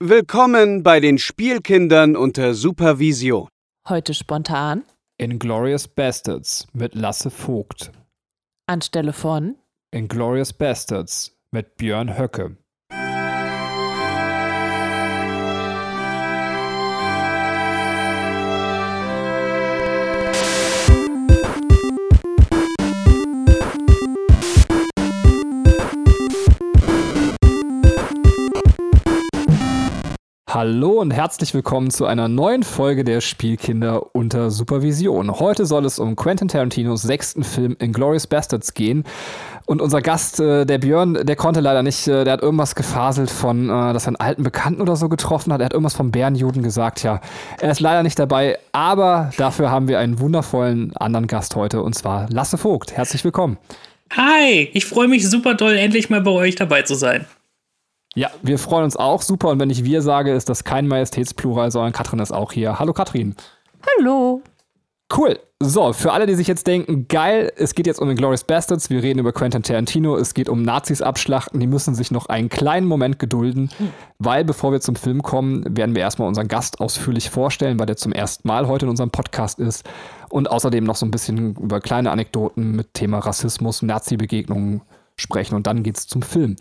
Willkommen bei den Spielkindern unter Supervision. Heute spontan. Inglorious Bastards mit Lasse Vogt. Anstelle von Inglorious Bastards mit Björn Höcke. Hallo und herzlich willkommen zu einer neuen Folge der Spielkinder unter Supervision. Heute soll es um Quentin Tarantinos sechsten Film Inglourious Bastards gehen. Und unser Gast, äh, der Björn, der konnte leider nicht, äh, der hat irgendwas gefaselt von, äh, dass er einen alten Bekannten oder so getroffen hat. Er hat irgendwas vom Bärenjuden gesagt, ja. Er ist leider nicht dabei, aber dafür haben wir einen wundervollen anderen Gast heute und zwar Lasse Vogt. Herzlich willkommen. Hi, ich freue mich super doll, endlich mal bei euch dabei zu sein. Ja, wir freuen uns auch super. Und wenn ich wir sage, ist das kein Majestätsplural, sondern Katrin ist auch hier. Hallo Katrin. Hallo. Cool. So, für alle, die sich jetzt denken, geil, es geht jetzt um den Glorious Bastards, wir reden über Quentin Tarantino, es geht um Nazis abschlachten, die müssen sich noch einen kleinen Moment gedulden, weil bevor wir zum Film kommen, werden wir erstmal unseren Gast ausführlich vorstellen, weil der zum ersten Mal heute in unserem Podcast ist und außerdem noch so ein bisschen über kleine Anekdoten mit Thema Rassismus, Nazi-Begegnungen sprechen und dann geht's zum Film.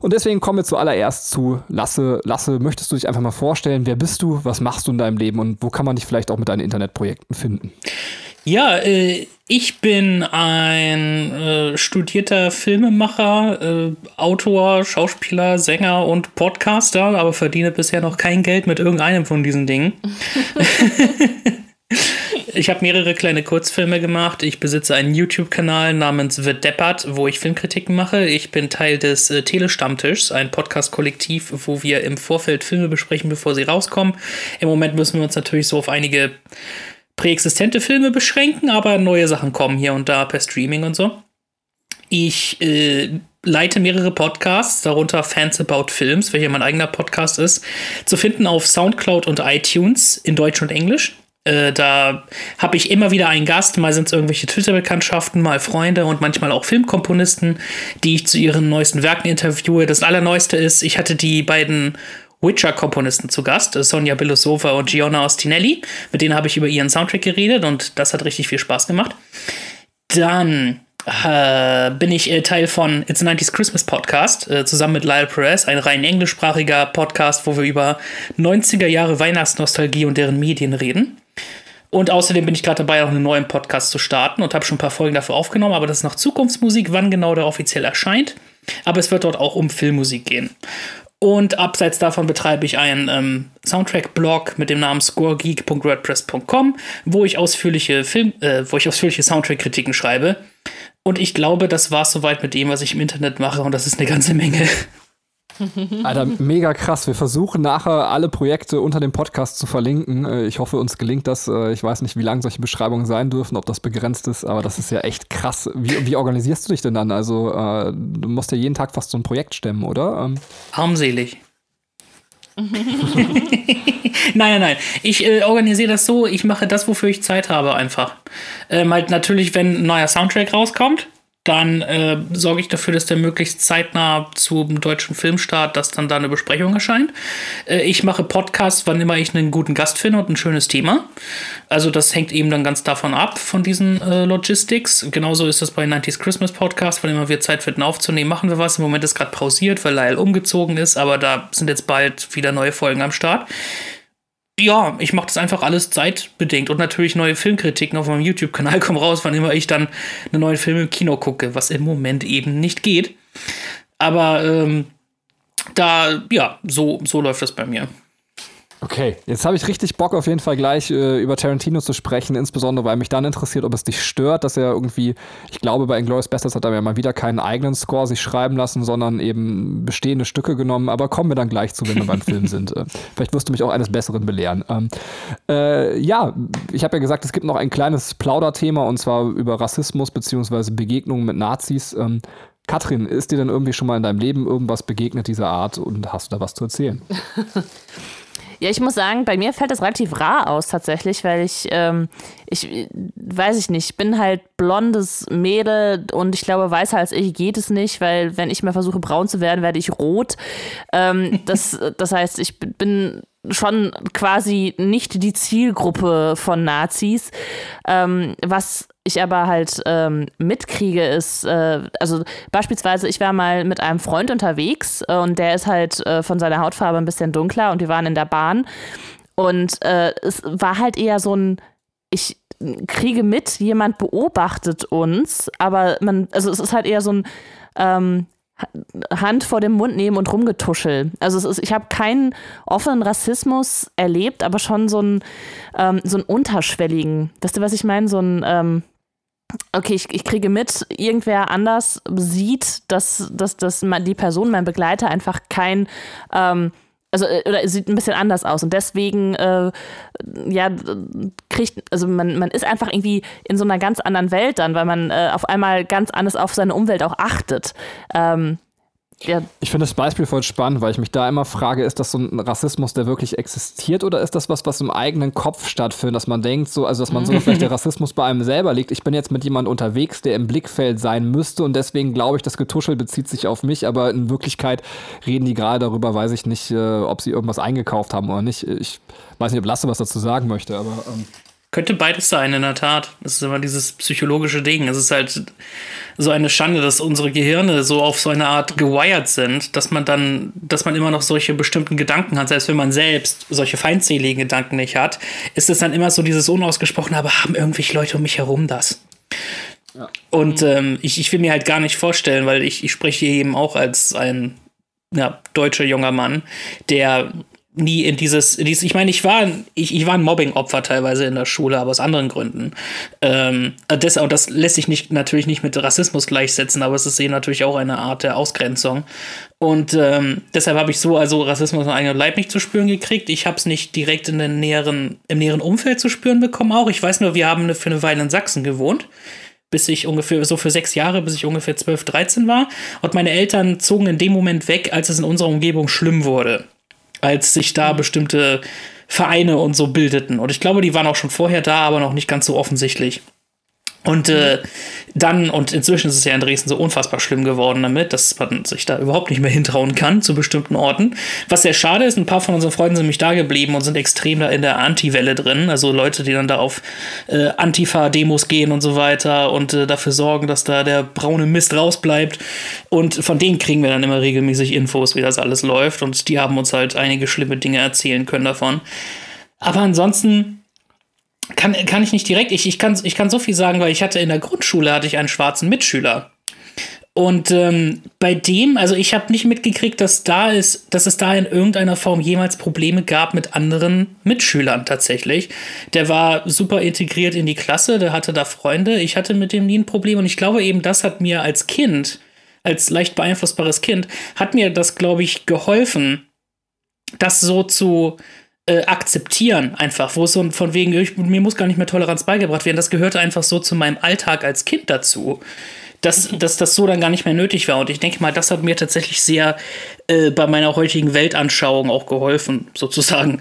Und deswegen kommen wir zuallererst zu Lasse. Lasse, möchtest du dich einfach mal vorstellen, wer bist du, was machst du in deinem Leben und wo kann man dich vielleicht auch mit deinen Internetprojekten finden? Ja, äh, ich bin ein äh, studierter Filmemacher, äh, Autor, Schauspieler, Sänger und Podcaster, aber verdiene bisher noch kein Geld mit irgendeinem von diesen Dingen. Ich habe mehrere kleine Kurzfilme gemacht. Ich besitze einen YouTube-Kanal namens The Deppert, wo ich Filmkritiken mache. Ich bin Teil des äh, Telestammtischs, ein Podcast-Kollektiv, wo wir im Vorfeld Filme besprechen, bevor sie rauskommen. Im Moment müssen wir uns natürlich so auf einige präexistente Filme beschränken, aber neue Sachen kommen hier und da per Streaming und so. Ich äh, leite mehrere Podcasts, darunter Fans About Films, welcher mein eigener Podcast ist, zu finden auf Soundcloud und iTunes in Deutsch und Englisch. Äh, da habe ich immer wieder einen Gast, mal sind es irgendwelche Twitter-Bekanntschaften, mal Freunde und manchmal auch Filmkomponisten, die ich zu ihren neuesten Werken interviewe. Das allerneueste ist, ich hatte die beiden Witcher-Komponisten zu Gast, äh, Sonja Belosova und Giona Ostinelli. Mit denen habe ich über ihren Soundtrack geredet und das hat richtig viel Spaß gemacht. Dann äh, bin ich äh, Teil von It's a 90s Christmas Podcast, äh, zusammen mit Lyle Perez, ein rein englischsprachiger Podcast, wo wir über 90er Jahre Weihnachtsnostalgie und deren Medien reden. Und außerdem bin ich gerade dabei, auch einen neuen Podcast zu starten und habe schon ein paar Folgen dafür aufgenommen, aber das ist noch Zukunftsmusik, wann genau der offiziell erscheint. Aber es wird dort auch um Filmmusik gehen. Und abseits davon betreibe ich einen ähm, Soundtrack-Blog mit dem Namen scoregeek.wordpress.com, wo ich ausführliche Film, äh, wo ich ausführliche Soundtrack-Kritiken schreibe. Und ich glaube, das war es soweit mit dem, was ich im Internet mache, und das ist eine ganze Menge. Alter, mega krass. Wir versuchen nachher alle Projekte unter dem Podcast zu verlinken. Äh, ich hoffe, uns gelingt das. Äh, ich weiß nicht, wie lang solche Beschreibungen sein dürfen, ob das begrenzt ist, aber das ist ja echt krass. Wie, wie organisierst du dich denn dann? Also, äh, du musst ja jeden Tag fast so ein Projekt stemmen, oder? Ähm, Armselig. nein, nein, nein. Ich äh, organisiere das so, ich mache das, wofür ich Zeit habe, einfach. Ähm, halt natürlich, wenn ein neuer Soundtrack rauskommt, dann äh, sorge ich dafür, dass der möglichst zeitnah zum deutschen Filmstart, dass dann da eine Besprechung erscheint. Äh, ich mache Podcasts, wann immer ich einen guten Gast finde und ein schönes Thema. Also das hängt eben dann ganz davon ab, von diesen äh, Logistics. Genauso ist das bei 90s Christmas Podcast, wann immer wir Zeit finden aufzunehmen, machen wir was. Im Moment ist gerade pausiert, weil Lyle umgezogen ist, aber da sind jetzt bald wieder neue Folgen am Start ja, ich mache das einfach alles zeitbedingt und natürlich neue Filmkritiken auf meinem YouTube-Kanal kommen raus, wann immer ich dann einen neuen Film im Kino gucke, was im Moment eben nicht geht. Aber ähm, da, ja, so, so läuft das bei mir. Okay, jetzt habe ich richtig Bock auf jeden Fall gleich äh, über Tarantino zu sprechen, insbesondere weil mich dann interessiert, ob es dich stört, dass er irgendwie, ich glaube bei Inglourious Basterds hat er ja mal wieder keinen eigenen Score sich schreiben lassen, sondern eben bestehende Stücke genommen, aber kommen wir dann gleich zu, wenn wir beim Film sind. Äh, vielleicht wirst du mich auch eines Besseren belehren. Ähm, äh, ja, ich habe ja gesagt, es gibt noch ein kleines Plauderthema und zwar über Rassismus bzw. Begegnungen mit Nazis. Ähm, Katrin, ist dir denn irgendwie schon mal in deinem Leben irgendwas begegnet dieser Art und hast du da was zu erzählen? Ja, ich muss sagen, bei mir fällt das relativ rar aus tatsächlich, weil ich, ähm, ich weiß ich nicht, bin halt blondes Mädel und ich glaube, weißer als ich geht es nicht, weil wenn ich mal versuche braun zu werden, werde ich rot. Ähm, das, das heißt, ich bin schon quasi nicht die Zielgruppe von Nazis. Ähm, was ich aber halt ähm, mitkriege, ist, äh, also beispielsweise, ich war mal mit einem Freund unterwegs äh, und der ist halt äh, von seiner Hautfarbe ein bisschen dunkler und wir waren in der Bahn. Und äh, es war halt eher so ein, ich kriege mit, jemand beobachtet uns, aber man, also es ist halt eher so ein, ähm, Hand vor dem Mund nehmen und rumgetuschel. Also ist, ich habe keinen offenen Rassismus erlebt, aber schon so einen, ähm, so einen unterschwelligen. Weißt du, was ich meine? So ein, ähm, okay, ich, ich kriege mit, irgendwer anders sieht, dass, dass, dass die Person, mein Begleiter, einfach kein ähm, also äh, oder sieht ein bisschen anders aus und deswegen äh, ja kriegt also man, man ist einfach irgendwie in so einer ganz anderen Welt dann, weil man äh, auf einmal ganz anders auf seine Umwelt auch achtet. Ähm, ja. Ich finde das Beispiel voll spannend, weil ich mich da immer frage, ist das so ein Rassismus, der wirklich existiert oder ist das was, was im eigenen Kopf stattfindet, dass man denkt, so, also dass man so vielleicht der Rassismus bei einem selber liegt. Ich bin jetzt mit jemandem unterwegs, der im Blickfeld sein müsste und deswegen glaube ich, das Getuschel bezieht sich auf mich, aber in Wirklichkeit reden die gerade darüber, weiß ich nicht, äh, ob sie irgendwas eingekauft haben oder nicht. Ich weiß nicht, ob Lasse was dazu sagen möchte, aber. Ähm könnte beides sein, in der Tat. Das ist immer dieses psychologische Ding. Es ist halt so eine Schande, dass unsere Gehirne so auf so eine Art gewired sind, dass man dann, dass man immer noch solche bestimmten Gedanken hat, selbst wenn man selbst solche feindseligen Gedanken nicht hat, ist es dann immer so dieses unausgesprochene, aber haben irgendwelche Leute um mich herum das? Ja. Und ähm, ich, ich will mir halt gar nicht vorstellen, weil ich, ich spreche hier eben auch als ein ja, deutscher junger Mann, der nie in dieses, in dieses ich meine, ich war, ich, ich war ein Mobbing-Opfer teilweise in der Schule, aber aus anderen Gründen. Ähm, das, und das lässt sich nicht, natürlich nicht mit Rassismus gleichsetzen, aber es ist eben natürlich auch eine Art der Ausgrenzung. Und ähm, deshalb habe ich so also Rassismus im eigenen Leib nicht zu spüren gekriegt. Ich habe es nicht direkt in den näheren, im näheren Umfeld zu spüren bekommen auch. Ich weiß nur, wir haben für eine Weile in Sachsen gewohnt bis ich ungefähr, so für sechs Jahre, bis ich ungefähr 12, 13 war. Und meine Eltern zogen in dem Moment weg, als es in unserer Umgebung schlimm wurde als sich da bestimmte Vereine und so bildeten. Und ich glaube, die waren auch schon vorher da, aber noch nicht ganz so offensichtlich. Und äh, dann, und inzwischen ist es ja in Dresden so unfassbar schlimm geworden damit, dass man sich da überhaupt nicht mehr hintrauen kann zu bestimmten Orten. Was sehr schade ist, ein paar von unseren Freunden sind nämlich da geblieben und sind extrem da in der Anti-Welle drin. Also Leute, die dann da auf äh, Antifa-Demos gehen und so weiter und äh, dafür sorgen, dass da der braune Mist rausbleibt. Und von denen kriegen wir dann immer regelmäßig Infos, wie das alles läuft. Und die haben uns halt einige schlimme Dinge erzählen können davon. Aber ansonsten kann, kann ich nicht direkt. Ich, ich, kann, ich kann so viel sagen, weil ich hatte in der Grundschule hatte ich einen schwarzen Mitschüler. Und ähm, bei dem, also ich habe nicht mitgekriegt, dass da ist, dass es da in irgendeiner Form jemals Probleme gab mit anderen Mitschülern tatsächlich. Der war super integriert in die Klasse, der hatte da Freunde. Ich hatte mit dem nie ein Problem und ich glaube eben, das hat mir als Kind, als leicht beeinflussbares Kind, hat mir das, glaube ich, geholfen, das so zu äh, akzeptieren, einfach, wo es so von wegen, ich, mir muss gar nicht mehr Toleranz beigebracht werden. Das gehörte einfach so zu meinem Alltag als Kind dazu. Dass, dass das so dann gar nicht mehr nötig war. Und ich denke mal, das hat mir tatsächlich sehr äh, bei meiner heutigen Weltanschauung auch geholfen, sozusagen.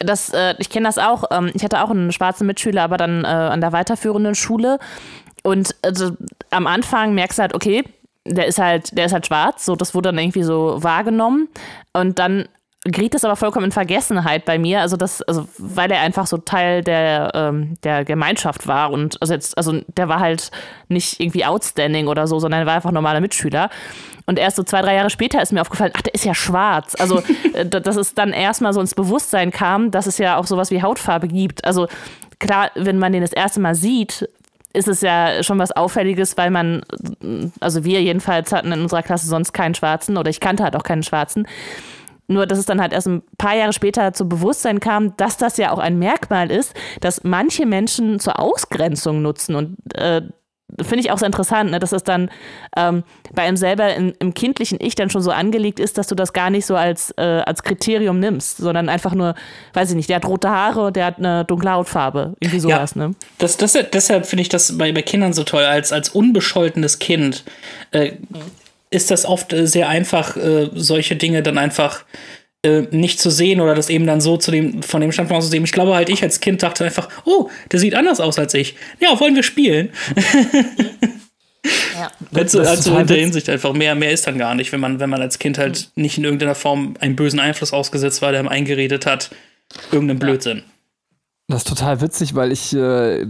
Das, äh, ich kenne das auch. Ähm, ich hatte auch einen schwarzen Mitschüler, aber dann äh, an der weiterführenden Schule. Und also, am Anfang merkst du halt, okay, der ist halt, der ist halt schwarz, so das wurde dann irgendwie so wahrgenommen. Und dann geriet es aber vollkommen in Vergessenheit bei mir, also das, also weil er einfach so Teil der, ähm, der Gemeinschaft war und also jetzt, also der war halt nicht irgendwie outstanding oder so, sondern er war einfach normaler Mitschüler. Und erst so zwei, drei Jahre später ist mir aufgefallen, ach, der ist ja schwarz. Also, äh, dass es dann erstmal so ins Bewusstsein kam, dass es ja auch sowas wie Hautfarbe gibt. Also klar, wenn man den das erste Mal sieht, ist es ja schon was Auffälliges, weil man, also wir jedenfalls hatten in unserer Klasse sonst keinen Schwarzen oder ich kannte halt auch keinen Schwarzen. Nur, dass es dann halt erst ein paar Jahre später zu Bewusstsein kam, dass das ja auch ein Merkmal ist, dass manche Menschen zur Ausgrenzung nutzen. Und äh, finde ich auch sehr interessant, ne, dass es dann ähm, bei einem selber in, im kindlichen Ich dann schon so angelegt ist, dass du das gar nicht so als, äh, als Kriterium nimmst, sondern einfach nur, weiß ich nicht, der hat rote Haare, der hat eine dunkle Hautfarbe. Irgendwie sowas, ja, ne? Das, das, deshalb finde ich das bei, bei Kindern so toll, als, als unbescholtenes Kind. Äh, ist das oft äh, sehr einfach, äh, solche Dinge dann einfach äh, nicht zu sehen oder das eben dann so zu dem, von dem Standpunkt aus zu sehen. Ich glaube halt, ich als Kind dachte einfach, oh, der sieht anders aus als ich. Ja, wollen wir spielen? Ja. Also, Das ist also in der Hinsicht einfach mehr, mehr ist dann gar nicht, wenn man, wenn man als Kind halt nicht in irgendeiner Form einen bösen Einfluss ausgesetzt war, der ihm eingeredet hat, irgendeinen Blödsinn. Das ist total witzig, weil ich äh,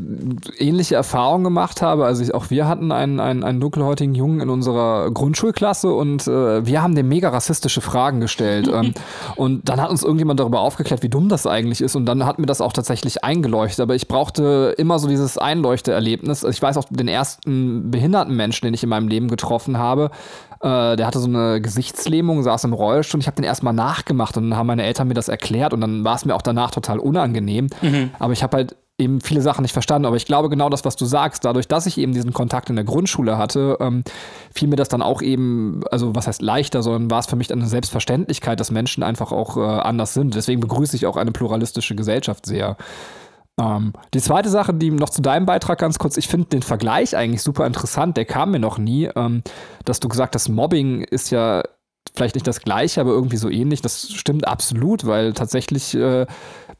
ähnliche Erfahrungen gemacht habe. Also ich, auch wir hatten einen, einen, einen dunkelhäutigen Jungen in unserer Grundschulklasse und äh, wir haben dem mega rassistische Fragen gestellt. ähm, und dann hat uns irgendjemand darüber aufgeklärt, wie dumm das eigentlich ist. Und dann hat mir das auch tatsächlich eingeleuchtet. Aber ich brauchte immer so dieses Einleuchteerlebnis. Ich weiß auch den ersten behinderten Menschen, den ich in meinem Leben getroffen habe. Äh, der hatte so eine Gesichtslähmung, saß im Rollstuhl. Ich habe den erstmal nachgemacht und dann haben meine Eltern mir das erklärt und dann war es mir auch danach total unangenehm. Aber ich habe halt eben viele Sachen nicht verstanden. Aber ich glaube genau das, was du sagst, dadurch, dass ich eben diesen Kontakt in der Grundschule hatte, ähm, fiel mir das dann auch eben, also was heißt leichter, sondern war es für mich eine Selbstverständlichkeit, dass Menschen einfach auch äh, anders sind. Deswegen begrüße ich auch eine pluralistische Gesellschaft sehr. Ähm, die zweite Sache, die noch zu deinem Beitrag ganz kurz, ich finde den Vergleich eigentlich super interessant, der kam mir noch nie, ähm, dass du gesagt hast, Mobbing ist ja vielleicht nicht das gleiche, aber irgendwie so ähnlich. Das stimmt absolut, weil tatsächlich äh,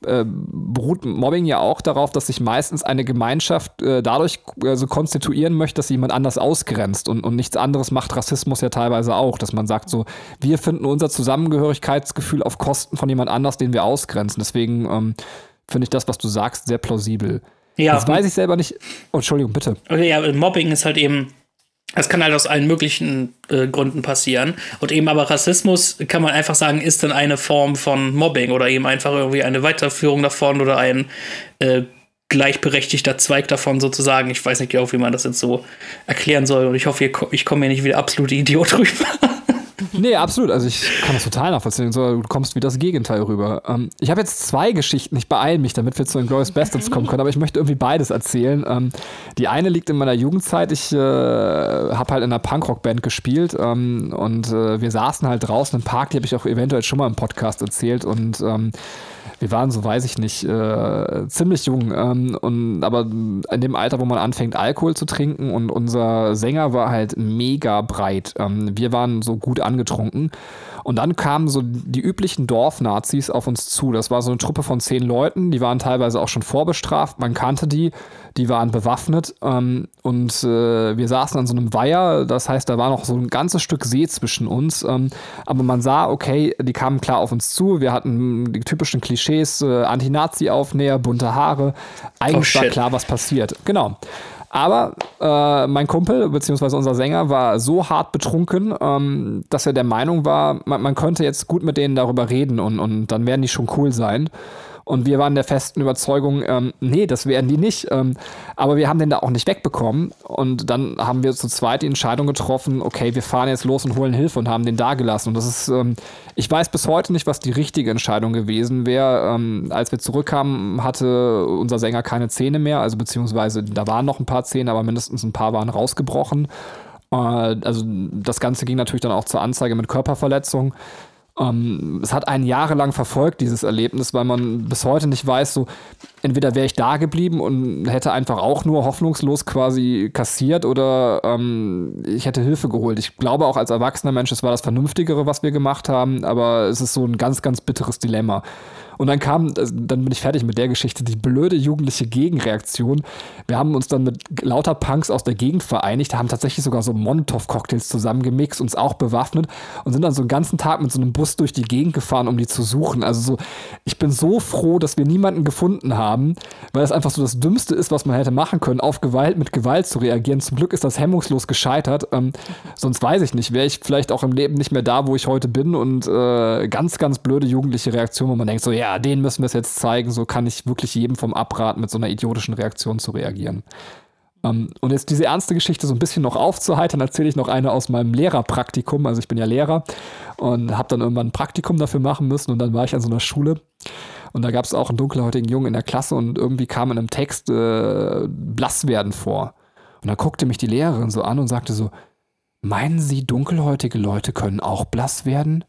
äh, beruht Mobbing ja auch darauf, dass sich meistens eine Gemeinschaft äh, dadurch äh, so konstituieren möchte, dass sie jemand anders ausgrenzt. Und, und nichts anderes macht Rassismus ja teilweise auch, dass man sagt so, wir finden unser Zusammengehörigkeitsgefühl auf Kosten von jemand anders, den wir ausgrenzen. Deswegen ähm, finde ich das, was du sagst, sehr plausibel. Ja, Jetzt weiß ich selber nicht. Oh, Entschuldigung, bitte. Okay, ja, Mobbing ist halt eben, das kann halt aus allen möglichen äh, Gründen passieren. Und eben aber Rassismus, kann man einfach sagen, ist dann eine Form von Mobbing oder eben einfach irgendwie eine Weiterführung davon oder ein äh, gleichberechtigter Zweig davon sozusagen. Ich weiß nicht genau, wie man das jetzt so erklären soll. Und ich hoffe, ich komme mir nicht wie der absolute Idiot rüber. Nee, absolut. Also ich kann das total nachvollziehen. So, du kommst wie das Gegenteil rüber. Ähm, ich habe jetzt zwei Geschichten. Ich beeile mich, damit wir zu den Glorious Bastards kommen können, aber ich möchte irgendwie beides erzählen. Ähm, die eine liegt in meiner Jugendzeit. Ich äh, habe halt in einer Punkrock-Band gespielt ähm, und äh, wir saßen halt draußen im Park. Die habe ich auch eventuell schon mal im Podcast erzählt und ähm, wir waren so, weiß ich nicht, äh, ziemlich jung. Ähm, und, aber in dem Alter, wo man anfängt, Alkohol zu trinken und unser Sänger war halt mega breit. Ähm, wir waren so gut angetrunken. Und dann kamen so die üblichen Dorfnazis auf uns zu. Das war so eine Truppe von zehn Leuten, die waren teilweise auch schon vorbestraft. Man kannte die, die waren bewaffnet. Ähm, und äh, wir saßen an so einem Weiher. Das heißt, da war noch so ein ganzes Stück See zwischen uns. Ähm, aber man sah, okay, die kamen klar auf uns zu. Wir hatten die typischen Klischees, äh, Anti-Nazi-Aufnäher, bunte Haare. Eigentlich Oh, war klar, was passiert. Genau. Aber äh, mein Kumpel, beziehungsweise unser Sänger, war so hart betrunken, ähm, dass er der Meinung war, man, man könnte jetzt gut mit denen darüber reden und, und dann werden die schon cool sein. Und wir waren der festen Überzeugung, ähm, nee, das werden die nicht. Ähm, aber wir haben den da auch nicht wegbekommen. Und dann haben wir zu zweit die Entscheidung getroffen, okay, wir fahren jetzt los und holen Hilfe und haben den da gelassen. Und das ist, ähm, ich weiß bis heute nicht, was die richtige Entscheidung gewesen wäre. Ähm, als wir zurückkamen, hatte unser Sänger keine Zähne mehr, also beziehungsweise da waren noch ein paar Zähne, aber mindestens ein paar waren rausgebrochen. Äh, also das Ganze ging natürlich dann auch zur Anzeige mit Körperverletzung. Ähm, es hat einen jahrelang verfolgt, dieses Erlebnis, weil man bis heute nicht weiß, so entweder wäre ich da geblieben und hätte einfach auch nur hoffnungslos quasi kassiert oder ähm, ich hätte Hilfe geholt. Ich glaube auch als erwachsener Mensch, es war das Vernünftigere, was wir gemacht haben, aber es ist so ein ganz, ganz bitteres Dilemma. Und dann kam, äh, dann bin ich fertig mit der Geschichte, die blöde jugendliche Gegenreaktion. Wir haben uns dann mit lauter Punks aus der Gegend vereinigt, haben tatsächlich sogar so Molotow-Cocktails zusammengemixt, uns auch bewaffnet und sind dann so einen ganzen Tag mit so einem Bus durch die Gegend gefahren, um die zu suchen. Also so, ich bin so froh, dass wir niemanden gefunden haben, weil das einfach so das Dümmste ist, was man hätte machen können, auf Gewalt mit Gewalt zu reagieren. Zum Glück ist das hemmungslos gescheitert. Ähm, sonst weiß ich nicht, wäre ich vielleicht auch im Leben nicht mehr da, wo ich heute bin und äh, ganz, ganz blöde jugendliche Reaktion, wo man denkt so, ja, denen müssen wir es jetzt zeigen, so kann ich wirklich jedem vom abraten, mit so einer idiotischen Reaktion zu reagieren. Ähm, und jetzt diese ernste Geschichte so ein bisschen noch aufzuheitern, erzähle ich noch eine aus meinem Lehrerpraktikum. Also ich bin ja Lehrer und habe dann irgendwann ein Praktikum dafür machen müssen und dann war ich an so einer Schule und da gab es auch einen dunkelhäutigen Jungen in der Klasse und irgendwie kam in einem Text äh, blass werden vor. Und da guckte mich die Lehrerin so an und sagte so, meinen Sie, dunkelhäutige Leute können auch blass werden?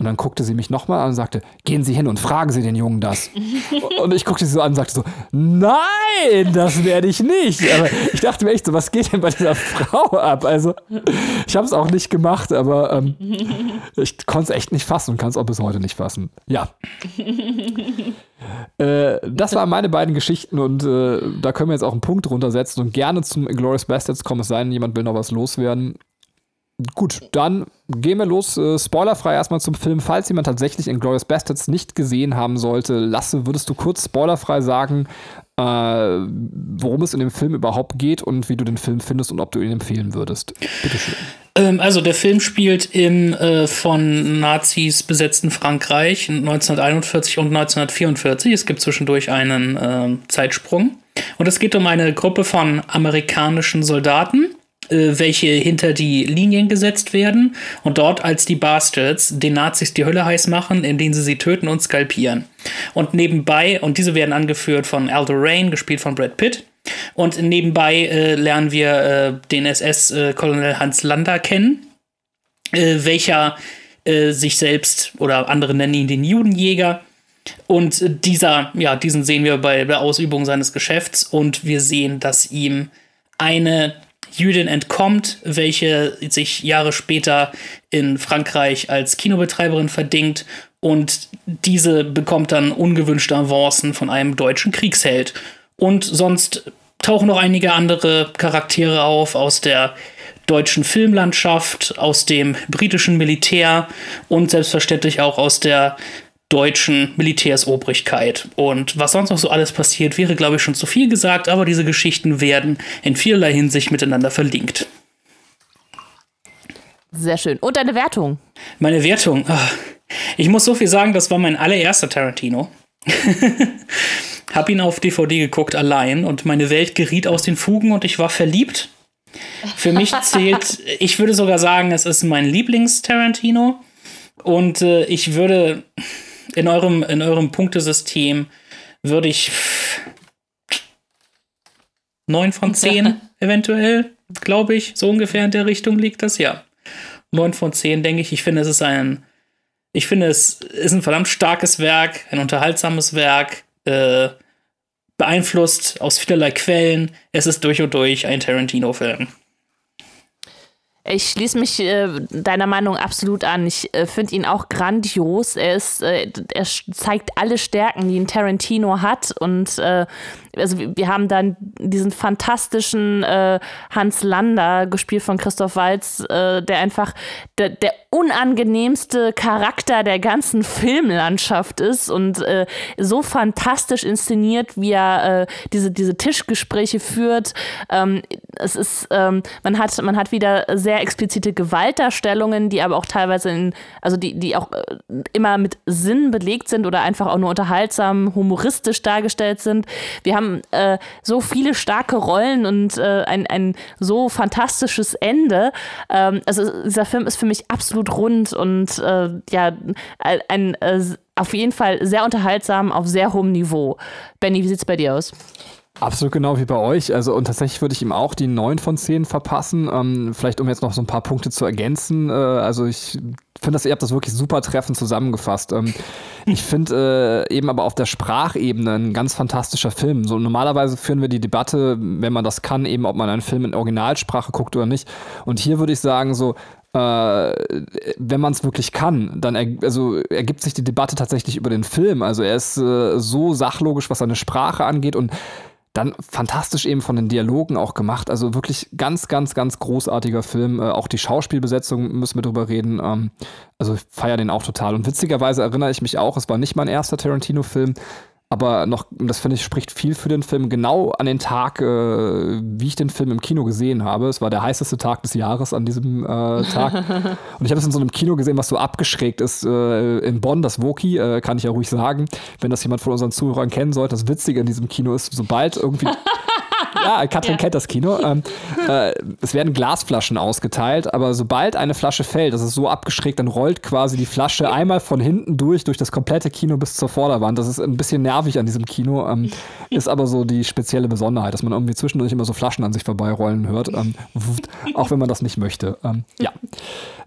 Und dann guckte sie mich nochmal an und sagte, gehen Sie hin und fragen Sie den Jungen das. und ich guckte sie so an und sagte so, nein, das werde ich nicht. Aber ich dachte mir echt so, was geht denn bei dieser Frau ab? Also ich habe es auch nicht gemacht, aber ähm, ich konnte es echt nicht fassen und kann es auch bis heute nicht fassen. Ja. äh, das waren meine beiden Geschichten und äh, da können wir jetzt auch einen Punkt runtersetzen und gerne zum Glorious Bastards kommen, es sei denn, jemand will noch was loswerden. Gut, dann gehen wir los. Äh, spoilerfrei erstmal zum Film. Falls jemand tatsächlich Inglourious Bastards nicht gesehen haben sollte, Lasse, würdest du kurz spoilerfrei sagen, äh, worum es in dem Film überhaupt geht und wie du den Film findest und ob du ihn empfehlen würdest? Bitteschön. Ähm, also der Film spielt im äh, von Nazis besetzten Frankreich 1941 und 1944. Es gibt zwischendurch einen äh, Zeitsprung. Und es geht um eine Gruppe von amerikanischen Soldaten, welche hinter die Linien gesetzt werden und dort als die Bastards den Nazis die Hölle heiß machen, indem sie sie töten und skalpieren. Und nebenbei, und diese werden angeführt von Aldo Rain, gespielt von Brad Pitt. Und nebenbei äh, lernen wir äh, den SS-Colonel äh, Hans Lander kennen, äh, welcher sich selbst oder andere nennen ihn den Judenjäger. Und dieser, ja, diesen sehen wir bei der Ausübung seines Geschäfts und wir sehen, dass ihm eine Jüdin entkommt, welche sich Jahre später in Frankreich als Kinobetreiberin verdingt und diese bekommt dann ungewünschte Avancen von einem deutschen Kriegsheld. Und sonst tauchen noch einige andere Charaktere auf aus der deutschen Filmlandschaft, aus dem britischen Militär und selbstverständlich auch aus der deutschen Militärsobrigkeit. Und was sonst noch so alles passiert, wäre, glaube ich, schon zu viel gesagt, aber diese Geschichten werden in vielerlei Hinsicht miteinander verlinkt. Sehr schön. Und deine Wertung? Meine Wertung. Ach, ich muss so viel sagen, das war mein allererster Tarantino. Hab ihn auf DVD geguckt allein und meine Welt geriet aus den Fugen und ich war verliebt. Für mich zählt, ich würde sogar sagen, es ist mein Lieblings-Tarantino. Und äh, ich würde in eurem, in eurem Punktesystem würde ich 9 von 10 eventuell, glaube ich, so ungefähr in der Richtung liegt das, ja. 9 von 10, denke ich. Ich finde, es ist ein, ich finde, es ist ein verdammt starkes Werk, ein unterhaltsames Werk, äh, beeinflusst aus vielerlei Quellen. Es ist durch und durch ein Tarantino-Film. Ich schließe mich äh, deiner Meinung absolut an. Ich äh, finde ihn auch grandios. Er ist, äh, er zeigt alle Stärken, die ein Tarantino hat. Und äh, also wir haben dann diesen fantastischen äh, Hans Lander, gespielt von Christoph Walz, äh, der einfach der, der, unangenehmste Charakter der ganzen Filmlandschaft ist und äh, so fantastisch inszeniert, wie er äh, diese, diese Tischgespräche führt. Ähm, es ist, ähm, man hat, man hat wieder sehr explizite Gewaltdarstellungen, die aber auch teilweise in, also die, die auch äh, immer mit Sinn belegt sind oder einfach auch nur unterhaltsam, humoristisch dargestellt sind. Wir haben äh, so viele starke Rollen und äh, ein, ein so fantastisches Ende. Ähm, also dieser Film ist für mich absolut rund und äh, ja, ein, äh, auf jeden Fall sehr unterhaltsam auf sehr hohem Niveau. Benny, wie sieht es bei dir aus? Absolut genau wie bei euch. Also, und tatsächlich würde ich ihm auch die 9 von 10 verpassen. Ähm, vielleicht, um jetzt noch so ein paar Punkte zu ergänzen. Äh, also, ich finde, dass ihr habt das wirklich super treffend zusammengefasst. Ähm, ich finde äh, eben aber auf der Sprachebene ein ganz fantastischer Film. So normalerweise führen wir die Debatte, wenn man das kann, eben ob man einen Film in Originalsprache guckt oder nicht. Und hier würde ich sagen, so äh, wenn man es wirklich kann, dann er, also ergibt sich die Debatte tatsächlich über den Film. Also er ist äh, so sachlogisch, was seine Sprache angeht und dann fantastisch eben von den Dialogen auch gemacht. Also wirklich ganz, ganz, ganz großartiger Film. Äh, auch die Schauspielbesetzung müssen wir drüber reden. Ähm, also ich feiere den auch total. Und witzigerweise erinnere ich mich auch, es war nicht mein erster Tarantino-Film, aber noch, das finde ich, spricht viel für den Film, genau an den Tag, äh, wie ich den Film im Kino gesehen habe. Es war der heißeste Tag des Jahres an diesem äh, Tag. Und ich habe es in so einem Kino gesehen, was so abgeschrägt ist. Äh, in Bonn, das Woki, äh, kann ich ja ruhig sagen, wenn das jemand von unseren Zuhörern kennen sollte. Das Witzige in diesem Kino ist, sobald irgendwie ja, Katrin ja. kennt das Kino. Ähm, äh, es werden Glasflaschen ausgeteilt, aber sobald eine Flasche fällt, das ist so abgeschrägt, dann rollt quasi die Flasche einmal von hinten durch, durch das komplette Kino bis zur Vorderwand. Das ist ein bisschen nervig an diesem Kino, ähm, ist aber so die spezielle Besonderheit, dass man irgendwie zwischendurch immer so Flaschen an sich vorbeirollen hört, ähm, auch wenn man das nicht möchte. Ähm, ja.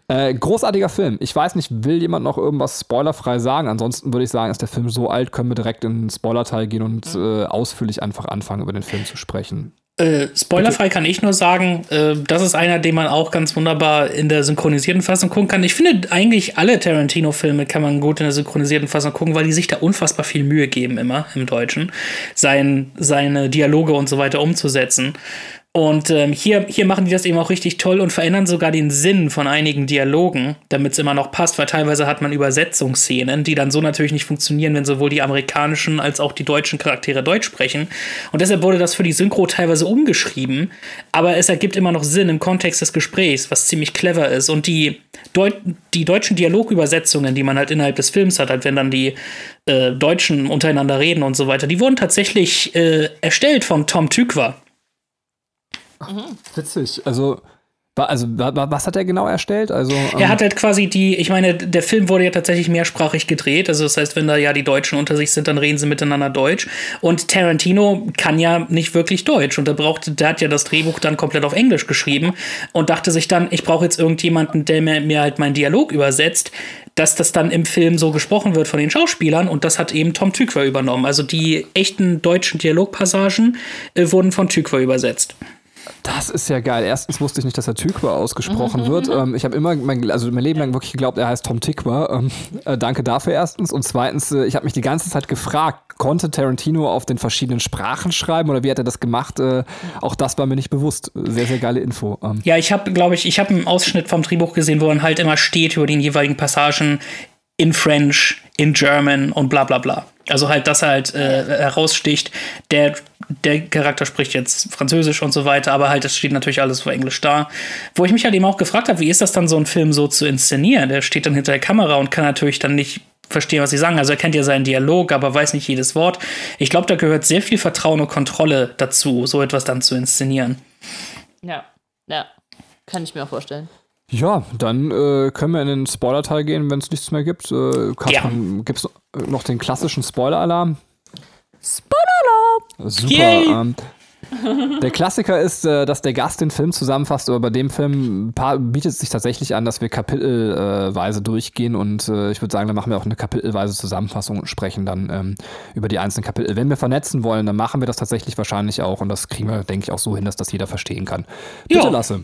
Äh, großartiger Film. Ich weiß nicht, will jemand noch irgendwas spoilerfrei sagen? Ansonsten würde ich sagen, ist der Film so alt, können wir direkt in den Spoilerteil gehen und äh, ausführlich einfach anfangen, über den Film zu sprechen. Äh, spoilerfrei kann ich nur sagen, äh, das ist einer, den man auch ganz wunderbar in der synchronisierten Fassung gucken kann. Ich finde eigentlich alle Tarantino-Filme kann man gut in der synchronisierten Fassung gucken, weil die sich da unfassbar viel Mühe geben immer im Deutschen, sein, seine Dialoge und so weiter umzusetzen. Und ähm, hier, hier machen die das eben auch richtig toll und verändern sogar den Sinn von einigen Dialogen, damit es immer noch passt, weil teilweise hat man Übersetzungsszenen, die dann so natürlich nicht funktionieren, wenn sowohl die amerikanischen als auch die deutschen Charaktere Deutsch sprechen. Und deshalb wurde das für die Synchro teilweise umgeschrieben, aber es ergibt immer noch Sinn im Kontext des Gesprächs, was ziemlich clever ist. Und die, Deut die deutschen Dialogübersetzungen, die man halt innerhalb des Films hat, halt wenn dann die äh, Deutschen untereinander reden und so weiter, die wurden tatsächlich äh, erstellt von Tom Tykwer Mhm. Witzig. Also, also, was hat er genau erstellt? Also, ähm er hat halt quasi die, ich meine, der Film wurde ja tatsächlich mehrsprachig gedreht. Also, das heißt, wenn da ja die Deutschen unter sich sind, dann reden sie miteinander Deutsch. Und Tarantino kann ja nicht wirklich Deutsch. Und er braucht, der hat ja das Drehbuch dann komplett auf Englisch geschrieben und dachte sich dann, ich brauche jetzt irgendjemanden, der mir, mir halt meinen Dialog übersetzt, dass das dann im Film so gesprochen wird von den Schauspielern. Und das hat eben Tom Tykwer übernommen. Also, die echten deutschen Dialogpassagen äh, wurden von Tykwer übersetzt. Das ist ja geil. Erstens wusste ich nicht, dass er Tykwer ausgesprochen wird. Ähm, ich habe immer, mein, also mein Leben lang wirklich geglaubt, er heißt Tom Tykwer. Ähm, äh, danke dafür erstens. Und zweitens, äh, ich habe mich die ganze Zeit gefragt, konnte Tarantino auf den verschiedenen Sprachen schreiben oder wie hat er das gemacht? Äh, auch das war mir nicht bewusst. Sehr, sehr geile Info. Ähm. Ja, ich habe, glaube ich, ich habe einen Ausschnitt vom Drehbuch gesehen, wo dann halt immer steht über den jeweiligen Passagen in French, in German und bla bla bla. Also halt, dass er halt äh, heraussticht, der, der Charakter spricht jetzt Französisch und so weiter, aber halt, es steht natürlich alles auf Englisch da. Wo ich mich halt eben auch gefragt habe, wie ist das dann, so einen Film so zu inszenieren? Der steht dann hinter der Kamera und kann natürlich dann nicht verstehen, was sie sagen. Also er kennt ja seinen Dialog, aber weiß nicht jedes Wort. Ich glaube, da gehört sehr viel Vertrauen und Kontrolle dazu, so etwas dann zu inszenieren. Ja, ja, kann ich mir auch vorstellen. Ja, dann äh, können wir in den Spoiler-Teil gehen, wenn es nichts mehr gibt. Äh, ja. Gibt es noch den klassischen Spoiler-Alarm? Spoiler-Alarm! Super. Ähm, der Klassiker ist, äh, dass der Gast den Film zusammenfasst, aber bei dem Film bietet es sich tatsächlich an, dass wir kapitelweise durchgehen und äh, ich würde sagen, dann machen wir auch eine kapitelweise Zusammenfassung und sprechen dann ähm, über die einzelnen Kapitel. Wenn wir vernetzen wollen, dann machen wir das tatsächlich wahrscheinlich auch und das kriegen wir, denke ich, auch so hin, dass das jeder verstehen kann. Bitte jo. Lasse.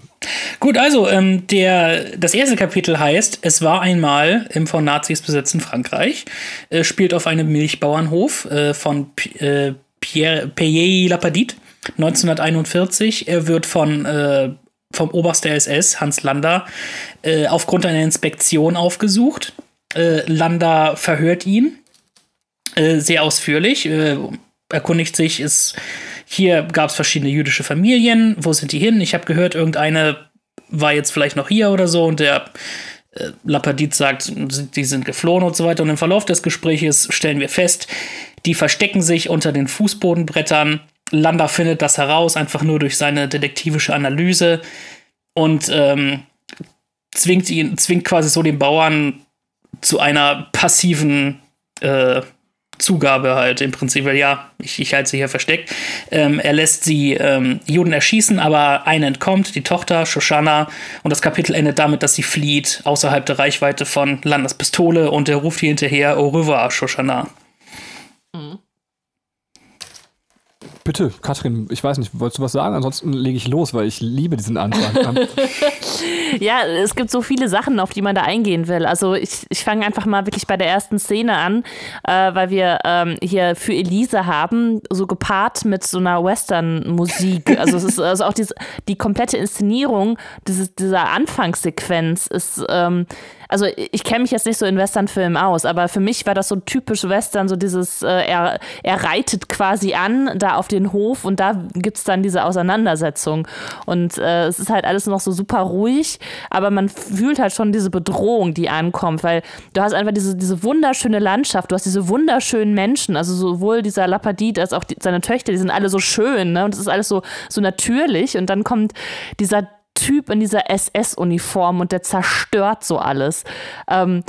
Gut, also ähm, der, das erste Kapitel heißt, es war einmal im von Nazis besetzten Frankreich, äh, spielt auf einem Milchbauernhof äh, von P äh, Pierre Payet Lapadite 1941. Er wird von äh, vom Oberst der SS, Hans Lander, äh, aufgrund einer Inspektion aufgesucht. Äh, Lander verhört ihn äh, sehr ausführlich, äh, erkundigt sich, ist, hier gab es verschiedene jüdische Familien, wo sind die hin? Ich habe gehört, irgendeine war jetzt vielleicht noch hier oder so und der äh, sagt, die sind geflohen und so weiter. Und im Verlauf des Gespräches stellen wir fest, die verstecken sich unter den Fußbodenbrettern Landa findet das heraus, einfach nur durch seine detektivische Analyse und ähm, zwingt ihn, zwingt quasi so den Bauern zu einer passiven äh, Zugabe halt im Prinzip, weil ja, ich, ich halte sie hier versteckt. Ähm, er lässt sie ähm, Juden erschießen, aber eine entkommt, die Tochter, Shoshana, und das Kapitel endet damit, dass sie flieht außerhalb der Reichweite von Landes Pistole und er ruft ihr hinterher, Au revoir, Shoshana. Mhm. Bitte, Katrin, ich weiß nicht, wolltest du was sagen? Ansonsten lege ich los, weil ich liebe diesen Anfang. ja, es gibt so viele Sachen, auf die man da eingehen will. Also ich, ich fange einfach mal wirklich bei der ersten Szene an, äh, weil wir ähm, hier für Elise haben, so gepaart mit so einer Western-Musik. Also es ist also auch diese, die komplette Inszenierung dieses, dieser Anfangssequenz ist ähm, also ich kenne mich jetzt nicht so in Westernfilmen aus, aber für mich war das so typisch Western, so dieses, äh, er, er reitet quasi an, da auf den Hof und da gibt es dann diese Auseinandersetzung. Und äh, es ist halt alles noch so super ruhig, aber man fühlt halt schon diese Bedrohung, die ankommt, weil du hast einfach diese, diese wunderschöne Landschaft, du hast diese wunderschönen Menschen, also sowohl dieser Lapadit als auch die, seine Töchter, die sind alle so schön, ne? Und es ist alles so, so natürlich. Und dann kommt dieser Typ in dieser SS-Uniform und der zerstört so alles. Ähm,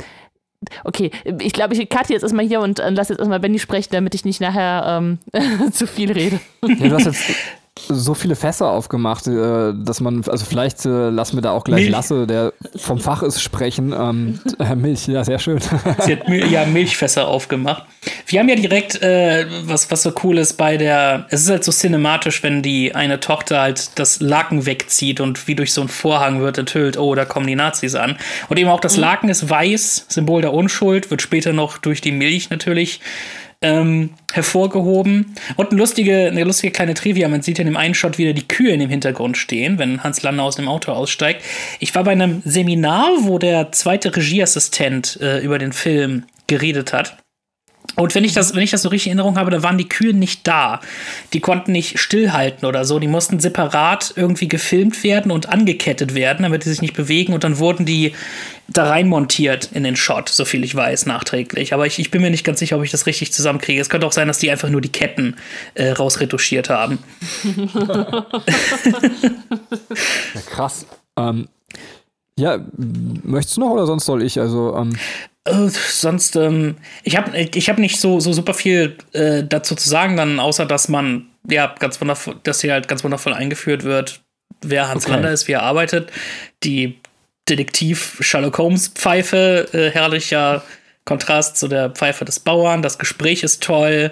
okay, ich glaube, ich cutte jetzt erstmal hier und äh, lasse jetzt erstmal Benny sprechen, damit ich nicht nachher ähm, zu viel rede. Ja, du hast jetzt so viele Fässer aufgemacht, äh, dass man, also vielleicht äh, lassen wir da auch gleich Milch. Lasse, der vom Fach ist, sprechen. Ähm, äh, Milch, ja, sehr schön. Sie hat ja Milchfässer aufgemacht. Wir haben ja direkt, äh, was, was so cool ist bei der, es ist halt so cinematisch, wenn die eine Tochter halt das Laken wegzieht und wie durch so einen Vorhang wird enthüllt, oh, da kommen die Nazis an. Und eben auch das Laken ist weiß, Symbol der Unschuld, wird später noch durch die Milch natürlich ähm, hervorgehoben. Und eine lustige, eine lustige kleine Trivia, man sieht ja in dem einen Shot wieder die Kühe in dem Hintergrund stehen, wenn Hans Lander aus dem Auto aussteigt. Ich war bei einem Seminar, wo der zweite Regieassistent äh, über den Film geredet hat. Und wenn ich das, wenn ich das so richtig in Erinnerung habe, da waren die Kühe nicht da. Die konnten nicht stillhalten oder so. Die mussten separat irgendwie gefilmt werden und angekettet werden, damit die sich nicht bewegen. Und dann wurden die da rein montiert in den Shot, so viel ich weiß, nachträglich. Aber ich, ich bin mir nicht ganz sicher, ob ich das richtig zusammenkriege. Es könnte auch sein, dass die einfach nur die Ketten äh, rausretuschiert haben. Ja, krass. Ähm, ja, möchtest du noch oder sonst soll ich? Also, ähm, Äh, sonst, ähm, ich habe ich hab nicht so, so super viel äh, dazu zu sagen, dann, außer dass man, ja, ganz wundervoll, dass hier halt ganz wundervoll eingeführt wird, wer Hans Okay. Lander ist, wie er arbeitet. Die Detektiv Sherlock Holmes Pfeife, äh, herrlicher Kontrast zu der Pfeife des Bauern. Das Gespräch ist toll,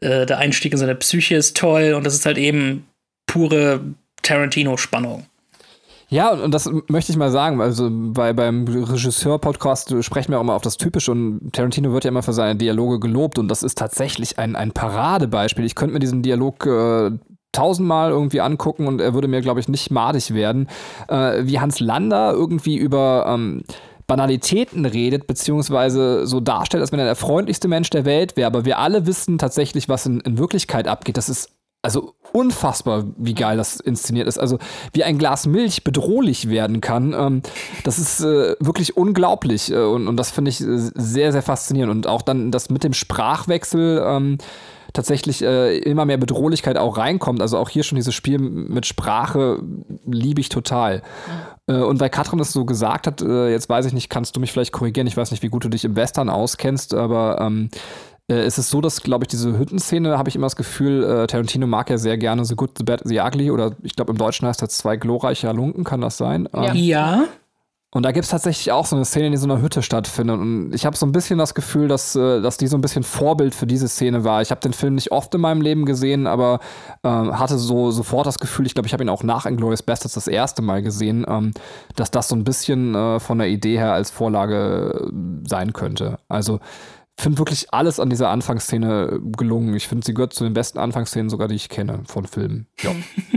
äh, der Einstieg in seine Psyche ist toll und das ist halt eben pure Tarantino-Spannung. Ja, und, das möchte ich mal sagen. Also bei, beim Regisseur-Podcast sprechen wir auch immer auf das Typische und Tarantino wird ja immer für seine Dialoge gelobt und das ist tatsächlich ein, ein Paradebeispiel. Ich könnte mir diesen Dialog äh, tausendmal irgendwie angucken und er würde mir, glaube ich, nicht madig werden. Äh, wie Hans Lander irgendwie über ähm, Banalitäten redet, beziehungsweise so darstellt, als wenn er der freundlichste Mensch der Welt wäre. Aber wir alle wissen tatsächlich, was in, in Wirklichkeit abgeht. Das ist also unfassbar, wie geil das inszeniert ist. Also wie ein Glas Milch bedrohlich werden kann, ähm, das ist äh, wirklich unglaublich. Äh, und, und das finde ich äh, sehr, sehr faszinierend. Und auch dann das mit dem Sprachwechsel ähm, tatsächlich äh, immer mehr Bedrohlichkeit auch reinkommt. Also auch hier schon dieses Spiel mit Sprache liebe ich total. Äh, Und weil Katrin es so gesagt hat, äh, jetzt weiß ich nicht, kannst du mich vielleicht korrigieren, ich weiß nicht, wie gut du dich im Western auskennst, aber ähm, äh, es ist so, dass, glaube ich, diese Hüttenszene, habe ich immer das Gefühl, äh, Tarantino mag ja sehr gerne The Good, The Bad, The Ugly oder ich glaube im Deutschen heißt das zwei glorreiche Halunken, kann das sein? Ähm, Ja. und da gibt es tatsächlich auch so eine Szene, die in so einer Hütte stattfindet. Und ich habe so ein bisschen das Gefühl, dass, äh, dass die so ein bisschen Vorbild für diese Szene war. Ich habe den Film nicht oft in meinem Leben gesehen, aber ähm, hatte so sofort das Gefühl, ich glaube, ich habe ihn auch nach Inglourious Bastards das erste Mal gesehen, ähm, dass das so ein bisschen äh, von der Idee her als Vorlage äh, sein könnte. Also finde wirklich alles an dieser Anfangsszene gelungen. Ich finde, sie gehört zu den besten Anfangsszenen sogar, die ich kenne von Filmen. Ja.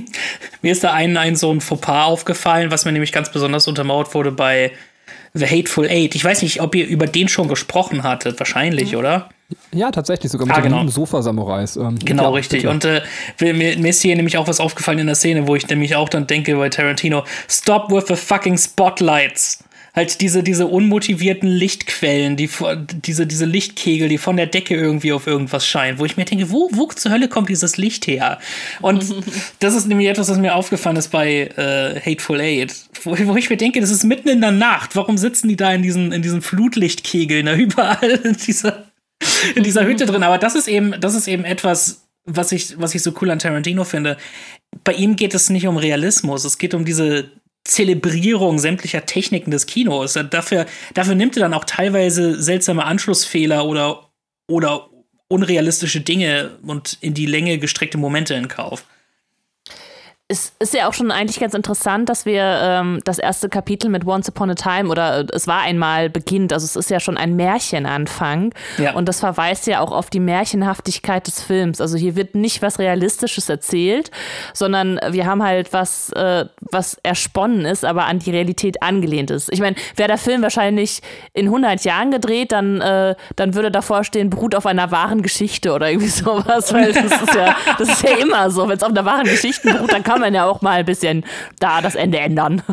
Mir ist da ein, ein so ein Fauxpas aufgefallen, was mir nämlich ganz besonders untermauert wurde bei The Hateful Eight. Ich weiß nicht, ob ihr über den schon gesprochen hattet. Wahrscheinlich, oder? ja, tatsächlich, sogar mit Ah, genau. Sofa-Samurais. Ähm, Genau, ja, richtig. Und äh, mir, mir ist hier nämlich auch was aufgefallen in der Szene, wo ich nämlich auch dann denke bei Tarantino, stop with the fucking spotlights. Halt diese, diese unmotivierten Lichtquellen, die, diese, diese Lichtkegel, die von der Decke irgendwie auf irgendwas scheinen, wo ich mir denke, wo, wo zur Hölle kommt dieses Licht her? Und das ist nämlich etwas, was mir aufgefallen ist bei äh, Hateful Eight, wo, wo ich mir denke, das ist mitten in der Nacht. Warum sitzen die da in diesen, in diesen Flutlichtkegeln da überall in dieser, in dieser Hütte drin? Aber das ist eben, das ist eben etwas, was ich, was ich so cool an Tarantino finde. Bei ihm geht es nicht um Realismus, es geht um diese Zelebrierung sämtlicher Techniken des Kinos. Dafür, dafür nimmt er dann auch teilweise seltsame Anschlussfehler oder, oder unrealistische Dinge und in die Länge gestreckte Momente in Kauf. Es ist ja auch schon eigentlich ganz interessant, dass wir ähm, das erste Kapitel mit Once Upon a Time oder äh, es war einmal beginnt. Also es ist ja schon ein Märchenanfang. Ja. Und das verweist ja auch auf die Märchenhaftigkeit des Films. Also hier wird nicht was Realistisches erzählt, sondern wir haben halt was, äh, was ersponnen ist, aber an die Realität angelehnt ist. Ich meine, wäre der Film wahrscheinlich in 100 Jahren gedreht, dann, äh, dann würde davor stehen, beruht auf einer wahren Geschichte oder irgendwie sowas. Weil das ist ja, das ist ja immer so. Wenn es auf einer wahren Geschichte beruht, dann kann man ja auch mal ein bisschen da das Ende ändern.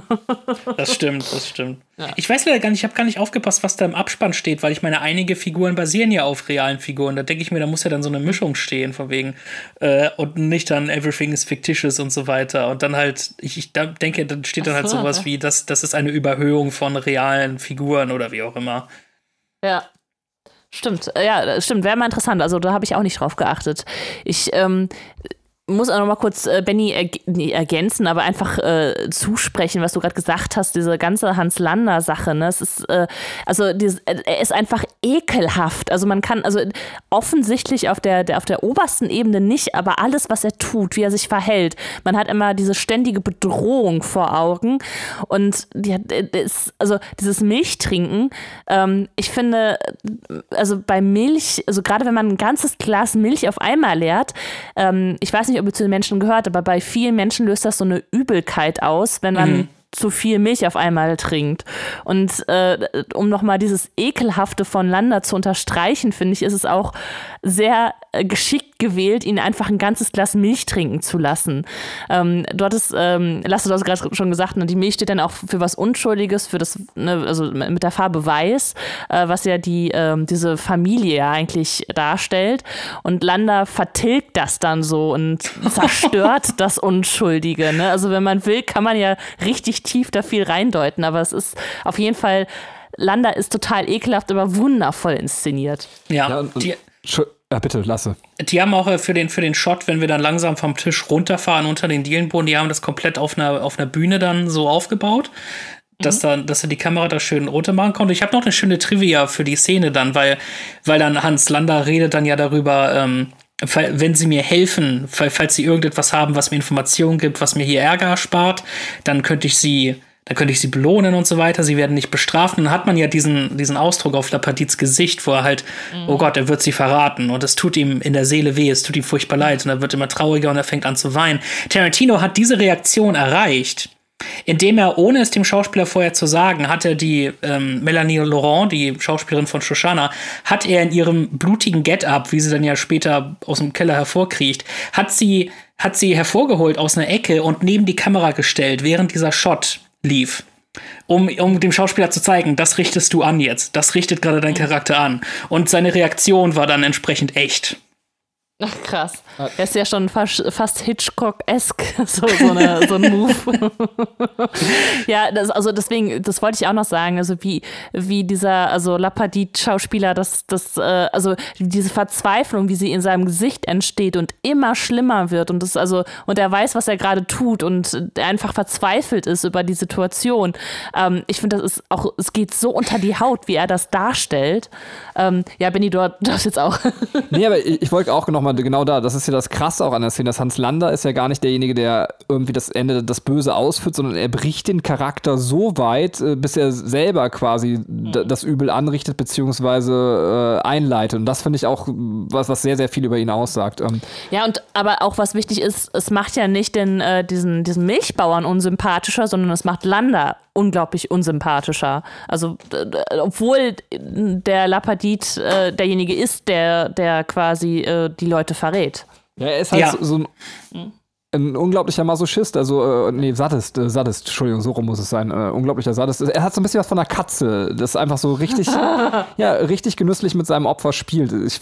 Das stimmt, das stimmt. Ich weiß leider gar nicht, ich habe gar nicht aufgepasst, was da im Abspann steht, weil ich meine, einige Figuren basieren ja auf realen Figuren. Da denke ich mir, da muss ja dann so eine Mischung stehen, von wegen. Äh, und nicht dann Everything is fictitious und so weiter. Und dann halt, ich, ich da denke, dann steht dann halt so, sowas ja. wie, das, das ist eine Überhöhung von realen Figuren oder wie auch immer. Ja. Stimmt, ja, das stimmt, wäre mal interessant. Also da habe ich auch nicht drauf geachtet. Ich, ähm, muss auch noch mal kurz äh, Benny erg ergänzen, aber einfach äh, zusprechen, was du gerade gesagt hast, diese ganze Hans Lander Sache. Ne? Es ist äh, also dieses, äh, er ist einfach ekelhaft. Also man kann also offensichtlich auf der, der auf der obersten Ebene nicht, aber alles, was er tut, wie er sich verhält, man hat immer diese ständige Bedrohung vor Augen und die hat, ist, also dieses Milchtrinken. Ähm, ich finde, also bei Milch, also gerade wenn man ein ganzes Glas Milch auf einmal leert, ähm, ich weiß nicht, ob ihr zu den Menschen gehört, aber bei vielen Menschen löst das so eine Übelkeit aus, wenn man mhm zu viel Milch auf einmal trinkt. Und äh, um nochmal dieses Ekelhafte von Landa zu unterstreichen, finde ich, ist es auch sehr äh, geschickt gewählt, ihn einfach ein ganzes Glas Milch trinken zu lassen. Ähm, du hattest, ähm, Lasse, du hast gerade schon gesagt, ne, die Milch steht dann auch für was Unschuldiges, für das, ne, also mit der Farbe Weiß, äh, was ja die, äh, diese Familie ja eigentlich darstellt. Und Landa vertilgt das dann so und zerstört das Unschuldige. Ne? Also wenn man will, kann man ja richtig tief da viel reindeuten, aber es ist auf jeden Fall Landa ist total ekelhaft, aber wundervoll inszeniert. Ja, ja und, die, ja, bitte, lasse. Die haben auch äh, für den, für den Shot, wenn wir dann langsam vom Tisch runterfahren unter den Dielenboden, die haben das komplett auf einer, auf einer Bühne dann so aufgebaut, dass, mhm. da, dass er die Kamera da schön runter machen konnte. Ich habe noch eine schöne Trivia für die Szene dann, weil, weil dann Hans Lander redet dann ja darüber, ähm, wenn sie mir helfen, falls sie irgendetwas haben, was mir Informationen gibt, was mir hier Ärger spart, dann könnte ich sie dann könnte ich sie belohnen und so weiter, sie werden nicht bestraft. Und dann hat man ja diesen, diesen Ausdruck auf Lapadids Gesicht, wo er halt, mhm. oh Gott, er wird sie verraten und es tut ihm in der Seele weh, es tut ihm furchtbar leid und er wird immer trauriger und er fängt an zu weinen. Tarantino hat diese Reaktion erreicht, indem er, ohne es dem Schauspieler vorher zu sagen, hat er die ähm, Melanie Laurent, die Schauspielerin von Shoshana, hat er in ihrem blutigen Get-up, wie sie dann ja später aus dem Keller hervorkriecht, hat sie, hat sie hervorgeholt aus einer Ecke und neben die Kamera gestellt, während dieser Shot lief. Um, um dem Schauspieler zu zeigen, das richtest du an jetzt. Das richtet gerade dein Charakter an. Und seine Reaktion war dann entsprechend echt. Ach, krass. Er ist ja schon fast, fast Hitchcock-esque, so, so, so ein Move. ja, das, also deswegen, das wollte ich auch noch sagen, also wie, wie dieser, also Lapadit-Schauspieler, das, das, äh, also diese Verzweiflung, wie sie in seinem Gesicht entsteht und immer schlimmer wird und das, also, und er weiß, was er gerade tut und er einfach verzweifelt ist über die Situation. Ähm, ich finde, das ist auch, es geht so unter die Haut, wie er das darstellt. Ähm, ja, Benny, du darfst jetzt auch. nee, aber ich, ich wollte auch noch mal genau da, das ist ja das Krasse auch an der Szene, dass Hans Lander ist ja gar nicht derjenige, der irgendwie das Ende, das Böse ausführt, sondern er bricht den Charakter so weit, äh, bis er selber quasi das Übel anrichtet, beziehungsweise äh, einleitet. Und das finde ich auch was, was sehr, sehr viel über ihn aussagt. Ähm ja, und aber auch was wichtig ist, es macht ja nicht den, äh, diesen, diesen Milchbauern unsympathischer, sondern es macht Lander unglaublich unsympathischer. Also, obwohl der Lapadit äh, derjenige ist, der, der quasi äh, die Leute verrät. Ja, er ist halt ja. so, so ein mhm ein unglaublicher Masochist, also, äh, nee, Sadist, äh, Sadist, Entschuldigung, so rum muss es sein, äh, unglaublicher Sadist. Er hat so ein bisschen was von einer Katze, das einfach so richtig, ja, richtig genüsslich mit seinem Opfer spielt. Ich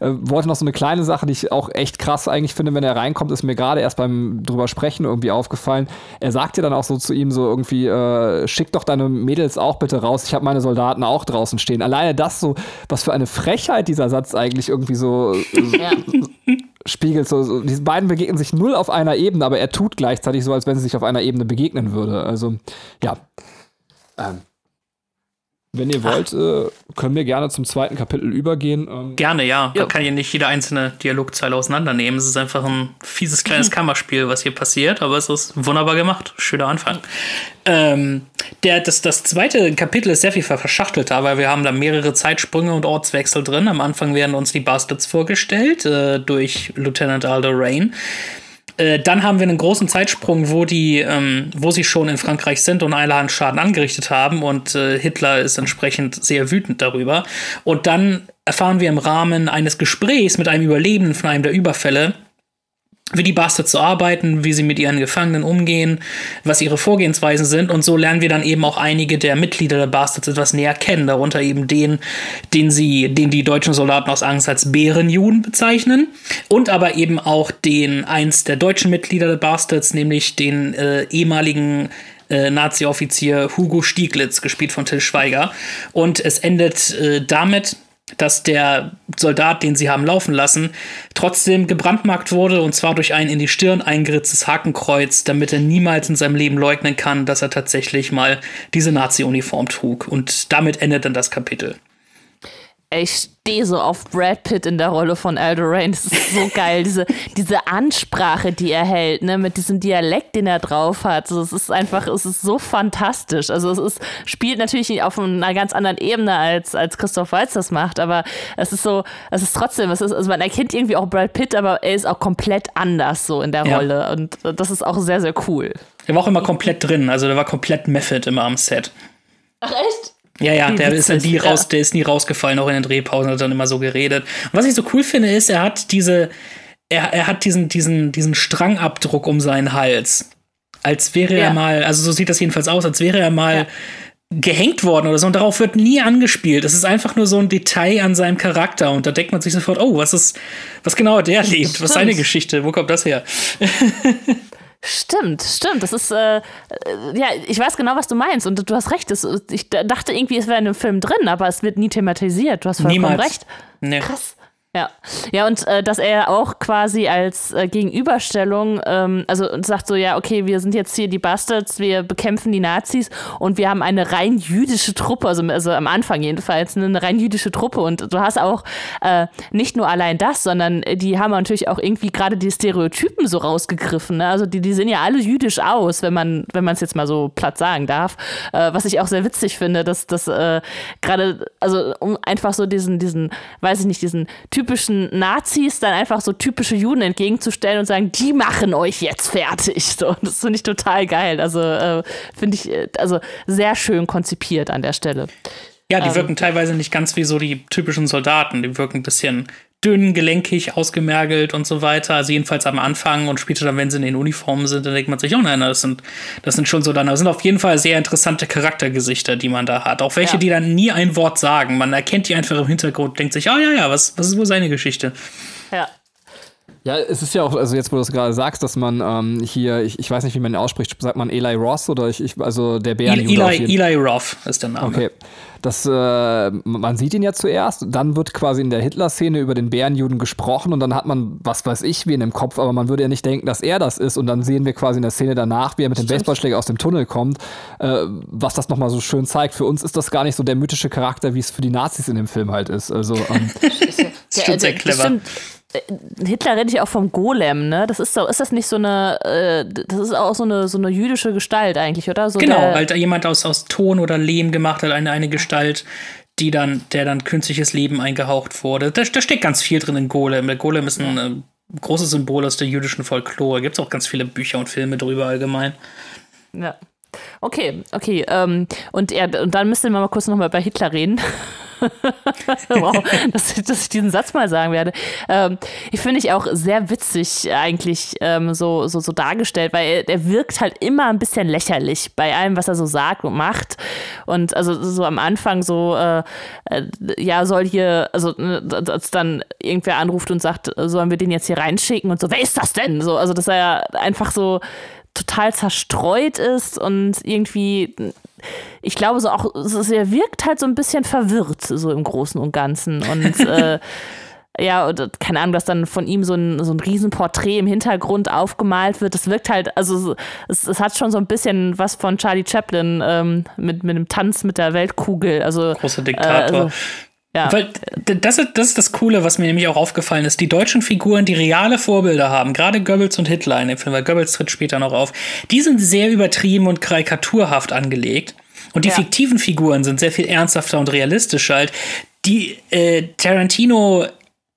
äh, wollte noch so eine kleine Sache, die ich auch echt krass eigentlich finde, wenn er reinkommt, ist mir gerade erst beim drüber sprechen irgendwie aufgefallen. Er sagt ja dann auch so zu ihm so irgendwie, äh, schick doch deine Mädels auch bitte raus, ich habe meine Soldaten auch draußen stehen. Alleine das so, was für eine Frechheit dieser Satz eigentlich irgendwie so, ja spiegelt. So, so, diese beiden begegnen sich null auf einer Ebene, aber er tut gleichzeitig so, als wenn sie sich auf einer Ebene begegnen würde. Also, ja. Ähm. Wenn ihr wollt, äh, können wir gerne zum zweiten Kapitel übergehen. Ähm gerne, ja. Man kann hier nicht jede einzelne Dialogzeile auseinandernehmen. Es ist einfach ein fieses kleines Kammerspiel, was hier passiert, aber es ist wunderbar gemacht. Schöner Anfang. Ähm, der, das, das zweite Kapitel ist sehr viel verschachtelter, weil wir haben da mehrere Zeitsprünge und Ortswechsel drin. Am Anfang werden uns die Bastards vorgestellt äh, durch Lieutenant Aldo Rain. Äh, dann haben wir einen großen Zeitsprung, wo die, ähm, wo sie schon in Frankreich sind und allerhand Schaden angerichtet haben und äh, Hitler ist entsprechend sehr wütend darüber. Und dann erfahren wir im Rahmen eines Gesprächs mit einem Überlebenden von einem der Überfälle, wie die Bastards so arbeiten, wie sie mit ihren Gefangenen umgehen, was ihre Vorgehensweisen sind. Und so lernen wir dann eben auch einige der Mitglieder der Bastards etwas näher kennen, darunter eben den, den sie, den die deutschen Soldaten aus Angst als Bärenjuden bezeichnen. Und aber eben auch den eins der deutschen Mitglieder der Bastards, nämlich den äh, ehemaligen äh, Nazi-Offizier Hugo Stieglitz, gespielt von Till Schweiger. Und es endet äh, damit, dass der Soldat, den sie haben laufen lassen, trotzdem gebrandmarkt wurde und zwar durch ein in die Stirn eingeritztes Hakenkreuz, damit er niemals in seinem Leben leugnen kann, dass er tatsächlich mal diese Nazi-Uniform trug. Und damit endet dann das Kapitel. Ich stehe so auf Brad Pitt in der Rolle von Aldorain. Das ist so geil. Diese, diese Ansprache, die er hält, ne, mit diesem Dialekt, den er drauf hat. Also es ist einfach, es ist so fantastisch. Also es ist, spielt natürlich auf einer ganz anderen Ebene, als, als Christoph Waltz das macht, aber es ist so, es ist trotzdem, es ist, also man erkennt irgendwie auch Brad Pitt, aber er ist auch komplett anders so in der ja. Rolle. Und das ist auch sehr, sehr cool. Er war auch immer komplett drin, also der war komplett Method immer am Set. Ach echt? Ja, ja, der ist, nie raus, der ist nie rausgefallen, auch in den Drehpausen hat dann immer so geredet. Und was ich so cool finde, ist, er hat diese, er, er hat diesen, diesen, diesen Strangabdruck um seinen Hals. Als wäre ja. er mal, also so sieht das jedenfalls aus, als wäre er mal ja. gehängt worden oder so. Und darauf wird nie angespielt. Das ist einfach nur so ein Detail an seinem Charakter. Und da denkt man sich sofort, oh, was ist, was genau hat der lebt? Was ist seine Geschichte? Wo kommt das her? Stimmt, stimmt. Das ist, äh, äh, ja, ich weiß genau, was du meinst. Und du hast recht. Das, ich dachte irgendwie, es wäre in einem Film drin, aber es wird nie thematisiert. Du hast vollkommen Niemals. recht. Nee. Krass. Ja, ja und äh, dass er auch quasi als äh, Gegenüberstellung, ähm, also sagt so, ja, okay, wir sind jetzt hier die Bastards, wir bekämpfen die Nazis und wir haben eine rein jüdische Truppe, also, also am Anfang jedenfalls eine rein jüdische Truppe. Und du hast auch äh, nicht nur allein das, sondern die haben natürlich auch irgendwie gerade die Stereotypen so rausgegriffen, ne? also die, die sehen ja alle jüdisch aus, wenn man wenn es jetzt mal so platt sagen darf, äh, was ich auch sehr witzig finde, dass das äh, gerade, also um einfach so diesen, diesen, weiß ich nicht, diesen Typ typischen Nazis dann einfach so typische Juden entgegenzustellen und sagen, die machen euch jetzt fertig. So, das finde ich total geil. Also äh, finde ich äh, also sehr schön konzipiert an der Stelle. Ja, die ähm, wirken teilweise nicht ganz wie so die typischen Soldaten. Die wirken ein bisschen dünn, gelenkig, ausgemergelt und so weiter. Also jedenfalls am Anfang und später dann, wenn sie in den Uniformen sind, dann denkt man sich, oh nein, das sind, das sind schon so dann, das sind auf jeden Fall sehr interessante Charaktergesichter, die man da hat. Auch welche, ja. die dann nie ein Wort sagen. Man erkennt die einfach im Hintergrund, denkt sich, oh ja, ja, was, was ist wohl seine Geschichte? Ja. Ja, es ist ja auch, also jetzt, wo du es gerade sagst, dass man ähm, hier, ich, ich weiß nicht, wie man ihn ausspricht, sagt man Eli Ross oder ich, ich also der Bär. Eli, Eli, Eli Roth ist der Name. Okay. Das, äh, man sieht ihn ja zuerst, dann wird quasi in der Hitler-Szene über den Bärenjuden gesprochen und dann hat man, was weiß ich, wen im Kopf, aber man würde ja nicht denken, dass er das ist und dann sehen wir quasi in der Szene danach, wie er mit dem Baseballschläger aus dem Tunnel kommt, äh, was das nochmal so schön zeigt. Für uns ist das gar nicht so der mythische Charakter, wie es für die Nazis in dem Film halt ist. Also, ähm, das stimmt sehr clever. Äh, Hitler redet ja auch vom Golem, ne? Das ist so, ist das nicht so eine, äh, das ist auch so eine, so eine jüdische Gestalt eigentlich, oder? So genau, halt jemand aus, aus Ton oder Lehm gemacht hat, eine, eine Gestalt, die dann, der dann künstliches Leben eingehaucht wurde. Da, da steckt ganz viel drin in Golem. Der Golem ist ein äh, großes Symbol aus der jüdischen Folklore. Gibt es auch ganz viele Bücher und Filme drüber allgemein. Ja. Okay, okay. Ähm, und, ja, und dann müssten wir mal kurz nochmal bei Hitler reden. wow, dass, dass, ich diesen Satz mal sagen werde. Ähm, ich finde ich auch sehr witzig eigentlich ähm, so, so, so dargestellt, weil er, er, wirkt halt immer ein bisschen lächerlich bei allem, was er so sagt und macht. Und also so am Anfang so, äh, äh, ja, soll hier, also ne, als dann irgendwer anruft und sagt, sollen wir den jetzt hier reinschicken und so, wer ist das denn? So, also dass er einfach so total zerstreut ist und irgendwie, ich glaube, so auch, er wirkt halt so ein bisschen verwirrt, so im Großen und Ganzen. Und äh, ja, und, keine Ahnung, dass dann von ihm so ein, so ein Riesenporträt im Hintergrund aufgemalt wird. Das wirkt halt, also es, es hat schon so ein bisschen was von Charlie Chaplin ähm, mit, mit einem Tanz mit der Weltkugel. Also, Großer Diktator. Äh, also, ja. Weil das ist, das ist das Coole, was mir nämlich auch aufgefallen ist. Die deutschen Figuren, die reale Vorbilder haben, gerade Goebbels und Hitler in dem Film, weil Goebbels tritt später noch auf, die sind sehr übertrieben und karikaturhaft angelegt. Und die ja. fiktiven Figuren sind sehr viel ernsthafter und realistischer. Halt. Die äh, Tarantino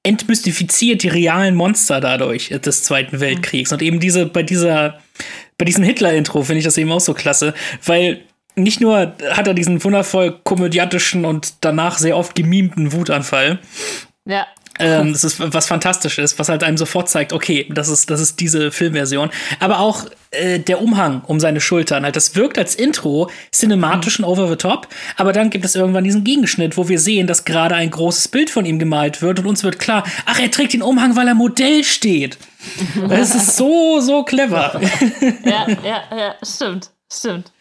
entmystifiziert die realen Monster dadurch des Zweiten Weltkriegs. Mhm. Und eben diese, bei dieser, bei diesem Hitler-Intro finde ich das eben auch so klasse, weil nicht nur hat er diesen wundervoll komödiantischen und danach sehr oft gemimten Wutanfall. Ja. Ähm, das ist was Fantastisches, was halt einem sofort zeigt, okay, das ist, das ist diese Filmversion. Aber auch äh, der Umhang um seine Schultern, halt, das wirkt als Intro cinematisch und over the top, aber dann gibt es irgendwann diesen Gegenschnitt, wo wir sehen, dass gerade ein großes Bild von ihm gemalt wird und uns wird klar, ach, er trägt den Umhang, weil er Modell steht. Das ist so, so clever. Ja, ja, ja, stimmt, stimmt.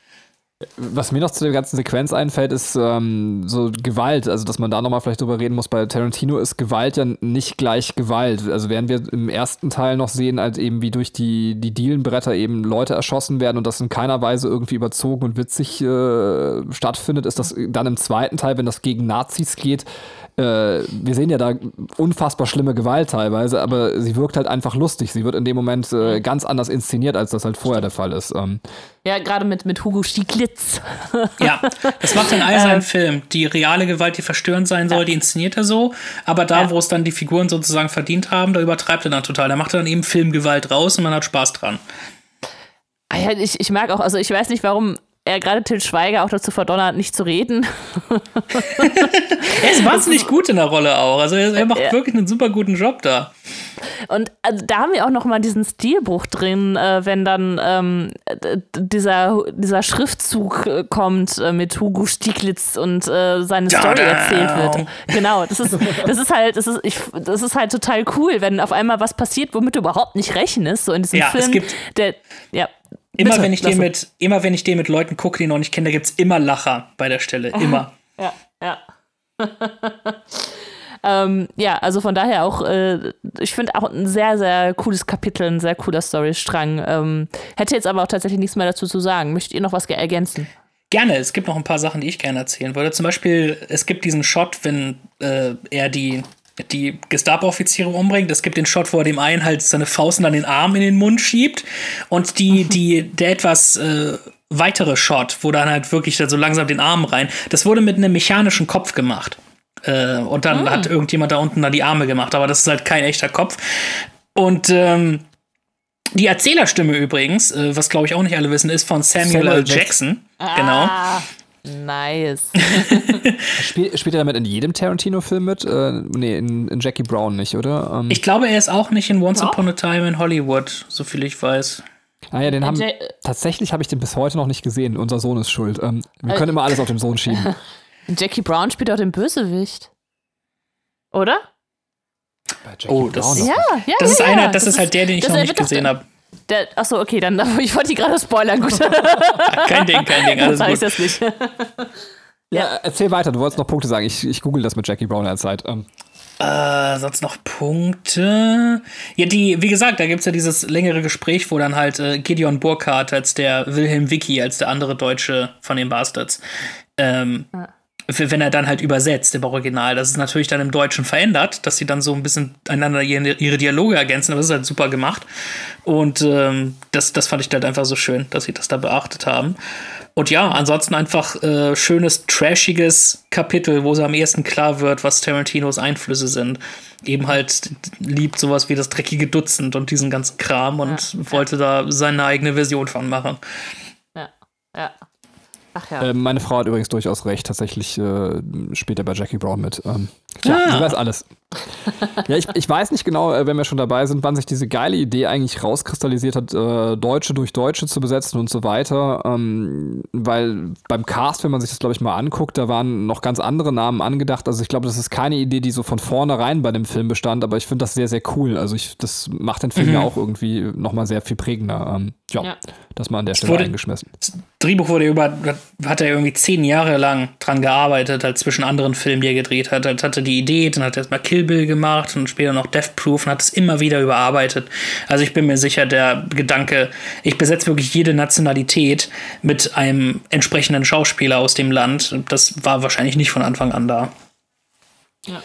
Was mir noch zu der ganzen Sequenz einfällt, ist ähm, so Gewalt. Also, dass man da nochmal vielleicht drüber reden muss. Bei Tarantino ist Gewalt ja nicht gleich Gewalt. Also, während wir im ersten Teil noch sehen, halt eben wie durch die, die Dielenbretter eben Leute erschossen werden und das in keiner Weise irgendwie überzogen und witzig äh, stattfindet, ist das dann im zweiten Teil, wenn das gegen Nazis geht, äh, wir sehen ja da unfassbar schlimme Gewalt teilweise, aber sie wirkt halt einfach lustig. Sie wird in dem Moment äh, ganz anders inszeniert, als das halt vorher der Fall ist. Ähm. Ja, gerade mit, mit Hugo Stieglitz. ja, das macht in all seinen ähm. Filmen. Die reale Gewalt, die verstörend sein soll, ja. die inszeniert er so. Aber da, ja. wo es dann die Figuren sozusagen verdient haben, da übertreibt er dann total. Da macht er dann eben Filmgewalt raus und man hat Spaß dran. Ah ja, ich, ich mag auch, also ich weiß nicht, warum er gerade Till Schweiger auch dazu verdonnert, nicht zu reden. er ist wahnsinnig gut in der Rolle auch. Also er, er macht ja. wirklich einen super guten Job da. Und also, da haben wir auch noch mal diesen Stilbruch drin, äh, wenn dann ähm, dieser, dieser Schriftzug äh, kommt äh, mit Hugo Stieglitz und äh, seine da, Story erzählt wird. Genau, das ist, das ist halt, das ist, ich, das ist halt total cool, wenn auf einmal was passiert, womit du überhaupt nicht rechnest. So in diesem ja, Film. Es gibt, der, ja. Immer Bitte, wenn ich den mit, immer wenn ich den mit Leuten gucke, die ich noch nicht kenne, da gibt es immer Lacher bei der Stelle. Immer. Ja, ja. ähm, ja, also von daher auch, äh, ich finde auch ein sehr, sehr cooles Kapitel, ein sehr cooler Storystrang. Ähm, hätte jetzt aber auch tatsächlich nichts mehr dazu zu sagen. Möchtet ihr noch was ergänzen? Gerne, es gibt noch ein paar Sachen, die ich gerne erzählen würde. Zum Beispiel, es gibt diesen Shot, wenn äh, er die die Gestapo-Offiziere umbringt. Es gibt den Shot, wo er dem einen halt seine Faust an den Arm in den Mund schiebt. Und die, die, der etwas äh, weitere Shot, wo dann halt wirklich so langsam den Arm rein. Das wurde mit einem mechanischen Kopf gemacht. Äh, und dann mhm. hat irgendjemand da unten da die Arme gemacht. Aber das ist halt kein echter Kopf. Und ähm, die Erzählerstimme übrigens, äh, was glaube ich auch nicht alle wissen, ist von Samuel, Samuel L. Jackson. Ah. Genau. Nice. Spiel, spielt er damit in jedem Tarantino-Film mit? Äh, nee, in, in, Jackie Brown nicht, oder? Ähm, ich glaube, er ist auch nicht in Once oh. Upon a Time in Hollywood, so viel ich weiß. Ah ja, den haben, tatsächlich habe ich den bis heute noch nicht gesehen. Unser Sohn ist schuld. Ähm, wir äh, können immer alles auf den Sohn schieben. Jackie Brown spielt auch den Bösewicht. Oder? oh, das, ja, ja, das ja, ist einer, das, das ist halt der, den ich noch nicht gesehen habe. Der, achso, okay, dann ich wollte die gerade spoilern, gut. kein Ding, kein Ding, alles dann gut. Ich das nicht. ja, erzähl weiter, du wolltest noch Punkte sagen. Ich, ich google das mit Jackie Brown in der Zeit. Ähm. Äh, sonst noch Punkte. Ja, die, wie gesagt, da gibt es ja dieses längere Gespräch, wo dann halt äh, Gideon Burkhardt als der Wilhelm Vicky, als der andere Deutsche von den Bastards, ähm, ja wenn er dann halt übersetzt im Original. Das ist natürlich dann im Deutschen verändert, dass sie dann so ein bisschen einander ihre Dialoge ergänzen, aber das ist halt super gemacht. Und ähm, das, das fand ich halt einfach so schön, dass sie das da beachtet haben. Und ja, ansonsten einfach äh, schönes, trashiges Kapitel, wo es am ehesten klar wird, was Tarantinos Einflüsse sind. Eben halt liebt sowas wie das dreckige Dutzend und diesen ganzen Kram und ja, wollte da seine eigene Version von machen. Ja, ja. Ach ja. Äh, meine Frau hat übrigens durchaus recht. Tatsächlich äh, spielt er bei Jackie Brown mit. Ähm, tja, ah. sie weiß alles. ja, ich, ich weiß nicht genau, äh, wenn wir schon dabei sind, wann sich diese geile Idee eigentlich rauskristallisiert hat, äh, Deutsche durch Deutsche zu besetzen und so weiter. Ähm, weil beim Cast, wenn man sich das, glaube ich, mal anguckt, da waren noch ganz andere Namen angedacht. Also ich glaube, das ist keine Idee, die so von vornherein bei dem Film bestand, aber ich finde das sehr, sehr cool. Also ich, das macht den Film mhm. ja auch irgendwie nochmal sehr viel prägender. Ähm, ja, ja, das mal an der Stelle wurde, eingeschmissen. Das Drehbuch wurde über, hat er irgendwie zehn Jahre lang dran gearbeitet, halt zwischen anderen Filmen, die er gedreht hat. Er hatte die Idee, dann hat er erstmal Kill Bill gemacht und später noch Death Proof und hat es immer wieder überarbeitet. Also ich bin mir sicher, der Gedanke, ich besetze wirklich jede Nationalität mit einem entsprechenden Schauspieler aus dem Land, das war wahrscheinlich nicht von Anfang an da. Ja.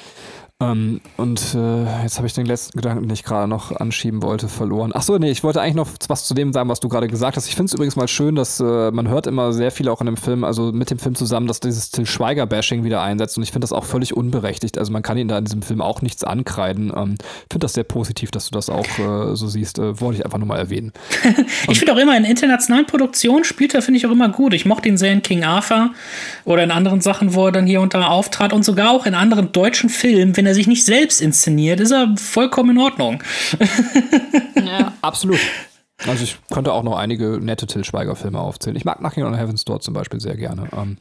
Ähm, und äh, jetzt habe ich den letzten Gedanken, den ich gerade noch anschieben wollte, verloren. Ach so, nee, ich wollte eigentlich noch was zu dem sagen, was du gerade gesagt hast. Ich finde es übrigens mal schön, dass äh, man hört immer sehr viel auch in dem Film, also mit dem Film zusammen, dass dieses Till Schweiger-Bashing wieder einsetzt. Und ich finde das auch völlig unberechtigt. Also man kann ihn da in diesem Film auch nichts ankreiden. Ähm, ich finde das sehr positiv, dass du das auch äh, so siehst. Äh, wollte ich einfach nur mal erwähnen. ich finde auch immer, in internationalen Produktionen spielt er, finde ich auch immer gut. Ich mochte ihn sehr in King Arthur oder in anderen Sachen, wo er dann hier und da auftrat und sogar auch in anderen deutschen Filmen, wenn er er sich nicht selbst inszeniert, ist er vollkommen in Ordnung. ja. Absolut. Also ich könnte auch noch einige nette Till Schweiger-Filme aufzählen. Ich mag Knocking on Heaven's Door zum Beispiel sehr gerne. Ähm,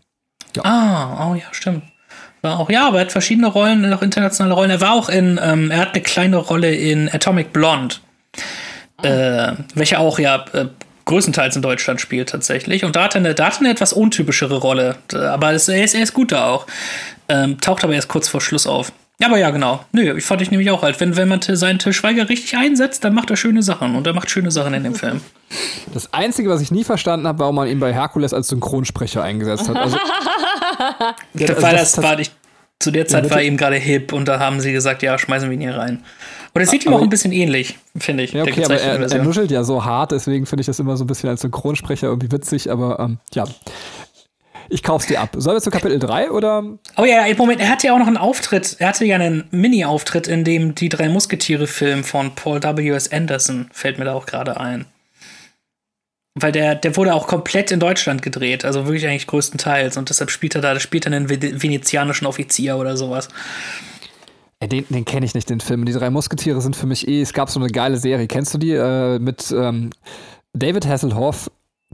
ja. Ah, oh ja, stimmt. War auch, ja, aber er hat verschiedene Rollen, auch internationale Rollen. Er war auch in, ähm, er hat eine kleine Rolle in Atomic Blonde. Äh, welche auch ja äh, größtenteils in Deutschland spielt tatsächlich. Und da hat er eine, da hat er eine etwas untypischere Rolle. Aber es, er, ist, er ist gut da auch. Ähm, taucht aber erst kurz vor Schluss auf. Aber ja, genau. Nö, ich fand ich nämlich auch halt. Wenn, wenn man seinen Til Schweiger richtig einsetzt, dann macht er schöne Sachen. Und er macht schöne Sachen in dem Film. Das Einzige, was ich nie verstanden habe, warum man ihn bei Herkules als Synchronsprecher eingesetzt hat. Also, ja, also weil das, das war nicht. Zu der Zeit ja, war ihm gerade hip und da haben sie gesagt, ja, schmeißen wir ihn hier rein. Und es sieht ihm auch ein bisschen ähnlich, finde ich. Ja, okay, aber er, er nuschelt ja so hart, deswegen finde ich das immer so ein bisschen als Synchronsprecher irgendwie witzig, aber ähm, ja. Ich kauf's dir ab. Sollen wir zu Kapitel 3 oder? Oh ja, Moment, er hatte ja auch noch einen Auftritt. Er hatte ja einen Mini-Auftritt in dem Die drei Musketiere-Film von Paul W.S. Anderson, fällt mir da auch gerade ein. Weil der, der wurde auch komplett in Deutschland gedreht, also wirklich eigentlich größtenteils. Und deshalb spielt er da, spielt er einen venezianischen Offizier oder sowas. Den, den kenne ich nicht, den Film. Die drei Musketiere sind für mich eh. Es gab so eine geile Serie. Kennst du die? Äh, mit ähm, David Hasselhoff,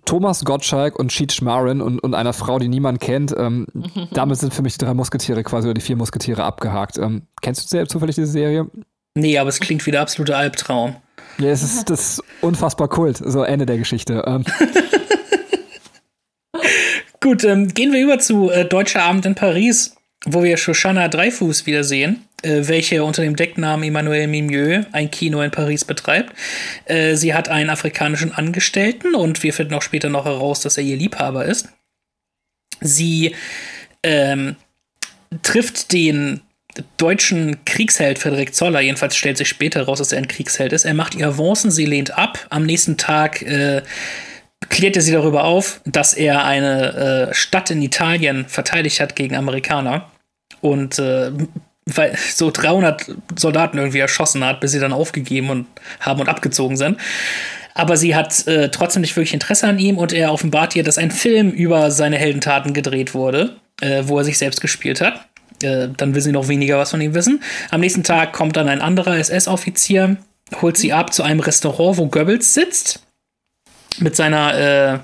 Thomas Gottschalk und Sheet Schmarin und, und einer Frau, die niemand kennt. Ähm, damit sind für mich die drei Musketiere quasi oder die vier Musketiere abgehakt. Ähm, kennst du sehr zufällig diese Serie? Nee, aber es klingt wie der absolute Albtraum. Ja, es ist das unfassbar Kult. So Ende der Geschichte. Ähm. Gut, ähm, gehen wir über zu äh, Deutscher Abend in Paris, wo wir Shoshana Dreifuß wiedersehen, welche unter dem Decknamen Emmanuel Mimieux ein Kino in Paris betreibt. Äh, sie hat einen afrikanischen Angestellten und wir finden auch später noch heraus, dass er ihr Liebhaber ist. Sie ähm, trifft den deutschen Kriegsheld Frederik Zoller, jedenfalls stellt sich später raus, dass er ein Kriegsheld ist. Er macht ihr Avancen, sie lehnt ab. Am nächsten Tag äh, klärt er sie darüber auf, dass er eine äh, Stadt in Italien verteidigt hat gegen Amerikaner. Und äh, weil so 300 Soldaten irgendwie erschossen hat, bis sie dann aufgegeben und haben und abgezogen sind. Aber sie hat äh, trotzdem nicht wirklich Interesse an ihm und er offenbart ihr, dass ein Film über seine Heldentaten gedreht wurde, äh, wo er sich selbst gespielt hat. Äh, dann will sie noch weniger was von ihm wissen. Am nächsten Tag kommt dann ein anderer SS-Offizier, holt sie ab zu einem Restaurant, wo Goebbels sitzt, mit seiner äh,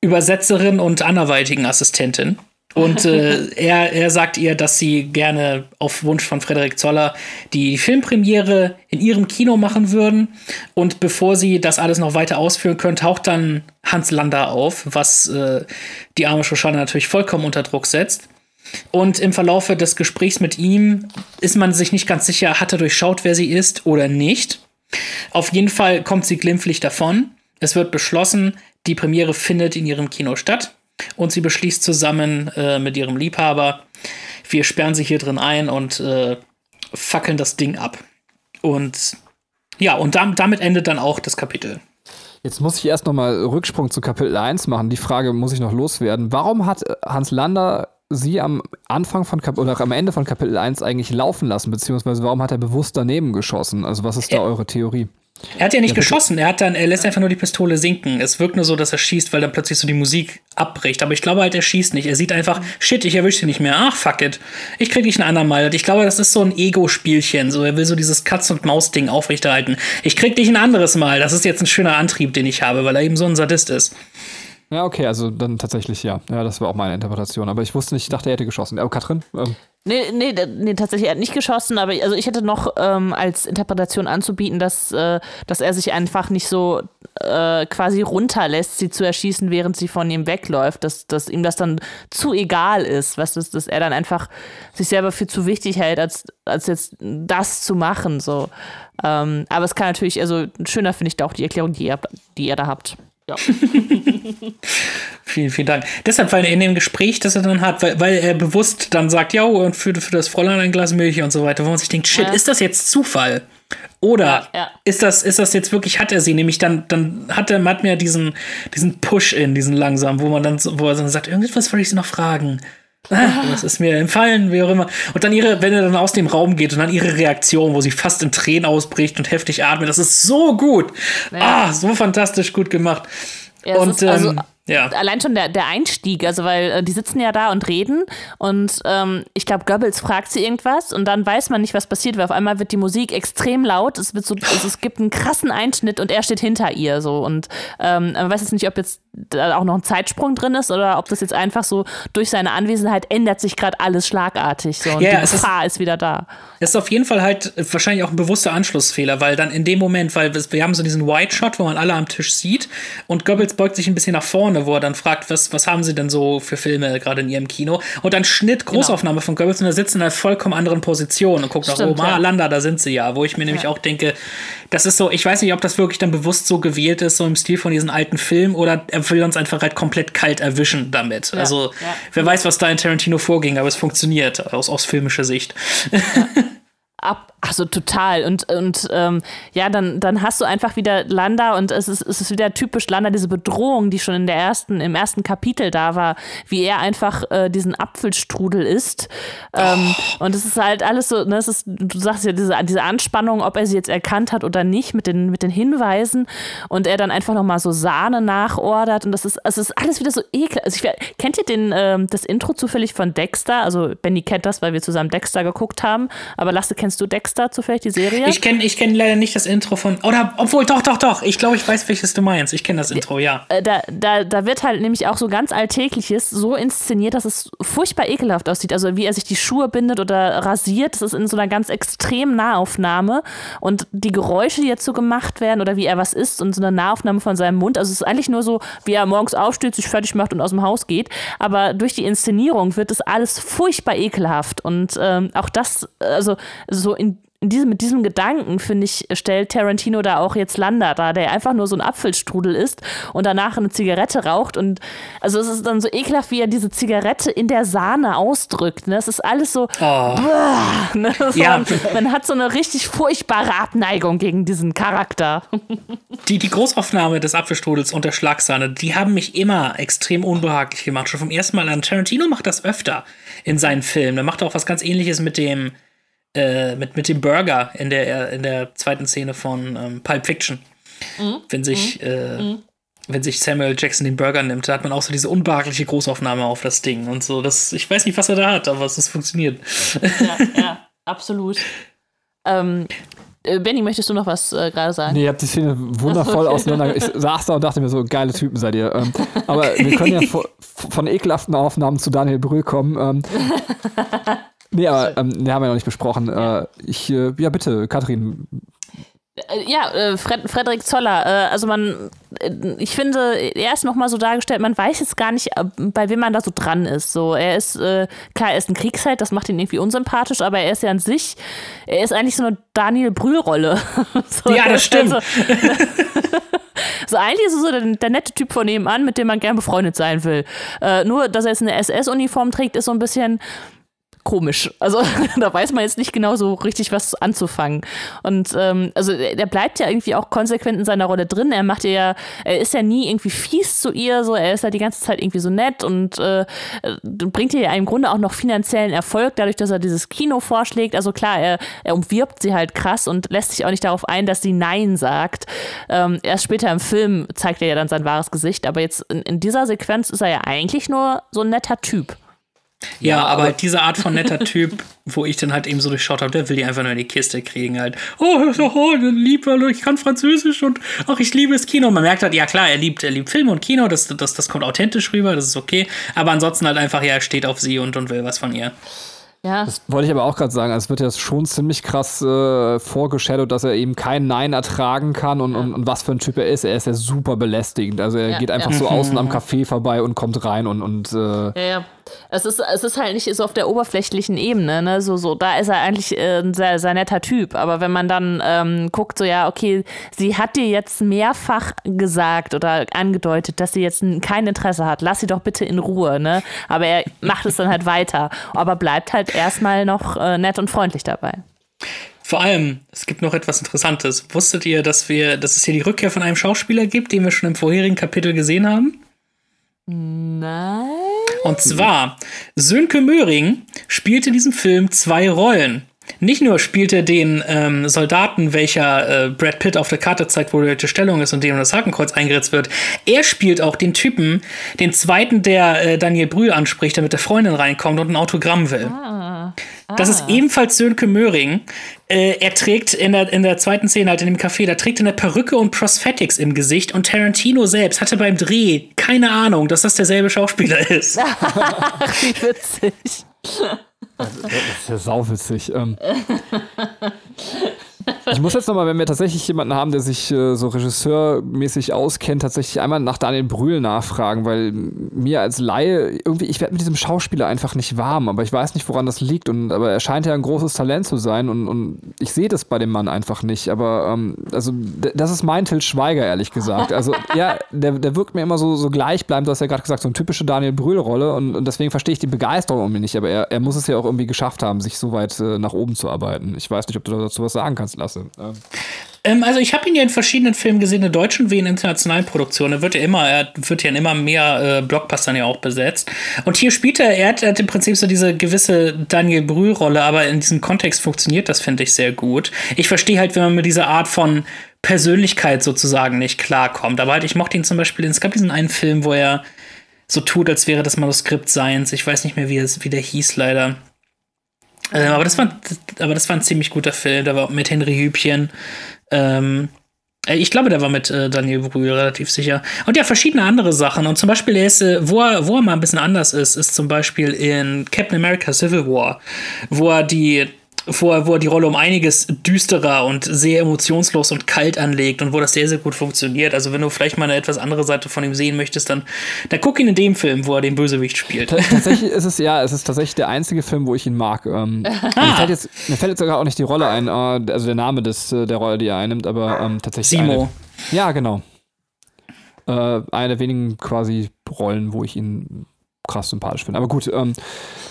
Übersetzerin und anderweitigen Assistentin. Und äh, er, er sagt ihr, dass sie gerne auf Wunsch von Frederik Zoller die Filmpremiere in ihrem Kino machen würden. Und bevor sie das alles noch weiter ausführen können, taucht dann Hans Lander auf, was äh, die arme Shoshana natürlich vollkommen unter Druck setzt. Und im Verlaufe des Gesprächs mit ihm ist man sich nicht ganz sicher, hat er durchschaut, wer sie ist oder nicht. Auf jeden Fall kommt sie glimpflich davon. Es wird beschlossen, die Premiere findet in ihrem Kino statt. Und sie beschließt zusammen äh, mit ihrem Liebhaber, wir sperren sie hier drin ein und äh, fackeln das Ding ab. Und ja, und damit endet dann auch das Kapitel. Jetzt muss ich erst nochmal Rücksprung zu Kapitel 1 machen. Die Frage muss ich noch loswerden. Warum hat Hans Lander sie am Anfang von Kap oder am Ende von Kapitel 1 eigentlich laufen lassen, beziehungsweise warum hat er bewusst daneben geschossen? Also was ist da eure Theorie? Er hat ja nicht ja, geschossen, er hat dann, er lässt einfach nur die Pistole sinken. Es wirkt nur so, dass er schießt, weil dann plötzlich so die Musik abbricht. Aber ich glaube halt, er schießt nicht. Er sieht einfach, shit, ich erwische ihn nicht mehr. Ach, fuck it. Ich krieg dich ein andermal. Ich glaube, das ist so ein Ego-Spielchen. So, er will so dieses Katz-und-Maus-Ding aufrechterhalten. Ich krieg dich ein anderes Mal. Das ist jetzt ein schöner Antrieb, den ich habe, weil er eben so ein Sadist ist. Ja, okay, also dann tatsächlich ja. Ja, das war auch meine Interpretation. Aber ich wusste nicht, ich dachte, er hätte geschossen. Oh, Katrin? Ähm. Nee, nee, nee, tatsächlich, er hat nicht geschossen, aber also ich hätte noch ähm, als Interpretation anzubieten, dass, äh, dass er sich einfach nicht so äh, quasi runterlässt, sie zu erschießen, während sie von ihm wegläuft, dass, dass ihm das dann zu egal ist, was ist, dass er dann einfach sich selber für zu wichtig hält, als, als jetzt das zu machen. So. Ähm, aber es kann natürlich, also schöner finde ich da auch die Erklärung, die ihr, die ihr da habt. Ja. vielen, vielen Dank. Deshalb, weil in dem Gespräch, das er dann hat, weil, weil er bewusst dann sagt, ja, und für, für das Fräulein ein Glas Milch und so weiter, wo man sich denkt, shit, ja. ist das jetzt Zufall? Oder ja, ja. Ist, das, ist das jetzt wirklich, hat er sie? Nämlich dann, dann hat er hat mir diesen, diesen Push-In, diesen langsam, wo man dann, wo er dann sagt, irgendwas wollte ich sie noch fragen. Ah, das ist mir entfallen, wie auch immer. Und dann ihre, wenn er dann aus dem Raum geht und dann ihre Reaktion, wo sie fast in Tränen ausbricht und heftig atmet, das ist so gut. Ja. Ah, so fantastisch gut gemacht. Ja, und, ist, also, ähm, Ja. Allein schon der, der Einstieg, also weil äh, die sitzen ja da und reden und ähm, ich glaube, Goebbels fragt sie irgendwas und dann weiß man nicht, was passiert, weil auf einmal wird die Musik extrem laut, es wird so, es, es gibt einen krassen Einschnitt und er steht hinter ihr so und ähm, man weiß jetzt nicht, ob jetzt da auch noch ein Zeitsprung drin ist oder ob das jetzt einfach so durch seine Anwesenheit ändert sich gerade alles schlagartig so und Ja, die es ist- Gefahr ist wieder da. Das ist auf jeden Fall halt äh, wahrscheinlich auch ein bewusster Anschlussfehler, weil dann in dem Moment, weil wir, haben so diesen White Shot, wo man alle am Tisch sieht und Goebbels beugt sich ein bisschen nach vorne, wo er dann fragt, was, was haben sie denn so für Filme gerade in ihrem Kino? Und dann Schnitt, Großaufnahme von Goebbels und er sitzt in einer vollkommen anderen Position und guckt nach oben, ah, ja. Landa, da sind sie ja, wo ich mir nämlich auch denke, das ist so, ich weiß nicht, ob das wirklich dann bewusst so gewählt ist, so im Stil von diesen alten Filmen oder er will uns einfach halt komplett kalt erwischen damit. also, ja. wer weiß, was da in Tarantino vorging, aber es funktioniert aus, aus filmischer Sicht. Ab, also total. Und, und ähm, ja, dann, dann hast du einfach wieder Landa und es ist, es ist wieder typisch Landa, diese Bedrohung, die schon in der ersten, im ersten Kapitel da war, wie er einfach äh, diesen Apfelstrudel isst. Ähm, Und es ist halt alles so, ne, es ist, du sagst ja, diese, diese Anspannung, ob er sie jetzt erkannt hat oder nicht, mit den, mit den Hinweisen und er dann einfach nochmal so Sahne nachordert und das ist, es ist alles wieder so ekel. Also ich, kennt ihr den, ähm, das Intro zufällig von Dexter? Also Benny kennt das, weil wir zusammen Dexter geguckt haben, aber Lasse, kennst du Dexter zufällig, die Serie? Ich kenne ich kenn leider nicht das Intro von. Oder, obwohl, doch, doch, doch. Ich glaube, ich weiß, welches du meinst. Ich kenne das Intro, ja. Äh, da, da, da wird halt nämlich auch so ganz Alltägliches so inszeniert, dass es furchtbar ekelhaft aussieht. Also wie er sich die Schuhe bindet oder rasiert, das ist in so einer ganz extremen Nahaufnahme. Und die Geräusche, die jetzt so gemacht werden oder wie er was isst und so eine Nahaufnahme von seinem Mund. Also es ist eigentlich nur so, wie er morgens aufsteht, sich fertig macht und aus dem Haus geht. Aber durch die Inszenierung wird das alles furchtbar ekelhaft. Und ähm, auch das, also so in diesem, mit diesem Gedanken, finde ich, stellt Tarantino da auch jetzt Landa da, der einfach nur so ein Apfelstrudel isst und danach eine Zigarette raucht. Und also es ist dann so ekelhaft, wie er diese Zigarette in der Sahne ausdrückt. Ne? Es ist alles so. Bäh, ne? so Ja. man, man hat so eine richtig furchtbare Abneigung gegen diesen Charakter. Die, die Großaufnahme des Apfelstrudels und der Schlagsahne, die haben mich immer extrem unbehaglich gemacht. Schon vom ersten Mal an. Tarantino macht das öfter in seinen Filmen. Er macht auch was ganz ähnliches mit dem, äh, mit, mit dem Burger in der, in der zweiten Szene von ähm, Pulp Fiction. Wenn sich. Äh, Wenn sich Samuel Jackson den Burger nimmt, da hat man auch so diese unbehagliche Großaufnahme auf das Ding und so. Das, ich weiß nicht, was er da hat, aber es funktioniert. ja, ja, absolut. Ähm, äh, Benny, möchtest du noch was äh, gerade sagen? Nee, ihr habt die Szene wundervoll okay. auseinander. Ich saß da und dachte mir so, geile Typen seid ihr. Ähm, aber wir können ja vo- von ekelhaften Aufnahmen zu Daniel Brühl kommen. Ähm, nee, aber ähm, nee, haben wir noch nicht besprochen. Äh, ich, äh, ja, bitte, Katrin. Äh, Ja, äh, Fred, Frederik Zoller. Äh, also man, ich finde, er ist nochmal so dargestellt, man weiß jetzt gar nicht, bei wem man da so dran ist. So, er ist, klar, er ist ein Kriegsheld, das macht ihn irgendwie unsympathisch, aber er ist ja an sich, er ist eigentlich so eine Daniel Brühl-Rolle. so, Ja, das stimmt. So, so eigentlich ist er so der, der nette Typ von nebenan, mit dem man gern befreundet sein will. Äh, nur, dass er jetzt eine SS-Uniform trägt, ist so ein bisschen komisch. Also da weiß man jetzt nicht genau so richtig, was anzufangen. Und ähm, also der bleibt ja irgendwie auch konsequent in seiner Rolle drin. Er macht ja, er ist ja nie irgendwie fies zu ihr, so er ist ja die ganze Zeit irgendwie so nett und äh, äh, bringt ihr ja im Grunde auch noch finanziellen Erfolg, dadurch, dass er dieses Kino vorschlägt. Also klar, er, er umwirbt sie halt krass und lässt sich auch nicht darauf ein, dass sie Nein sagt. Ähm, erst später im Film zeigt er ja dann sein wahres Gesicht, aber jetzt in, in dieser Sequenz ist er ja eigentlich nur so ein netter Typ. Ja, aber halt diese Art von netter Typ, wo ich dann halt eben so durchschaut habe, der will die einfach nur in die Kiste kriegen halt. Oh, oh lieb, ich kann Französisch und ach, ich liebe das Kino. Und man merkt halt, ja klar, er liebt, er liebt Film und Kino, das, das, das kommt authentisch rüber, das ist okay. Aber ansonsten halt einfach, ja, er steht auf sie und, und will was von ihr. Ja. Das wollte ich aber auch gerade sagen. Also es wird ja schon ziemlich krass äh, vorgeschadowt, dass er eben kein Nein ertragen kann und, und, und was für ein Typ er ist. Er ist ja super belästigend. Also er Ja, geht einfach ja. so außen am Café vorbei und kommt rein und, und äh, Ja, ja. Es ist, es ist halt nicht so auf der oberflächlichen Ebene, ne? So, so, da ist er eigentlich äh, ein sehr, sehr netter Typ. Aber wenn man dann ähm, guckt, so ja, okay, sie hat dir jetzt mehrfach gesagt oder angedeutet, dass sie jetzt kein Interesse hat, lass sie doch bitte in Ruhe, ne? Aber er macht es dann halt weiter. Aber bleibt halt erstmal noch äh, nett und freundlich dabei. Vor allem, es gibt noch etwas Interessantes. Wusstet ihr, dass wir, dass es hier die Rückkehr von einem Schauspieler gibt, den wir schon im vorherigen Kapitel gesehen haben? Nein. Und zwar, Sönke Möhring spielt in diesem Film zwei Rollen. nicht nur spielt er den ähm, Soldaten, welcher äh, Brad Pitt auf der Karte zeigt, wo die Stellung ist und dem das Hakenkreuz eingeritzt wird, er spielt auch den Typen, den zweiten, der äh, Daniel Brühl anspricht, der mit der Freundin reinkommt und ein Autogramm will. Ah. Ah. Das ist ebenfalls Sönke Möhring. Äh, er trägt in der, in der zweiten Szene halt in dem Café, da trägt er eine Perücke und Prosthetics im Gesicht und Tarantino selbst hatte beim Dreh keine Ahnung, dass das derselbe Schauspieler ist. Wie witzig. Das ist ja sauwitzig. Ähm, ich muss jetzt nochmal, wenn wir tatsächlich jemanden haben, der sich äh, so regisseurmäßig auskennt, tatsächlich einmal nach Daniel Brühl nachfragen, weil mir als Laie irgendwie, ich werde mit diesem Schauspieler einfach nicht warm, aber ich weiß nicht, woran das liegt. Und, aber er scheint ja ein großes Talent zu sein und, und ich sehe das bei dem Mann einfach nicht. Aber ähm, also das ist mein Til Schweiger, ehrlich gesagt. Also ja, der, der wirkt mir immer so, so gleichbleibend, du hast ja gerade gesagt, so eine typische Daniel Brühl-Rolle und, und deswegen verstehe ich die Begeisterung um ihn nicht. Aber er, er muss es ja auch irgendwie geschafft haben, sich so weit äh, nach oben zu arbeiten. Ich weiß nicht, ob du dazu was sagen kannst lasse. Ja. Ähm, also ich habe ihn ja in verschiedenen Filmen gesehen, in deutschen wie in internationalen Produktionen. Er wird ja immer, er wird ja in immer mehr äh, Blockbustern ja auch besetzt. Und hier spielt er, er hat, er hat im Prinzip so diese gewisse Daniel Brühl-Rolle, aber in diesem Kontext funktioniert das, finde ich, sehr gut. Ich verstehe halt, wenn man mit dieser Art von Persönlichkeit sozusagen nicht klarkommt. Aber halt, ich mochte ihn zum Beispiel, es gab diesen einen Film, wo er so tut, als wäre das Manuskript seins. Ich weiß nicht mehr, wie, es, wie der hieß, leider. Ähm, aber, das war, aber das war ein ziemlich guter Film. Der war mit Henry Hübchen. Ähm, äh, ich glaube, der war mit äh, Daniel Brühl relativ sicher. Und ja, verschiedene andere Sachen. Und zum Beispiel, ist, äh, wo, er, wo er mal ein bisschen anders ist, ist zum Beispiel in Captain America Civil War, wo er die wo er, wo er die Rolle um einiges düsterer und sehr emotionslos und kalt anlegt und wo das sehr, sehr gut funktioniert. Also wenn du vielleicht mal eine etwas andere Seite von ihm sehen möchtest, dann, dann guck ihn in dem Film, wo er den Bösewicht spielt. tatsächlich ist es, ja, es ist tatsächlich der einzige Film, wo ich ihn mag. Ähm, mir, fällt jetzt, mir fällt jetzt sogar auch nicht die Rolle ein, äh, also der Name des, äh, der Rolle, die er einnimmt, aber ähm, tatsächlich. Simo. Eine, ja, genau. Äh, eine der wenigen quasi Rollen, wo ich ihn krass sympathisch finde. Aber gut, ähm,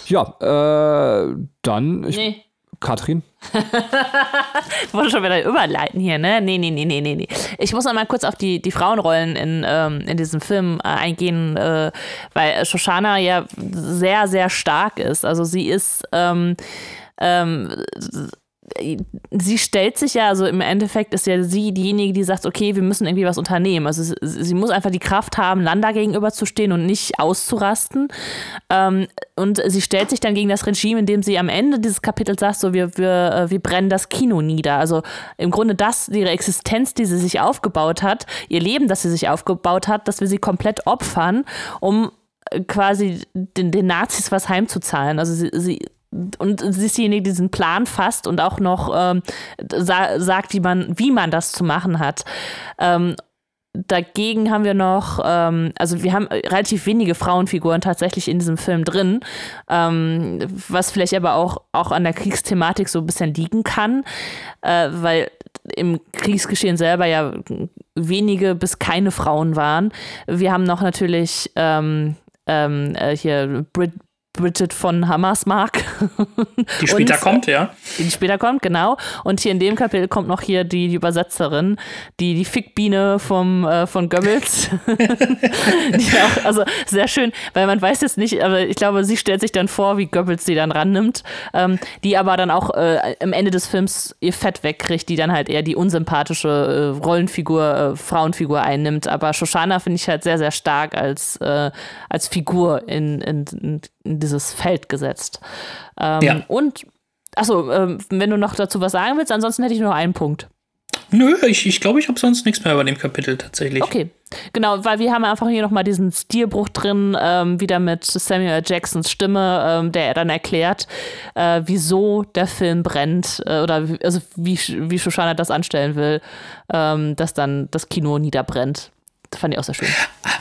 ja, äh, dann. Ich, nee. Katrin? ich wollte schon wieder überleiten hier, ne? Nee, nee, nee, nee, nee, nee. Ich muss noch mal kurz auf die, die Frauenrollen in, ähm, in diesem Film äh, eingehen, äh, weil Shoshana ja sehr, sehr stark ist. Also sie ist ähm, ähm, sie stellt sich ja, also im Endeffekt ist ja sie diejenige, die sagt, okay, wir müssen irgendwie was unternehmen. Also sie muss einfach die Kraft haben, Landa gegenüberzustehen und nicht auszurasten. Ähm, und sie stellt sich dann gegen das Regime, indem sie am Ende dieses Kapitels sagt, so wir, wir, äh, wir brennen das Kino nieder. Also im Grunde das, ihre Existenz, die sie sich aufgebaut hat, ihr Leben, das sie sich aufgebaut hat, dass wir sie komplett opfern, um quasi den, den Nazis was heimzuzahlen. Also sie, sie und sie ist diejenige, die diesen Plan fasst und auch noch ähm, sa sagt, wie man, wie man das zu machen hat. Ähm, dagegen haben wir noch, ähm, also wir haben relativ wenige Frauenfiguren tatsächlich in diesem Film drin, ähm, was vielleicht aber auch, auch an der Kriegsthematik so ein bisschen liegen kann, äh, weil im Kriegsgeschehen selber ja wenige bis keine Frauen waren. Wir haben noch natürlich ähm, ähm, äh, hier Brit Bridget von Hammersmark. Die später und, kommt, ja. Die später kommt, genau. Und hier in dem Kapitel kommt noch hier die, die Übersetzerin, die, die Fickbiene vom, äh, von Goebbels. auch, also sehr schön, weil man weiß jetzt nicht, aber ich glaube, sie stellt sich dann vor, wie Goebbels sie dann rannimmt, ähm, die aber dann auch äh, am Ende des Films ihr Fett wegkriegt, die dann halt eher die unsympathische äh, Rollenfigur, äh, Frauenfigur einnimmt. Aber Shoshana finde ich halt sehr, sehr stark als, äh, als Figur in, in, in in dieses Feld gesetzt. Ähm, ja. Und, achso, ähm, wenn du noch dazu was sagen willst, ansonsten hätte ich nur einen Punkt. Nö, ich, ich glaube, ich habe sonst nichts mehr über dem Kapitel tatsächlich. Okay, genau, weil wir haben einfach hier nochmal diesen Stilbruch drin, ähm, wieder mit Samuel Jacksons Stimme, ähm, der er dann erklärt, äh, wieso der Film brennt äh, oder also wie, wie Shoshana das anstellen will, ähm, dass dann das Kino niederbrennt. Das fand ich auch sehr schön.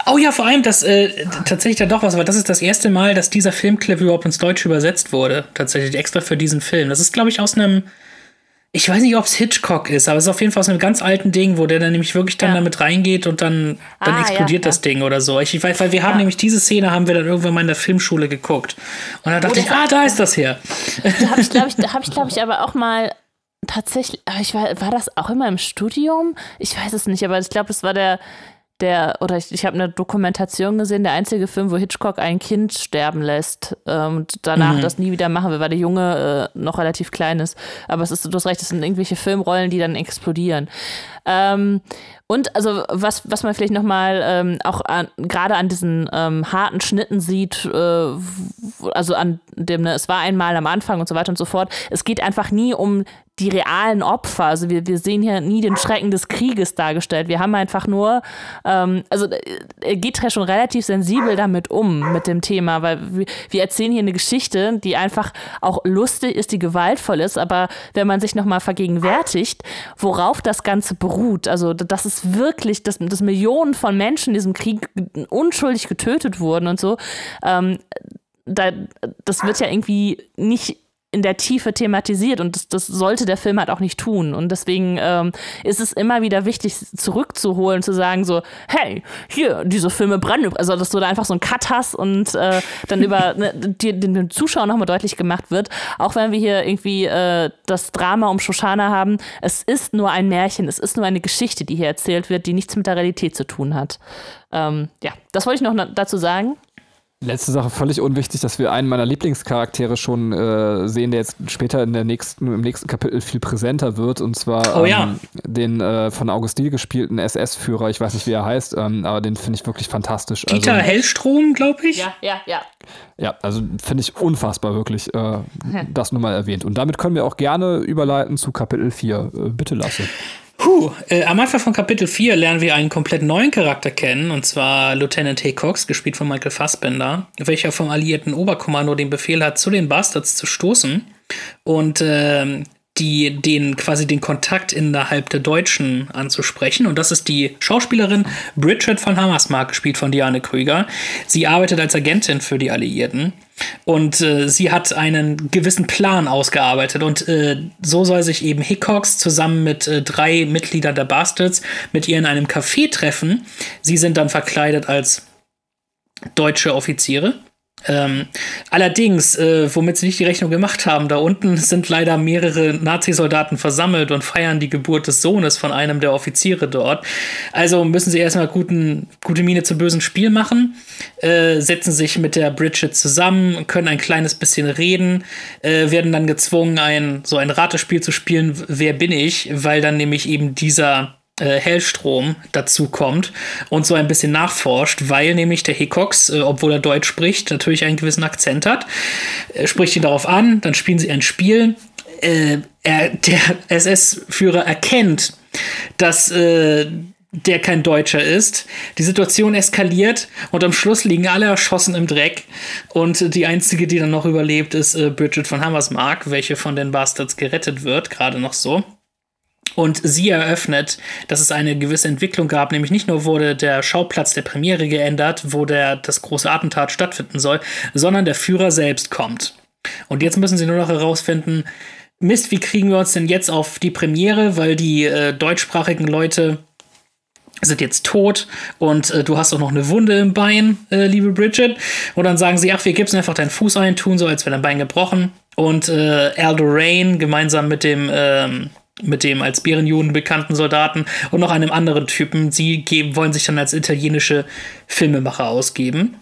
Oh ja, vor allem, dass äh, tatsächlich da doch was, aber das ist das erste Mal, dass dieser Filmclip überhaupt ins Deutsche übersetzt wurde. Tatsächlich extra für diesen Film. Das ist, glaube ich, aus einem. Ich weiß nicht, ob es Hitchcock ist, aber es ist auf jeden Fall aus einem ganz alten Ding, wo der dann nämlich wirklich dann ja. damit reingeht und dann, dann ah, explodiert ja, das ja. Ding oder so. Ich, weiß, weil wir haben nämlich diese Szene haben wir dann irgendwann mal in der Filmschule geguckt. Und da dachte oh, ich, ah, da ist das her. Da habe ich, glaube ich, hab ich, glaub ich, aber auch mal tatsächlich, aber ich war, war das auch immer im Studium? Ich weiß es nicht, aber ich glaube, es war der der, oder ich, ich habe eine Dokumentation gesehen, der einzige Film, wo Hitchcock ein Kind sterben lässt ähm, und danach mhm. das nie wieder machen will, weil der Junge äh, noch relativ klein ist. Aber es ist, du hast recht, es sind irgendwelche Filmrollen, die dann explodieren. Ähm, und also was, was man vielleicht nochmal ähm, auch gerade an diesen ähm, harten Schnitten sieht, äh, also an dem, ne, es war einmal am Anfang und so weiter und so fort, es geht einfach nie um die realen Opfer. Also wir, wir sehen hier nie den Schrecken des Krieges dargestellt. Wir haben einfach nur, ähm, also äh, er geht ja schon relativ sensibel damit um, mit dem Thema, weil wir, wir erzählen hier eine Geschichte, die einfach auch lustig ist, die gewaltvoll ist, aber wenn man sich nochmal vergegenwärtigt, worauf das Ganze beruht, also das ist wirklich, dass, dass Millionen von Menschen in diesem Krieg unschuldig getötet wurden und so, ähm, da, das wird ja irgendwie nicht in der Tiefe thematisiert und das, das sollte der Film halt auch nicht tun. Und deswegen ähm, ist es immer wieder wichtig, zurückzuholen, zu sagen so, hey, hier, diese Filme brennen. Also, dass du da einfach so einen Cut hast und äh, dann über ne, die, den Zuschauer nochmal deutlich gemacht wird, auch wenn wir hier irgendwie äh, das Drama um Shoshana haben, es ist nur ein Märchen, es ist nur eine Geschichte, die hier erzählt wird, die nichts mit der Realität zu tun hat. Ähm, ja, das wollte ich noch dazu sagen. Letzte Sache, völlig unwichtig, dass wir einen meiner Lieblingscharaktere schon äh, sehen, der jetzt später in der nächsten, im nächsten Kapitel viel präsenter wird, und zwar oh, ja. ähm, den äh, von Augustin gespielten SS-Führer, ich weiß nicht, wie er heißt, ähm, aber den finde ich wirklich fantastisch. Dieter also, Hellstrom, glaube ich. Ja, ja, ja. Ja, also finde ich unfassbar, wirklich, äh, das nur mal erwähnt. Und damit können wir auch gerne überleiten zu Kapitel 4. Äh, bitte lasse. Puh, äh, am Anfang von Kapitel 4 lernen wir einen komplett neuen Charakter kennen, und zwar Lieutenant Haycox, gespielt von Michael Fassbender, welcher vom alliierten Oberkommando den Befehl hat, zu den Bastards zu stoßen. Und äh, die den quasi den Kontakt innerhalb der Deutschen anzusprechen. Und das ist die Schauspielerin Bridget von Hammersmark, gespielt von Diane Krüger. Sie arbeitet als Agentin für die Alliierten. Und äh, sie hat einen gewissen Plan ausgearbeitet. Und äh, so soll sich eben Hickox zusammen mit äh, drei Mitgliedern der Bastards mit ihr in einem Café treffen. Sie sind dann verkleidet als deutsche Offiziere. Ähm, allerdings, äh, womit sie nicht die Rechnung gemacht haben, da unten sind leider mehrere Nazi-Soldaten versammelt und feiern die Geburt des Sohnes von einem der Offiziere dort. Also müssen sie erstmal guten, gute Miene zu bösen Spiel machen, äh, setzen sich mit der Bridget zusammen, können ein kleines bisschen reden, äh, werden dann gezwungen, ein, so ein Ratespiel zu spielen, wer bin ich, weil dann nämlich eben dieser äh, Hellstrom dazu kommt und so ein bisschen nachforscht, weil nämlich der Hickox, äh, obwohl er Deutsch spricht, natürlich einen gewissen Akzent hat, äh, spricht ihn darauf an, dann spielen sie ein Spiel. Äh, er, der SS-Führer erkennt, dass äh, der kein Deutscher ist. Die Situation eskaliert und am Schluss liegen alle erschossen im Dreck. Und die einzige, die dann noch überlebt, ist äh, Bridget von Hammersmark, welche von den Bastards gerettet wird, gerade noch so. Und sie eröffnet, dass es eine gewisse Entwicklung gab, nämlich nicht nur wurde der Schauplatz der Premiere geändert, wo der, das große Attentat stattfinden soll, sondern der Führer selbst kommt. Und jetzt müssen sie nur noch herausfinden, Mist, wie kriegen wir uns denn jetzt auf die Premiere, weil die äh, deutschsprachigen Leute sind jetzt tot und äh, du hast auch noch eine Wunde im Bein, äh, liebe Bridget. Und dann sagen sie, ach, wir gibst einfach deinen Fuß ein, tun so, als wäre dein Bein gebrochen. Und äh, Aldo Rain gemeinsam mit dem ähm, mit dem als Bärenjuden bekannten Soldaten und noch einem anderen Typen. Sie geben, wollen sich dann als italienische Filmemacher ausgeben.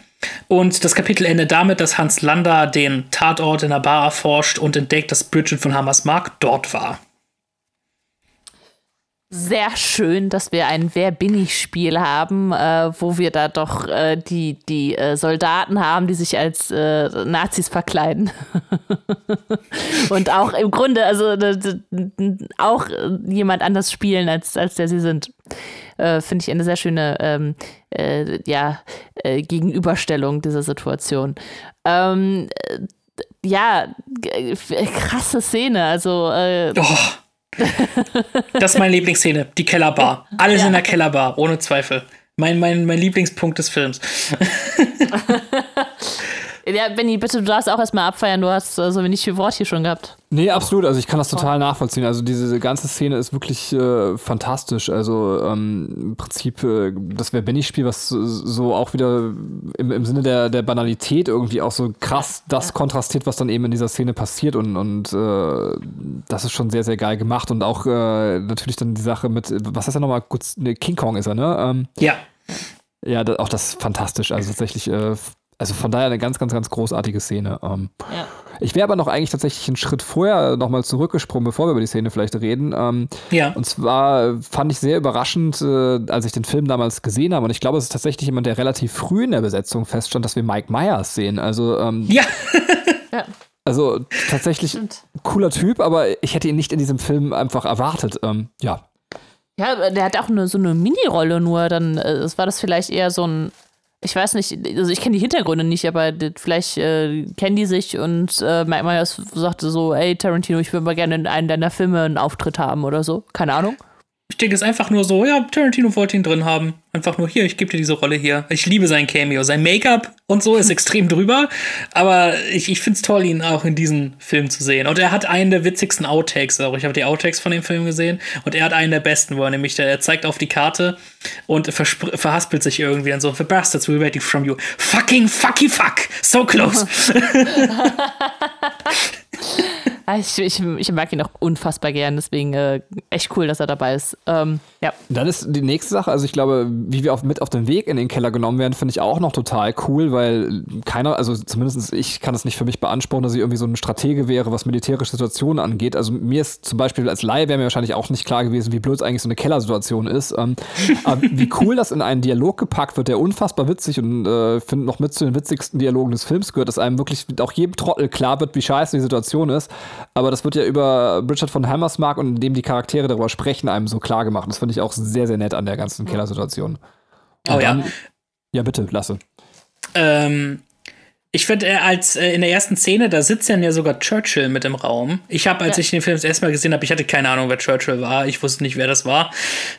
Und das Kapitel endet damit, dass Hans Lander den Tatort in der Bar erforscht und entdeckt, dass Bridget von Hammersmark dort war sehr schön, dass wir ein Wer bin ich Spiel haben, äh, wo wir da doch äh, die, die äh, Soldaten haben, die sich als äh, Nazis verkleiden. Und auch im Grunde, also auch jemand anders spielen, als, als der sie sind. Äh, finde ich eine sehr schöne ähm, äh, ja, Gegenüberstellung dieser Situation. Ähm, ja, krasse Szene. Also. Oh das ist meine Lieblingsszene, die Kellerbar. Alles ja. in der Kellerbar, ohne Zweifel. Mein, mein, mein Lieblingspunkt des Films. Ja, Benny, bitte, du darfst auch erstmal abfeiern, du hast so wenig viel Wort hier schon gehabt. Nee, absolut, also ich kann das total nachvollziehen. Also diese ganze Szene ist wirklich äh, fantastisch. Also ähm, im Prinzip äh, das Wer bin ich Spiel, was so auch wieder im, im Sinne der, der Banalität irgendwie auch so krass das ja. kontrastiert, was dann eben in dieser Szene passiert und, und äh, das ist schon sehr, sehr geil gemacht und auch äh, natürlich dann die Sache mit, was heißt er nochmal, King Kong ist er, ne? Ähm, ja Ja, da, auch das ist fantastisch. Also tatsächlich, äh, also von daher eine ganz, ganz, ganz großartige Szene. Ähm, Ja. Ich wäre aber noch eigentlich tatsächlich einen Schritt vorher nochmal zurückgesprungen, bevor wir über die Szene vielleicht reden. Ähm, Ja. Und zwar fand ich sehr überraschend, äh, als ich den Film damals gesehen habe. Und ich glaube, es ist tatsächlich jemand, der relativ früh in der Besetzung feststand, dass wir Mike Myers sehen. Also, ähm, Ja, also tatsächlich Stimmt. cooler Typ, aber ich hätte ihn nicht in diesem Film einfach erwartet. Ähm, ja. Ja, der hat auch eine, so eine Mini-Rolle nur. Dann äh, es war das vielleicht eher so ein. Ich weiß nicht, also ich kenne die Hintergründe nicht, aber vielleicht äh, kennen die sich und äh, Mike Myers sagte so, ey Tarantino, ich würde mal gerne in einem deiner Filme einen Auftritt haben oder so. Keine Ahnung. Ich denke, es ist einfach nur so, ja, Tarantino wollte ihn drin haben. Einfach nur hier, ich gebe dir diese Rolle hier. Ich liebe sein Cameo. Sein Make-up und so ist extrem drüber, aber ich, ich finde es toll, ihn auch in diesem Film zu sehen. Und er hat einen der witzigsten Outtakes auch. Ich habe die Outtakes von dem Film gesehen und er hat einen der besten, wo er nämlich, der, er zeigt auf die Karte und verhaspelt sich irgendwie dann so, The bastards we're waiting from you. Fucking fucky fuck! So close! Ah, Ich, ich, ich mag ihn auch unfassbar gern, deswegen äh, echt cool, dass er dabei ist. Ähm, ja. Dann ist die nächste Sache, also ich glaube, wie wir auf, mit auf den Weg in den Keller genommen werden, finde ich auch noch total cool, weil keiner, also zumindest ich kann es nicht für mich beanspruchen, dass ich irgendwie so ein Stratege wäre, was militärische Situationen angeht. Also mir ist zum Beispiel als Laie wäre mir wahrscheinlich auch nicht klar gewesen, wie blöd eigentlich so eine Kellersituation ist. Ähm, aber wie cool das in einen Dialog gepackt wird, der unfassbar witzig und äh, finde noch mit zu den witzigsten Dialogen des Films gehört, dass einem wirklich auch jedem Trottel klar wird, wie scheiße die Situation ist. Aber das wird ja über Richard von Hammersmark und indem die Charaktere darüber sprechen, einem so klar gemacht. Das finde ich auch sehr, sehr nett an der ganzen Kellersituation. Oh ja. dann- Ja, bitte, lasse. Ähm, ich finde, er als äh, in der ersten Szene, da sitzt dann ja sogar Churchill mit im Raum. Ich habe, als Ja. ich den Film das erste Mal gesehen habe, ich hatte keine Ahnung, wer Churchill war. Ich wusste nicht, wer das war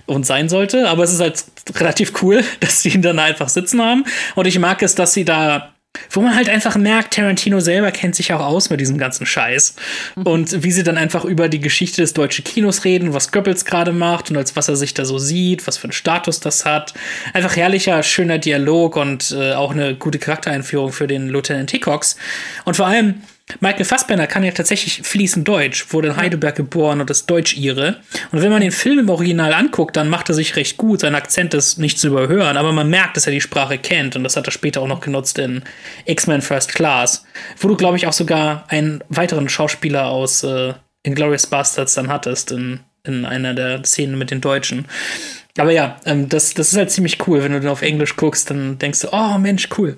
und sein sollte. Aber es ist halt relativ cool, dass sie ihn dann einfach sitzen haben. Und ich mag es, dass sie da wo man halt einfach merkt, Tarantino selber kennt sich auch aus mit diesem ganzen Scheiß. Und wie sie dann einfach über die Geschichte des deutschen Kinos reden, was Goebbels gerade macht und als was er sich da so sieht, was für einen Status das hat. Einfach herrlicher, schöner Dialog und äh, auch eine gute Charaktereinführung für den Lieutenant Hickox. Und vor allem, Michael Fassbender kann ja tatsächlich fließend Deutsch, wurde in Heidelberg geboren und ist Deutsch-Ire. Und wenn man den Film im Original anguckt, dann macht er sich recht gut. Sein Akzent ist nicht zu überhören, aber man merkt, dass er die Sprache kennt. Und das hat er später auch noch genutzt in X-Men First Class, wo du, glaube ich, auch sogar einen weiteren Schauspieler aus äh, Inglourious Bastards dann hattest, in, in einer der Szenen mit den Deutschen. Aber ja, ähm, das, das ist halt ziemlich cool. Wenn du dann auf Englisch guckst, dann denkst du, oh Mensch, cool.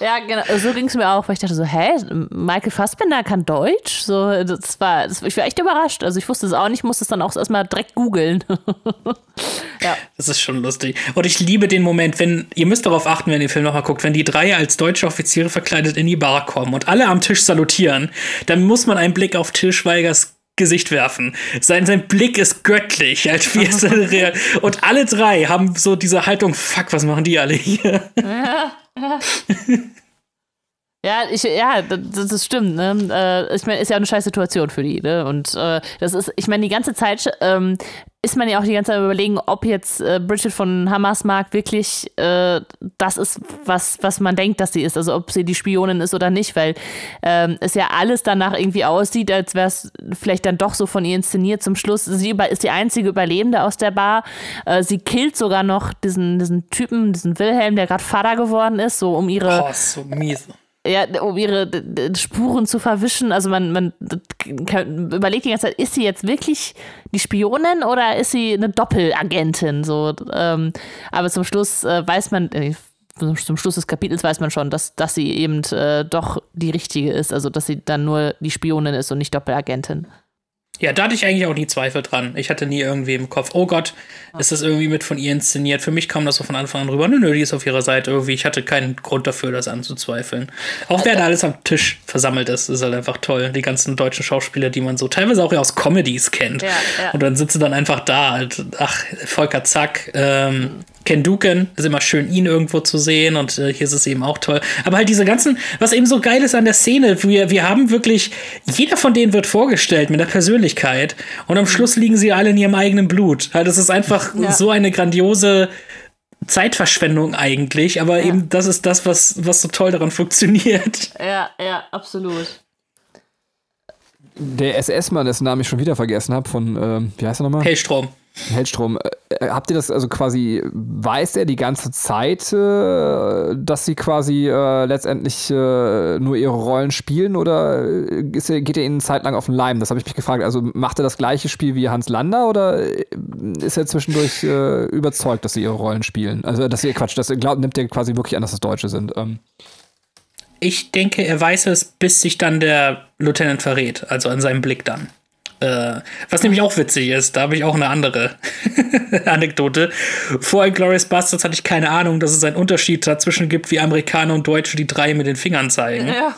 Ja, genau. So ging es mir auch, weil ich dachte so, hä, Michael Fassbender kann Deutsch? So, das war, das, ich war echt überrascht. Also ich wusste es auch nicht, musste es dann auch erstmal direkt googeln. ja. Das ist schon lustig. Und ich liebe den Moment, wenn, ihr müsst darauf achten, wenn ihr den Film nochmal guckt, wenn die drei als deutsche Offiziere verkleidet in die Bar kommen und alle am Tisch salutieren, dann muss man einen Blick auf Til Schweigers Gesicht werfen. Sein, sein Blick ist göttlich, als Und alle drei haben so diese Haltung, fuck, was machen die alle hier? Ja, ich, ja, das, das stimmt. Ne? Äh, ich meine, ist ja eine scheiß Situation für die. Ne? Und äh, das ist, ich meine, die ganze Zeit ähm, ist man ja auch die ganze Zeit überlegen, ob jetzt äh, Bridget von Hammersmark wirklich äh, das ist, was, was man denkt, dass sie ist. Also ob sie die Spionin ist oder nicht, weil ähm, es ja alles danach irgendwie aussieht, als wäre es vielleicht dann doch so von ihr inszeniert. Zum Schluss, sie über, ist die einzige Überlebende aus der Bar. Äh, sie killt sogar noch diesen, diesen Typen, diesen Wilhelm, der gerade Vater geworden ist, so um ihre Oh, so mies. Ja, um ihre Spuren zu verwischen. Also man, man überlegt die ganze Zeit, ist sie jetzt wirklich die Spionin oder ist sie eine Doppelagentin? So, ähm, aber zum Schluss äh, weiß man, äh, zum Schluss des Kapitels weiß man schon, dass, dass sie eben äh, doch die richtige ist. Also dass sie dann nur die Spionin ist und nicht Doppelagentin. Ja, da hatte ich eigentlich auch nie Zweifel dran. Ich hatte nie irgendwie im Kopf, oh Gott, ist das irgendwie mit von ihr inszeniert? Für mich kam das so von Anfang an rüber. Nö, nö, die ist auf ihrer Seite irgendwie. Ich hatte keinen Grund dafür, das anzuzweifeln. Auch wer da alles am Tisch versammelt ist, ist halt einfach toll. Die ganzen deutschen Schauspieler, die man so teilweise auch ja aus Comedies kennt. Ja, ja. Und dann sitzen dann einfach da. Halt, ach, Volker Zack, ähm, Ken Duken, ist immer schön, ihn irgendwo zu sehen und äh, hier ist es eben auch toll. Aber halt diese ganzen, was eben so geil ist an der Szene, wir, wir haben wirklich, jeder von denen wird vorgestellt mit der Persönlichkeit und am Schluss liegen sie alle in ihrem eigenen Blut. Halt, das ist einfach Ja. so eine grandiose Zeitverschwendung eigentlich, aber eben das ist das, was, was so toll daran funktioniert. Ja, ja, absolut. Der SS-Mann, dessen Namen ich schon wieder vergessen habe, von, ähm, wie heißt er nochmal? Hellstrom. Heldstrom, äh, habt ihr das also quasi, weiß er die ganze Zeit, äh, dass sie quasi äh, letztendlich äh, nur ihre Rollen spielen oder ist er, geht er ihnen eine Zeit lang auf den Leim? Das habe ich mich gefragt. Also macht er das gleiche Spiel wie Hans Lander oder äh, ist er zwischendurch äh, überzeugt, dass sie ihre Rollen spielen? Also, dass ihr Quatsch, das glaubt, nimmt er quasi wirklich an, dass das Deutsche sind. Ähm. Ich denke, er weiß es, bis sich dann der Lieutenant verrät, also an seinem Blick dann. Äh, was nämlich auch witzig ist, da habe ich auch eine andere Anekdote. Vor Glorious Bastards hatte ich keine Ahnung, dass es einen Unterschied dazwischen gibt, wie Amerikaner und Deutsche die drei mit den Fingern zeigen. Ja.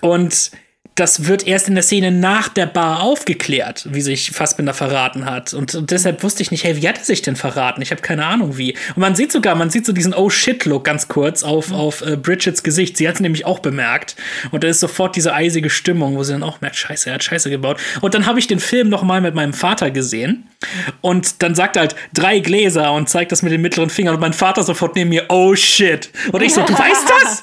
Und das wird erst in der Szene nach der Bar aufgeklärt, wie sich Fassbinder verraten hat. Und, und deshalb wusste ich nicht, hey, wie hat er sich denn verraten? Ich habe keine Ahnung wie. Und man sieht sogar, man sieht so diesen Oh shit-Look ganz kurz auf, mhm. auf äh, Bridgets Gesicht. Sie hat es nämlich auch bemerkt. Und da ist sofort diese eisige Stimmung, wo sie dann auch merkt, scheiße, er hat Scheiße gebaut. Und dann habe ich den Film noch mal mit meinem Vater gesehen. Und dann sagt er halt drei Gläser und zeigt das mit den mittleren Fingern. Und mein Vater sofort neben mir, oh shit. Und ich so, du weißt das?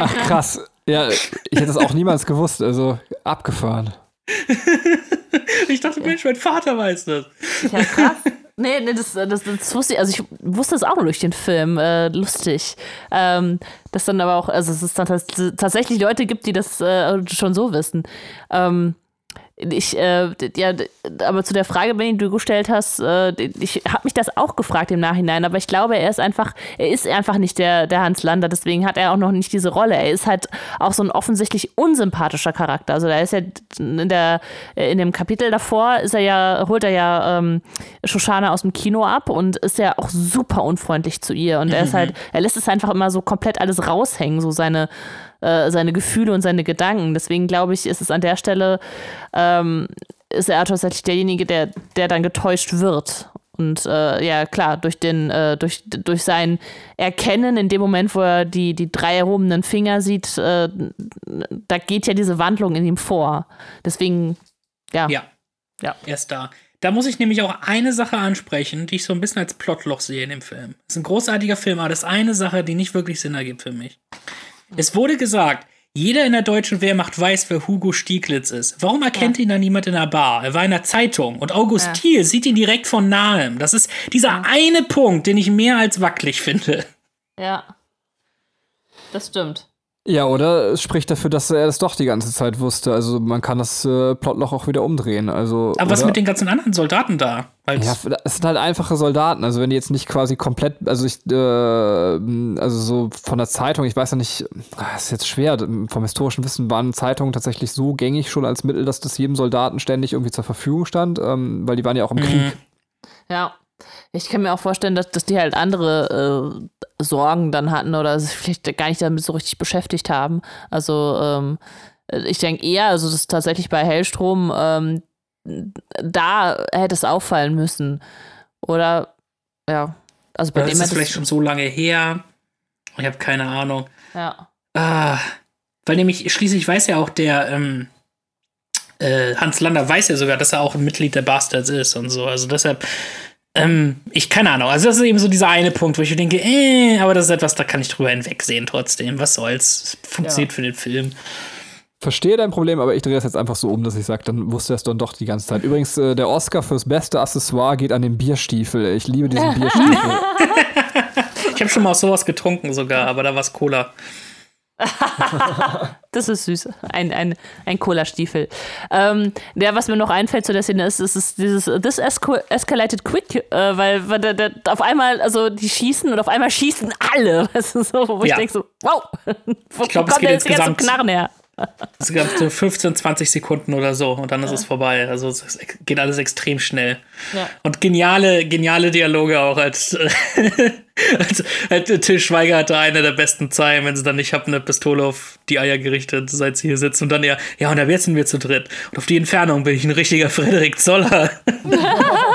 Ach krass. Ja, ich hätte das auch niemals gewusst, also abgefahren. ich dachte, Mensch, mein Vater weiß das. Ja, krass. Nee, nee, das, das, das wusste ich, also ich wusste es auch nur durch den Film, äh, lustig. Ähm, dass dann aber auch, also es ist dann tatsächlich Leute gibt, die das äh, schon so wissen. Ähm, ich, äh, ja, aber zu der Frage, die du gestellt hast, äh, ich habe mich das auch gefragt im Nachhinein, aber ich glaube, er ist einfach, er ist einfach nicht der, der Hans Lander, deswegen hat er auch noch nicht diese Rolle. Er ist halt auch so ein offensichtlich unsympathischer Charakter. Also da ist ja in der, in dem Kapitel davor ist er ja, holt er ja ähm, Shoshana aus dem Kino ab und ist ja auch super unfreundlich zu ihr. Und er ist halt, er lässt es einfach immer so komplett alles raushängen, so seine äh, seine Gefühle und seine Gedanken. Deswegen glaube ich, ist es an der Stelle, ähm, ist er tatsächlich derjenige, der, der dann getäuscht wird. Und äh, ja, klar, durch, den, äh, durch, durch sein Erkennen in dem Moment, wo er die, die drei erhobenen Finger sieht, äh, da geht ja diese Wandlung in ihm vor. Deswegen, ja. Ja. Ja. Er ist da. Da muss ich nämlich auch eine Sache ansprechen, die ich so ein bisschen als Plotloch sehe in dem Film. Das ist ein großartiger Film, aber das ist eine Sache, die nicht wirklich Sinn ergibt für mich. Es wurde gesagt, jeder in der deutschen Wehrmacht weiß, wer Hugo Stieglitz ist. Warum erkennt ja. ihn dann niemand in der Bar? Er war in der Zeitung. Und August ja. Thiel sieht ihn direkt von nahem. Das ist dieser eine Punkt, den ich mehr als wackelig finde. Ja. Das stimmt. Ja, oder es spricht dafür, dass er das doch die ganze Zeit wusste. Also man kann das äh, Plotloch auch wieder umdrehen. Also, Aber was mit den ganzen anderen Soldaten da? Als ja, es sind halt einfache Soldaten. Also wenn die jetzt nicht quasi komplett, also ich, äh, also so von der Zeitung, ich weiß ja nicht, das ah, ist jetzt schwer. Vom historischen Wissen waren Zeitungen tatsächlich so gängig schon als Mittel, dass das jedem Soldaten ständig irgendwie zur Verfügung stand, ähm, weil die waren ja auch im mhm. Krieg. Ja. Ich kann mir auch vorstellen, dass, dass die halt andere äh, Sorgen dann hatten oder sich vielleicht gar nicht damit so richtig beschäftigt haben. Also ähm, ich denke eher, also das tatsächlich bei Hellstrom, ähm, da hätte es auffallen müssen. Oder ja. Also bei Oder dem ist das vielleicht schon so lange her. Ich habe keine Ahnung. Ja. Ah, weil nämlich schließlich weiß ja auch der ähm, äh, Hans Lander weiß ja sogar, dass er auch ein Mitglied der Bastards ist und so. Also deshalb ähm, ich keine Ahnung. Also das ist eben so dieser eine Punkt, wo ich denke, äh, aber das ist etwas, da kann ich drüber hinwegsehen trotzdem. Was soll's? Funktioniert ja. für den Film. Verstehe dein Problem, aber ich drehe das jetzt einfach so um, dass ich sage, dann wusste er es dann doch die ganze Zeit. Übrigens, äh, der Oscar fürs beste Accessoire geht an den Bierstiefel. Ich liebe diesen Bierstiefel. ich habe schon mal sowas getrunken sogar, aber da war es Cola. das ist süß. Ein, ein, ein Cola-Stiefel. Ähm, ja, was mir noch einfällt zu der Szene ist, ist, ist dieses This escalated quick, äh, weil, weil der, der, auf einmal, also die schießen und auf einmal schießen alle. Weißt du, so, wo ja. ich denke so, wow, wo ich glaub, kommt der jetzt insgesamt Knarren her? Es gab so 15, 20 Sekunden oder so und dann ist ja. es vorbei. Also es geht alles extrem schnell. Ja. Und geniale, geniale Dialoge auch als, als, als Till Schweiger hatte eine der besten Zeilen, wenn sie dann, ich habe eine Pistole auf die Eier gerichtet, seit sie hier sitzen und dann ja, ja, und jetzt sind wir zu dritt. Und auf die Entfernung bin ich ein richtiger Frederik Zoller.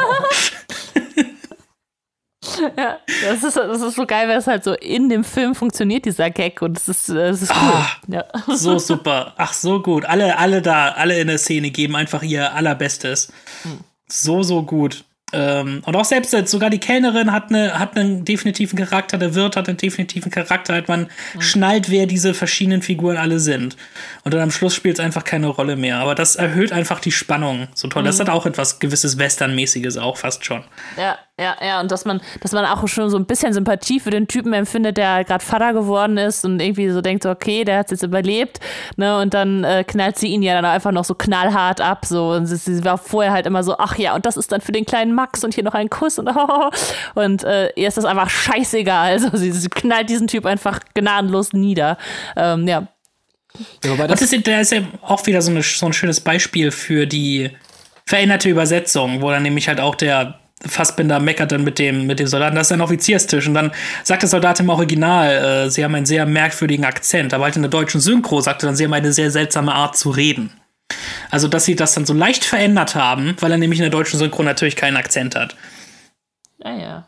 ja, das ist, das ist so geil, weil es halt so in dem Film funktioniert, dieser Gag. Und es ist, das ist cool. Ah, ja. So super. Ach, so gut. Alle, alle da, alle in der Szene geben einfach ihr Allerbestes. Hm. So, so gut. Ähm, und auch selbst sogar die Kellnerin hat, eine, hat einen definitiven Charakter, der Wirt hat einen definitiven Charakter, halt man mhm. schnallt, wer diese verschiedenen Figuren alle sind. Und dann am Schluss spielt es einfach keine Rolle mehr. Aber das erhöht einfach die Spannung so toll. Mhm. Das hat auch etwas gewisses Westernmäßiges auch fast schon. Ja, ja, ja, und dass man, dass man auch schon so ein bisschen Sympathie für den Typen empfindet, der gerade Vater geworden ist und irgendwie so denkt, okay, der hat es jetzt überlebt, ne? Und dann äh, knallt sie ihn ja dann einfach noch so knallhart ab. So. Und sie, sie, war vorher halt immer so, ach ja, und das ist dann für den kleinen Max und hier noch ein Kuss und oh, und äh, ihr ist das einfach scheißegal. Also sie, sie knallt diesen Typ einfach gnadenlos nieder. Ähm, ja. ja wobei das, das ist, der ist ja auch wieder so, eine, so ein schönes Beispiel für die veränderte Übersetzung, wo dann nämlich halt auch der Fassbinder meckert dann mit dem, mit dem Soldaten, das ist ein Offizierstisch. Und dann sagt der Soldat im Original, äh, sie haben einen sehr merkwürdigen Akzent. Aber halt in der deutschen Synchro sagte dann, sie haben eine sehr seltsame Art zu reden. Also, dass sie das dann so leicht verändert haben, weil er nämlich in der deutschen Synchro natürlich keinen Akzent hat. Ja, ja.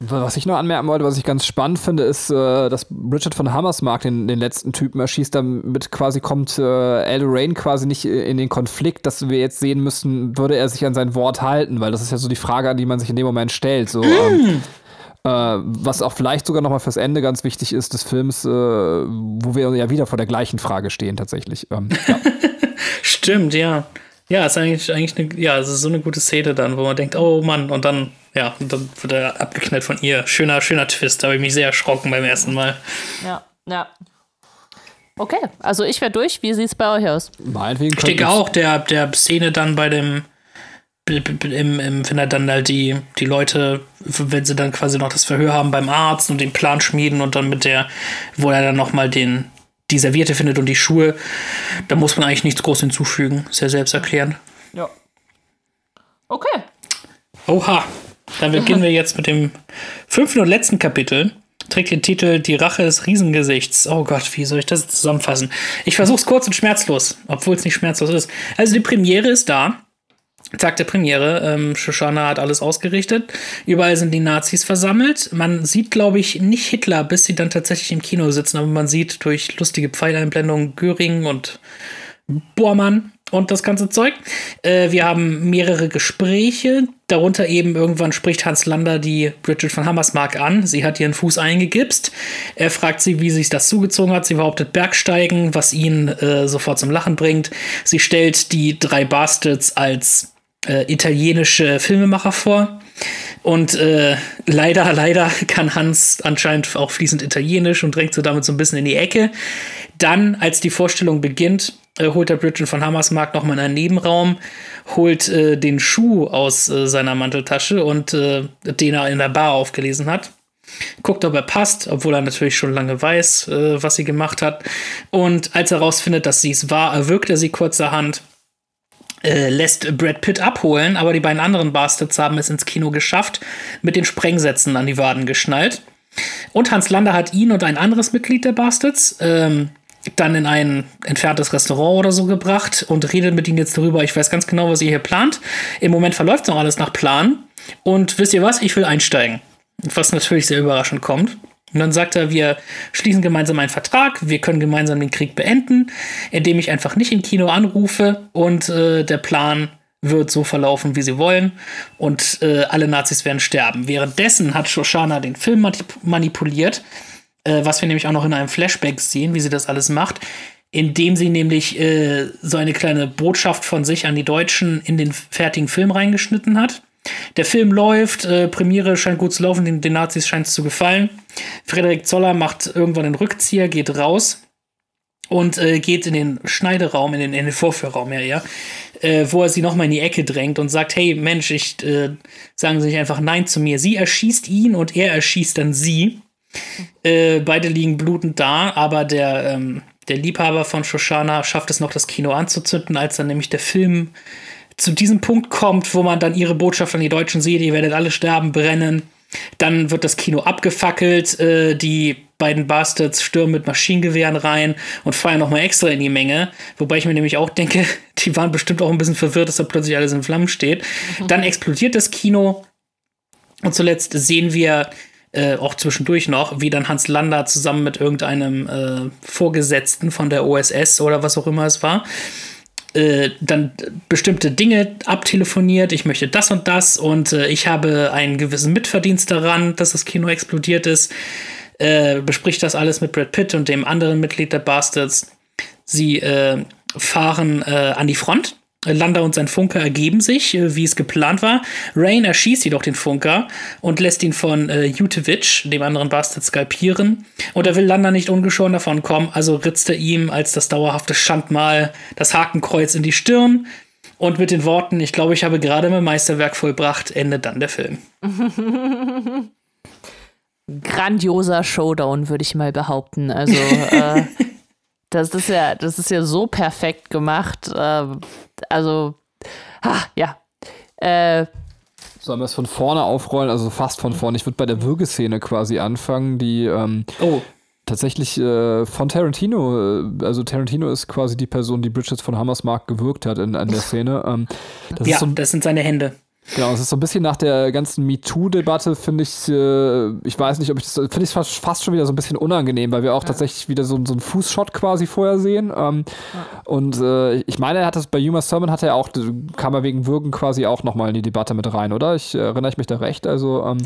Was ich noch anmerken wollte, was ich ganz spannend finde, ist, äh, dass Richard von Hammersmark den, den letzten Typen erschießt. Damit quasi kommt äh, El Rain quasi nicht in den Konflikt, dass wir jetzt sehen müssen, würde er sich an sein Wort halten, weil das ist ja so die Frage, an die man sich in dem Moment stellt. So, ähm, äh, was auch vielleicht sogar nochmal fürs Ende ganz wichtig ist des Films, äh, wo wir ja wieder vor der gleichen Frage stehen tatsächlich. Ähm, ja. Stimmt, ja. Ja, ist eigentlich, eigentlich eine, ja, es ist so eine gute Szene dann, wo man denkt, oh Mann, und dann ja, und dann wird er abgeknallt von ihr. Schöner, schöner Twist. Da habe ich mich sehr erschrocken beim ersten Mal. Ja, ja. Okay, also ich wäre durch. Wie sieht es bei euch aus? Meinetwegen ich denke auch, der, der Szene dann bei dem, im, im, wenn er dann halt die, die Leute, wenn sie dann quasi noch das Verhör haben beim Arzt und den Plan schmieden und dann mit der, wo er dann nochmal den, die Serviette findet und die Schuhe, da muss man eigentlich nichts groß hinzufügen. Sehr selbsterklärend. Ja. Okay. Oha. Dann beginnen wir jetzt mit dem fünften und letzten Kapitel. Trägt den Titel Die Rache des Riesengesichts. Oh Gott, wie soll ich das zusammenfassen? Ich versuche es kurz und schmerzlos, obwohl es nicht schmerzlos ist. Also die Premiere ist da. Tag der Premiere. Ähm, Shoshana hat alles ausgerichtet. Überall sind die Nazis versammelt. Man sieht, glaube ich, nicht Hitler, bis sie dann tatsächlich im Kino sitzen, aber man sieht durch lustige Pfeileinblendungen Göring und Bormann und das ganze Zeug. Äh, wir haben mehrere Gespräche. Darunter eben irgendwann spricht Hans Lander die Bridget von Hammersmark an. Sie hat ihren Fuß eingegipst. Er fragt sie, wie sich das zugezogen hat. Sie behauptet Bergsteigen, was ihn äh, sofort zum Lachen bringt. Sie stellt die drei Bastards als äh, italienische Filmemacher vor. Und äh, leider, leider kann Hans anscheinend auch fließend Italienisch und drängt so damit so ein bisschen in die Ecke. Dann, als die Vorstellung beginnt, äh, holt der Bridget von Hammersmark nochmal in einen Nebenraum, holt äh, den Schuh aus äh, seiner Manteltasche und äh, den er in der Bar aufgelesen hat. Guckt, ob er passt, obwohl er natürlich schon lange weiß, äh, was sie gemacht hat. Und als er herausfindet, dass sie es war, erwürgt er sie kurzerhand äh, lässt Brad Pitt abholen, aber die beiden anderen Bastards haben es ins Kino geschafft, mit den Sprengsätzen an die Waden geschnallt. Und Hans Lander hat ihn und ein anderes Mitglied der Bastards ähm, dann in ein entferntes Restaurant oder so gebracht und redet mit ihnen jetzt darüber. Ich weiß ganz genau, was ihr hier plant. Im Moment verläuft noch alles nach Plan. Und wisst ihr was? Ich will einsteigen. Was natürlich sehr überraschend kommt. Und dann sagt er, wir schließen gemeinsam einen Vertrag, wir können gemeinsam den Krieg beenden, indem ich einfach nicht im Kino anrufe und äh, der Plan wird so verlaufen, wie sie wollen und äh, alle Nazis werden sterben. Währenddessen hat Shoshana den Film manipuliert äh, was wir nämlich auch noch in einem Flashback sehen, wie sie das alles macht, indem sie nämlich äh, so eine kleine Botschaft von sich an die Deutschen in den fertigen Film reingeschnitten hat. Der Film läuft, äh, Premiere scheint gut zu laufen, den, den Nazis scheint es zu gefallen. Frederik Zoller macht irgendwann den Rückzieher, geht raus und äh, geht in den Schneideraum, in den, in den Vorführraum, ja, ja, äh, wo er sie nochmal in die Ecke drängt und sagt, hey Mensch, ich äh, sagen Sie nicht einfach Nein zu mir. Sie erschießt ihn und er erschießt dann sie. Äh, beide liegen blutend da, aber der, ähm, der Liebhaber von Shoshana schafft es noch, das Kino anzuzünden, als dann nämlich der Film zu diesem Punkt kommt, wo man dann ihre Botschaft an die Deutschen sieht, ihr werdet alle sterben, brennen. Dann wird das Kino abgefackelt, äh, die beiden Bastards stürmen mit Maschinengewehren rein und feiern nochmal extra in die Menge. Wobei ich mir nämlich auch denke, die waren bestimmt auch ein bisschen verwirrt, dass da plötzlich alles in Flammen steht. Mhm. Dann explodiert das Kino und zuletzt sehen wir äh, auch zwischendurch noch, wie dann Hans Lander zusammen mit irgendeinem äh, Vorgesetzten von der OSS oder was auch immer es war, äh, dann bestimmte Dinge abtelefoniert, ich möchte das und das und äh, ich habe einen gewissen Mitverdienst daran, dass das Kino explodiert ist. Äh, bespricht das alles mit Brad Pitt und dem anderen Mitglied der Bastards. Sie äh, fahren äh, an die Front Landa und sein Funker ergeben sich, äh, wie es geplant war. Rain erschießt jedoch den Funker und lässt ihn von äh, Jutevich, dem anderen Bastard, skalpieren. Und er will Landa nicht ungeschoren davon kommen, also ritzt er ihm als das dauerhafte Schandmal das Hakenkreuz in die Stirn. Und mit den Worten, ich glaube, ich habe gerade mein Meisterwerk vollbracht, endet dann der Film. Grandioser Showdown, würde ich mal behaupten. Also, äh, das ist ja, das ist ja so perfekt gemacht. Äh, also, ha, ja. Äh, Sollen wir es von vorne aufrollen, also fast von vorne. Ich würde bei der Würgeszene quasi anfangen, die ähm, oh. tatsächlich äh, von Tarantino, äh, also Tarantino ist quasi die Person, die Bridges von Hammersmark gewirkt hat in, an der Szene. Ähm, ja, so, das sind seine Hände. Genau, es ist so ein bisschen nach der ganzen MeToo-Debatte, finde ich, äh, ich weiß nicht, ob ich das, finde ich fast, fast schon wieder so ein bisschen unangenehm, weil wir auch ja. tatsächlich wieder so, so einen Fußshot quasi vorher sehen. Ähm, ja. Und äh, ich meine, er hat das bei Yuma Sermon hat er auch, kam er wegen Würgen quasi auch nochmal in die Debatte mit rein, oder? Ich äh, erinnere ich mich da recht. Also, ähm,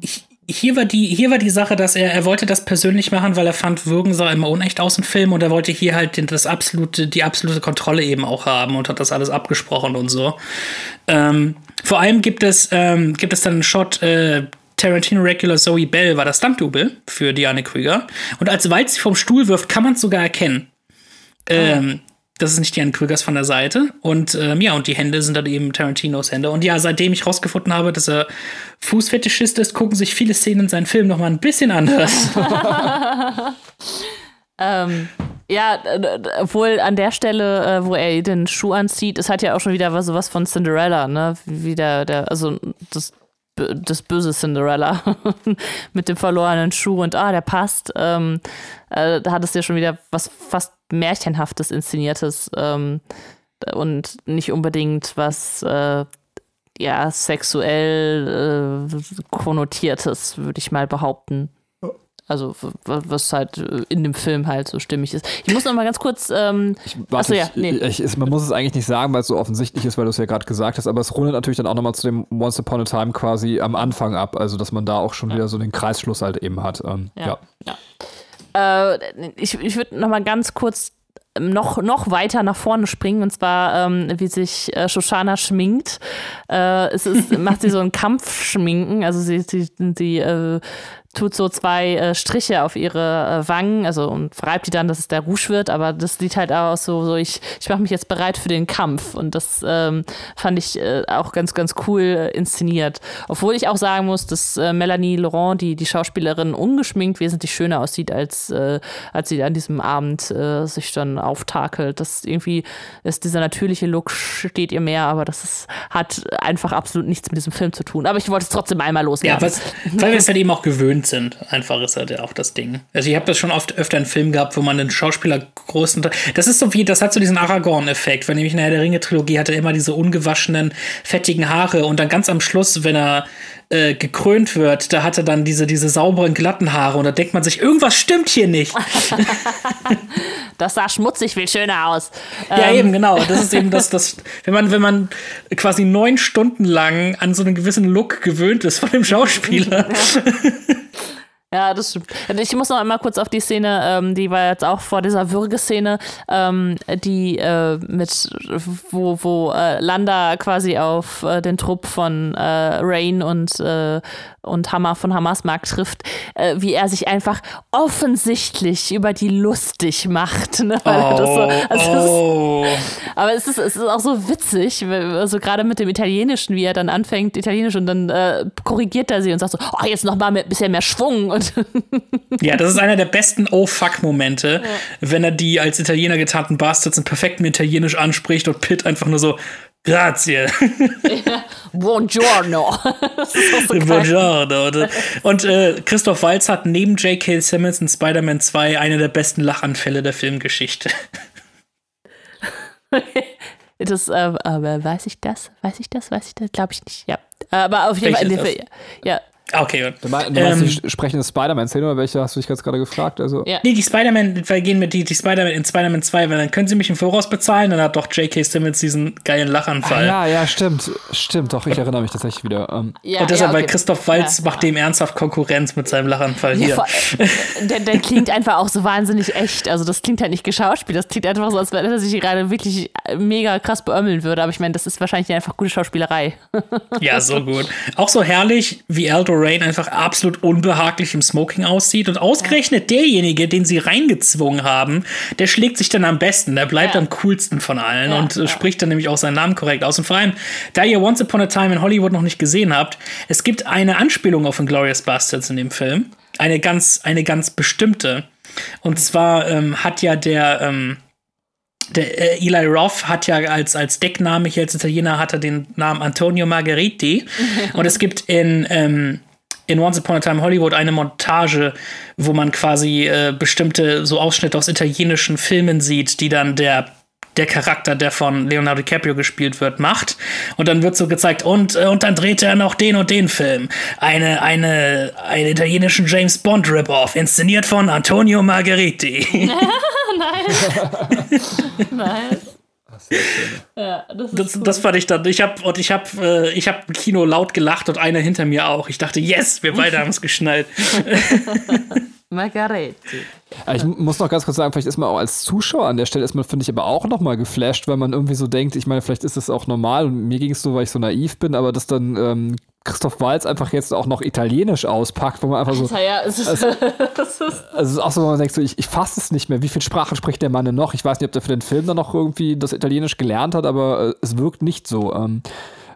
ich, hier war die, hier war die Sache, dass er, er wollte das persönlich machen, weil er fand, Würgen sah immer unecht aus im Film und er wollte hier halt das absolute, die absolute Kontrolle eben auch haben und hat das alles abgesprochen und so. Ähm, vor allem gibt es, ähm, gibt es dann einen Shot, äh, Tarantino Regular Zoe Bell war das Stunt-Double für Diane Krüger. Und als Walz sie vom Stuhl wirft, kann man es sogar erkennen. Ähm, das ist nicht Diane Krügers von der Seite. Und ähm, ja, und die Hände sind dann eben Tarantinos Hände. Und ja, seitdem ich rausgefunden habe, dass er Fußfetischist ist, gucken sich viele Szenen in seinen Filmen noch mal ein bisschen anders. ähm, ja, obwohl an der Stelle, äh, wo er den Schuh anzieht, es hat ja auch schon wieder was, sowas von Cinderella, ne? Wie der, der also das, das böse Cinderella mit dem verlorenen Schuh und ah, der passt. Ähm, äh, da hat es ja schon wieder was fast Märchenhaftes Inszeniertes ähm, und nicht unbedingt was äh, ja, sexuell äh, konnotiertes, würde ich mal behaupten. Also was halt äh, in dem Film halt so stimmig ist. Ich muss noch mal ganz kurz. Ähm, ich, warte, achso, ja, nee. ich, ich, man muss es eigentlich nicht sagen, weil es so offensichtlich ist, weil du es ja gerade gesagt hast. Aber es rundet natürlich dann auch noch mal zu dem Once Upon a Time quasi am Anfang ab. Also dass man da auch schon ja. wieder so den Kreisschluss halt eben hat. Ähm, ja. ja. Äh, ich ich würde noch mal ganz kurz noch, noch weiter nach vorne springen, und zwar, ähm, wie sich äh, Shoshana schminkt. Äh, es ist, macht sie so ein Kampfschminken, also sie, sie, sie äh, tut so zwei äh, Striche auf ihre äh, Wangen, also und reibt die dann, dass es der Rouge wird, aber das sieht halt aus so, so ich, ich mache mich jetzt bereit für den Kampf und das ähm, fand ich äh, auch ganz, ganz cool äh, inszeniert. Obwohl ich auch sagen muss, dass äh, Melanie Laurent, die, die Schauspielerin, ungeschminkt wesentlich schöner aussieht, als, äh, als sie an diesem Abend sich dann auftakelt. Das irgendwie ist dieser natürliche Look steht ihr mehr, aber das ist, hat einfach absolut nichts mit diesem Film zu tun. Aber ich wollte es trotzdem einmal loswerden. Ja, was, weil wir es halt eben auch gewöhnt gewöhnt sind. Einfach ist halt auch das Ding. Also ich habe das schon oft öfter in Filmen gehabt, wo man den Schauspieler großen. Das ist so wie, das hat so diesen Aragorn-Effekt. Wenn nämlich in der Ringe-Trilogie hatte er immer diese ungewaschenen, fettigen Haare und dann ganz am Schluss, wenn er äh, gekrönt wird, da hat er dann diese, diese sauberen, glatten Haare und da denkt man sich, irgendwas stimmt hier nicht. das sah schmutzig viel schöner aus. Ja, ähm. eben, genau. Das ist eben das, das, wenn man, wenn man quasi neun Stunden lang an so einen gewissen Look gewöhnt ist von dem Schauspieler. Ja, das stimmt. Ich muss noch einmal kurz auf die Szene, ähm, die war jetzt auch vor dieser Würgeszene, ähm, die äh, mit, wo, wo äh, Landa quasi auf äh, den Trupp von äh, Rain und, äh, und Hammer von Hammersmark trifft, äh, wie er sich einfach offensichtlich über die lustig macht. Ne? Oh, so, also oh. ist, aber es ist, es ist auch so witzig, also gerade mit dem Italienischen, wie er dann anfängt, Italienisch und dann korrigiert er sie und sagt so, oh, jetzt noch mal ein bisschen mehr Schwung und ja, das ist einer der besten Oh-Fuck-Momente, ja. wenn er die als Italiener getarnten Bastards in perfektem Italienisch anspricht und Pitt einfach nur so Grazie. Buongiorno. So Buongiorno. Und, äh, Christoph Waltz hat neben J.K. Simmons in Spider-Man 2 eine der besten Lachanfälle der Filmgeschichte. das, äh, aber weiß ich das? Weiß ich das? Weiß ich das? Glaube ich nicht. Ja. Aber auf jeden Fall. Ja, Okay, gut. Du meinst, du meinst Ähm, die sprechende Spider-Man-Szene oder welche hast du dich jetzt gerade gefragt? Also, Ja. Nee, die Spider-Man, wir gehen mit die, die Spider-Man in Spider-Man 2, weil dann können sie mich im Voraus bezahlen, dann hat doch J.K. Simmons diesen geilen ah, Lachanfall. ja, ja, stimmt. Stimmt, doch, ich erinnere mich tatsächlich wieder. Ähm, Ja, Und deshalb, ja, weil okay. Christoph Waltz Ja. macht dem ernsthaft Konkurrenz mit seinem Lachanfall hier. vor, der, der klingt einfach auch so wahnsinnig echt. Also das klingt halt nicht geschauspielt. Das klingt einfach so, als wenn er sich gerade wirklich mega krass beömmeln würde. Aber ich meine, das ist wahrscheinlich einfach gute Schauspielerei. Ja, so gut. Auch so herrlich, wie Aldo Rain einfach absolut unbehaglich im Smoking aussieht. Und ausgerechnet derjenige, den sie reingezwungen haben, der schlägt sich dann am besten. Der bleibt Ja. am coolsten von allen Ja, und äh, ja. spricht dann nämlich auch seinen Namen korrekt aus. Und vor allem, da ihr Once Upon a Time in Hollywood noch nicht gesehen habt, es gibt eine Anspielung auf Inglourious Bastards in dem Film. Eine ganz, eine ganz bestimmte. Und zwar ähm, hat ja der, ähm, der äh, Eli Roth hat ja als, als Deckname hier als Italiener hat er den Namen Antonio Margheriti. Und es gibt in, ähm, in Once Upon a Time Hollywood eine Montage, wo man quasi äh, bestimmte so Ausschnitte aus italienischen Filmen sieht, die dann der der Charakter, der von Leonardo DiCaprio gespielt wird, macht. Und dann wird so gezeigt, und, äh, und dann dreht er noch den und den Film. Eine, eine, einen italienischen James Bond Rip-Off, inszeniert von Antonio Margheriti. Nice. Ja, das ist Das, das fand ich dann. Ich habe und ich habe äh, ich habe im Kino laut gelacht und einer hinter mir auch. Ich dachte, yes, wir beide haben es geschnallt. Margaretti. Äh, Ich muss noch ganz kurz sagen, vielleicht ist man auch als Zuschauer an der Stelle, ist man, finde ich, aber auch noch mal geflasht, weil man irgendwie so denkt, ich meine, vielleicht ist es auch normal und mir ging es so, weil ich so naiv bin, aber dass dann ähm, Christoph Walz einfach jetzt auch noch Italienisch auspackt, wo man einfach so, Ja, ja, es ist, es ist also es ist auch so, wo man denkt, so, ich, ich fasse es nicht mehr, wie viele Sprachen spricht der Mann denn noch? Ich weiß nicht, ob der für den Film dann noch irgendwie das Italienisch gelernt hat, aber äh, es wirkt nicht so. Ähm,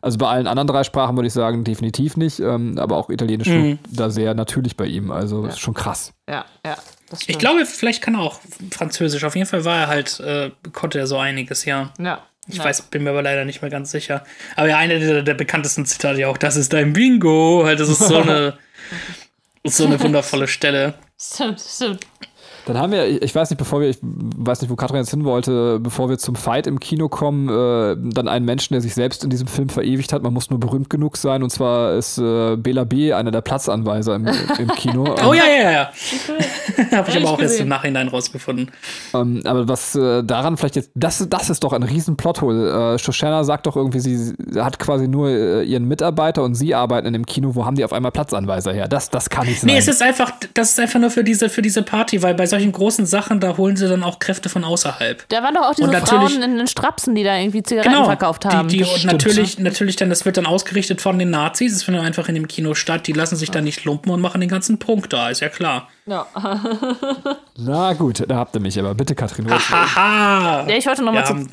also bei allen anderen drei Sprachen würde ich sagen, definitiv nicht, ähm, aber auch Italienisch wirkt da sehr natürlich bei ihm, also ist schon krass. ja, ja. Das Ich glaube, vielleicht kann er auch Französisch. Auf jeden Fall war er halt, äh, konnte er so einiges, ja. Ja. Ich ja. weiß, bin mir aber leider nicht mehr ganz sicher. Aber ja, eine der, der bekanntesten Zitate ja auch, das ist dein Bingo. Halt, das ist so eine, so eine wundervolle Stelle. Stimmt, stimmt. Dann haben wir, ich weiß nicht, bevor wir, ich weiß nicht, wo Katrin jetzt hin wollte, bevor wir zum Fight im Kino kommen, äh, dann einen Menschen, der sich selbst in diesem Film verewigt hat. Man muss nur berühmt genug sein. Und zwar ist äh, Bela B. einer der Platzanweiser im, im Kino. Oh ja, ja, ja. Habe ich ich aber auch erst gesehen. im Nachhinein rausgefunden. Ähm, aber was äh, daran vielleicht jetzt, das, das ist doch ein riesen Plothole. Äh, Shoshana sagt doch irgendwie, sie hat quasi nur äh, ihren Mitarbeiter und sie arbeiten in dem Kino. Wo haben die auf einmal Platzanweiser her? Das, das kann nicht sein. Nee, es ist einfach, das ist einfach nur für diese, für diese Party, weil bei solchen großen Sachen, da holen sie dann auch Kräfte von außerhalb. Da waren doch auch diese Frauen in den Strapsen, die da irgendwie Zigaretten verkauft haben. Die, die, Das und natürlich, natürlich dann, das wird dann ausgerichtet von den Nazis. Es findet einfach in dem Kino statt. Die lassen sich dann nicht lumpen und machen den ganzen Punkt da, ist ja klar. Ja. Na gut, da habt ihr mich. Aber bitte, Katrin. los. Haha! ja, ich wollte nochmal zu.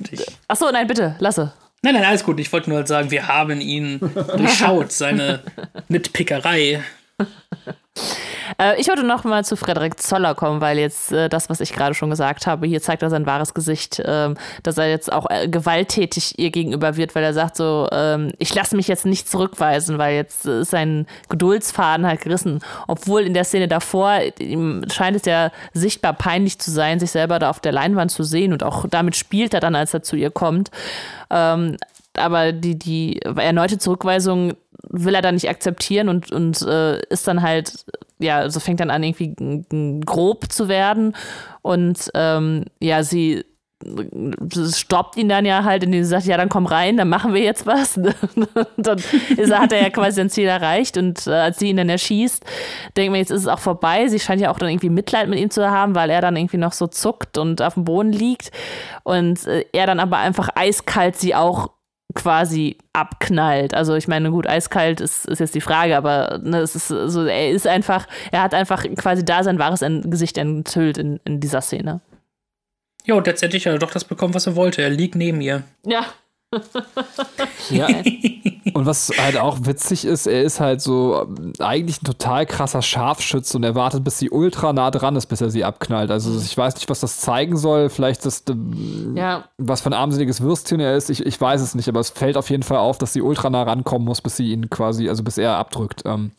Achso, nein, bitte, lasse. Nein, nein, alles gut. Ich wollte nur halt sagen, wir haben ihn durchschaut, seine Nitpickerei. Äh, ich wollte noch mal zu Frederik Zoller kommen, weil jetzt äh, das, was ich gerade schon gesagt habe, hier zeigt er sein wahres Gesicht, ähm, dass er jetzt auch äh, gewalttätig ihr gegenüber wird, weil er sagt so, ähm, ich lasse mich jetzt nicht zurückweisen, weil jetzt äh, ist sein Geduldsfaden halt gerissen. Obwohl in der Szene davor, ihm scheint es ja sichtbar peinlich zu sein, sich selber da auf der Leinwand zu sehen und auch damit spielt er dann, als er zu ihr kommt. Ähm, aber die, die erneute Zurückweisung will er dann nicht akzeptieren und, und äh, ist dann halt, ja, also fängt dann an, irgendwie grob zu werden. Und ähm, ja, sie stoppt ihn dann ja halt, indem sie sagt, ja, dann komm rein, dann machen wir jetzt was. dann ist, hat er ja quasi sein Ziel erreicht und äh, als sie ihn dann erschießt, denkt man, jetzt ist es auch vorbei. Sie scheint ja auch dann irgendwie Mitleid mit ihm zu haben, weil er dann irgendwie noch so zuckt und auf dem Boden liegt und äh, er dann aber einfach eiskalt sie auch quasi abknallt. Also ich meine, gut, eiskalt ist, ist jetzt die Frage, aber ne, es ist so, er ist einfach, er hat einfach quasi da sein wahres Gesicht enthüllt in, in dieser Szene. Jo, und letztendlich hat er doch das bekommen, was er wollte. Er liegt neben ihr. Ja. Ja. Und was halt auch witzig ist, er ist halt so eigentlich ein total krasser Scharfschütze und er wartet, bis sie ultra nah dran ist, bis er sie abknallt. Also ich weiß nicht, was das zeigen soll. Vielleicht das, ähm, Ja. was für ein armseliges Würstchen er ist. Ich, ich weiß es nicht, aber es fällt auf jeden Fall auf, dass sie ultra nah rankommen muss, bis sie ihn quasi, also bis er abdrückt. Ähm,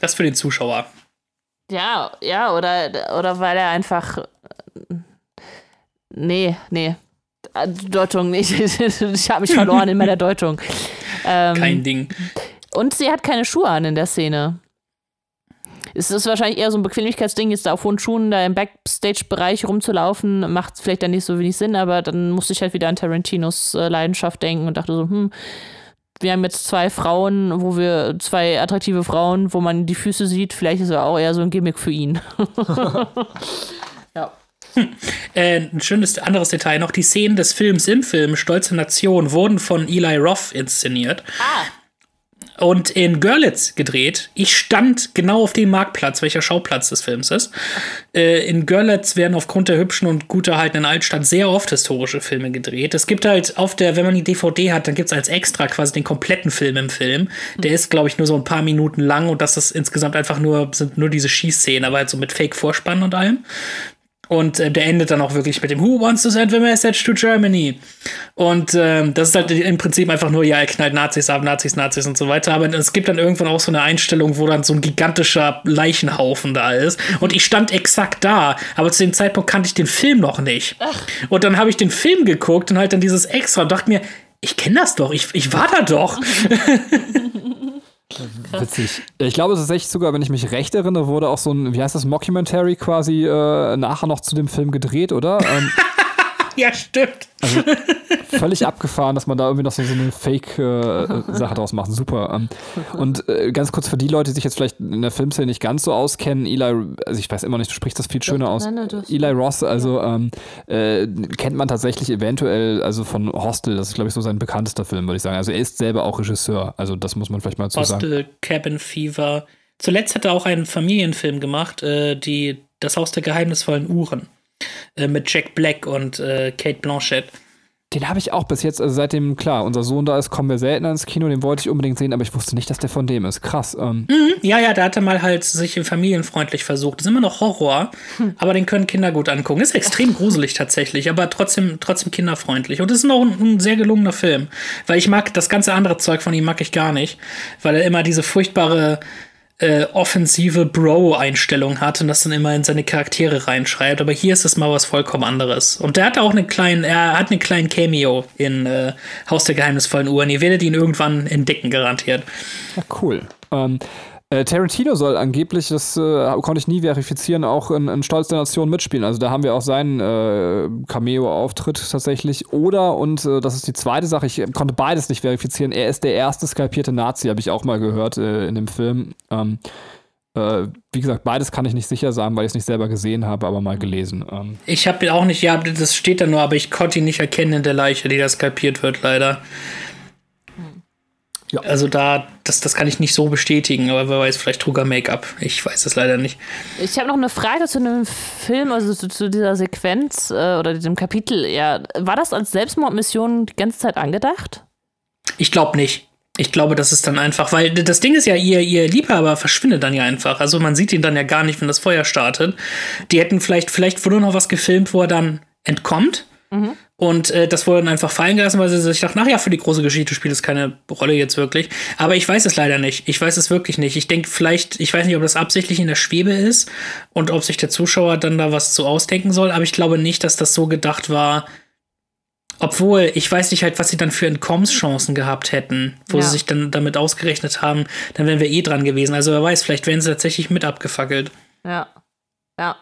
Das für den Zuschauer. Ja, ja, oder, oder weil er einfach. Nee, nee. Deutung nicht. Ich habe mich verloren in meiner Deutung. Ähm, Kein Ding. und sie hat keine Schuhe an in der Szene. es ist wahrscheinlich eher so ein Bequemlichkeitsding, jetzt da auf hohen Schuhen da im Backstage-Bereich rumzulaufen, macht vielleicht dann nicht so wenig Sinn, aber dann musste ich halt wieder an Tarantinos äh, Leidenschaft denken und dachte so, hm, wir haben jetzt zwei Frauen, wo wir, zwei attraktive Frauen, wo man die Füße sieht, vielleicht ist er auch eher so ein Gimmick für ihn. Äh, ein schönes anderes Detail noch: Die Szenen des Films im Film Stolze Nation wurden von Eli Roth inszeniert. Ah und in Görlitz gedreht. Ich stand genau auf dem Marktplatz, welcher Schauplatz des Films ist. Äh, in Görlitz werden aufgrund der hübschen und gut erhaltenen Altstadt sehr oft historische Filme gedreht. Es gibt halt auf der, wenn man die DVD hat, dann gibt es als extra quasi den kompletten Film im Film. Der ist, glaube ich, nur so ein paar Minuten lang und das ist insgesamt einfach nur, sind nur diese Schießszenen, aber halt so mit Fake-Vorspann und allem. Und äh, der endet dann auch wirklich mit dem Who wants to send the message to Germany? Und ähm, das ist halt im Prinzip einfach nur, ja, er knallt Nazis ab, Nazis, Nazis und so weiter. Aber es gibt dann irgendwann auch so eine Einstellung, wo dann so ein gigantischer Leichenhaufen da ist. Und ich stand exakt da, aber zu dem Zeitpunkt kannte ich den Film noch nicht. Ach. Und dann habe ich den Film geguckt und halt dann dieses Extra und dachte mir, ich kenne das doch, ich, ich war da doch. Witzig. Ich glaube, es ist echt sogar, wenn ich mich recht erinnere, wurde auch so ein, wie heißt das, Mockumentary quasi äh, nachher noch zu dem Film gedreht, oder? Ähm, ja, stimmt. Also, völlig abgefahren, dass man da irgendwie noch so, so eine Fake-Sache äh, draus macht. Super. Ähm, und äh, ganz kurz für die Leute, die sich jetzt vielleicht in der Filmszene nicht ganz so auskennen, Eli, also ich weiß immer nicht, du sprichst das viel schöner aus. Nein, nein, Eli Ross, also ja. ähm, äh, kennt man tatsächlich eventuell, also von Hostel, das ist glaube ich so sein bekanntester Film, würde ich sagen. Also er ist selber auch Regisseur, also das muss man vielleicht mal zu Hostel, sagen. Hostel, Cabin Fever. Zuletzt hat er auch einen Familienfilm gemacht, äh, die Das Haus der geheimnisvollen Uhren. Äh, mit Jack Black und äh, Kate Blanchett. Den habe ich auch bis jetzt, also seitdem, klar, unser Sohn da ist, kommen wir seltener ins Kino, den wollte ich unbedingt sehen, aber ich wusste nicht, dass der von dem ist. Krass. Ähm. Mhm, ja, ja, da hat er mal halt sich familienfreundlich versucht. Das ist immer noch Horror, hm. aber den können Kinder gut angucken. Ist extrem gruselig tatsächlich, aber trotzdem, trotzdem kinderfreundlich. Und es ist auch ein, ein, sehr gelungener Film. Weil ich mag das ganze andere Zeug von ihm mag ich gar nicht. Weil er immer diese furchtbare äh, offensive Bro-Einstellung hat und das dann immer in seine Charaktere reinschreibt. Aber hier ist es mal was vollkommen anderes. Und der hat auch einen kleinen, er hat einen kleinen Cameo in äh, Haus der geheimnisvollen Uhren. Ihr werdet ihn irgendwann entdecken, garantiert. Ja, cool. Ähm, äh, Tarantino soll angeblich, das äh, konnte ich nie verifizieren, auch in, in Stolz der Nation mitspielen. Also da haben wir auch seinen äh, Cameo-Auftritt tatsächlich. Oder, und äh, das ist die zweite Sache, ich konnte beides nicht verifizieren, er ist der erste skalpierte Nazi, habe ich auch mal gehört äh, in dem Film. Ähm, äh, wie gesagt, beides kann ich nicht sicher sagen, weil ich es nicht selber gesehen habe, aber mal gelesen. Ähm. Ich habe auch nicht, ja, das steht da nur, aber ich konnte ihn nicht erkennen in der Leiche, die da skalpiert wird, leider. Ja. Also da, das, das kann ich nicht so bestätigen, aber wer weiß, vielleicht trug er Make-up. Ich weiß es leider nicht. Ich habe noch eine Frage zu einem Film, also zu, zu dieser Sequenz äh, oder diesem Kapitel. Ja, war das als Selbstmordmission die ganze Zeit angedacht? Ich glaube nicht. Ich glaube, das ist dann einfach, weil das Ding ist ja, ihr, ihr Liebhaber verschwindet dann ja einfach. Also man sieht ihn dann ja gar nicht, wenn das Feuer startet. Die hätten vielleicht, vielleicht wurde noch was gefilmt, wo er dann entkommt. Mhm. Und äh, das wurde dann einfach fallen gelassen, weil sie sich dachten, ach ja, für die große Geschichte spielt es keine Rolle jetzt wirklich. Aber ich weiß es leider nicht. Ich weiß es wirklich nicht. Ich denke vielleicht, ich weiß nicht, ob das absichtlich in der Schwebe ist und ob sich der Zuschauer dann da was zu ausdenken soll, aber ich glaube nicht, dass das so gedacht war. Obwohl, ich weiß nicht halt, was sie dann für Entkommenschancen gehabt hätten, wo ja. sie sich dann damit ausgerechnet haben, dann wären wir eh dran gewesen. Also wer weiß, vielleicht wären sie tatsächlich mit abgefackelt. Ja. Ja.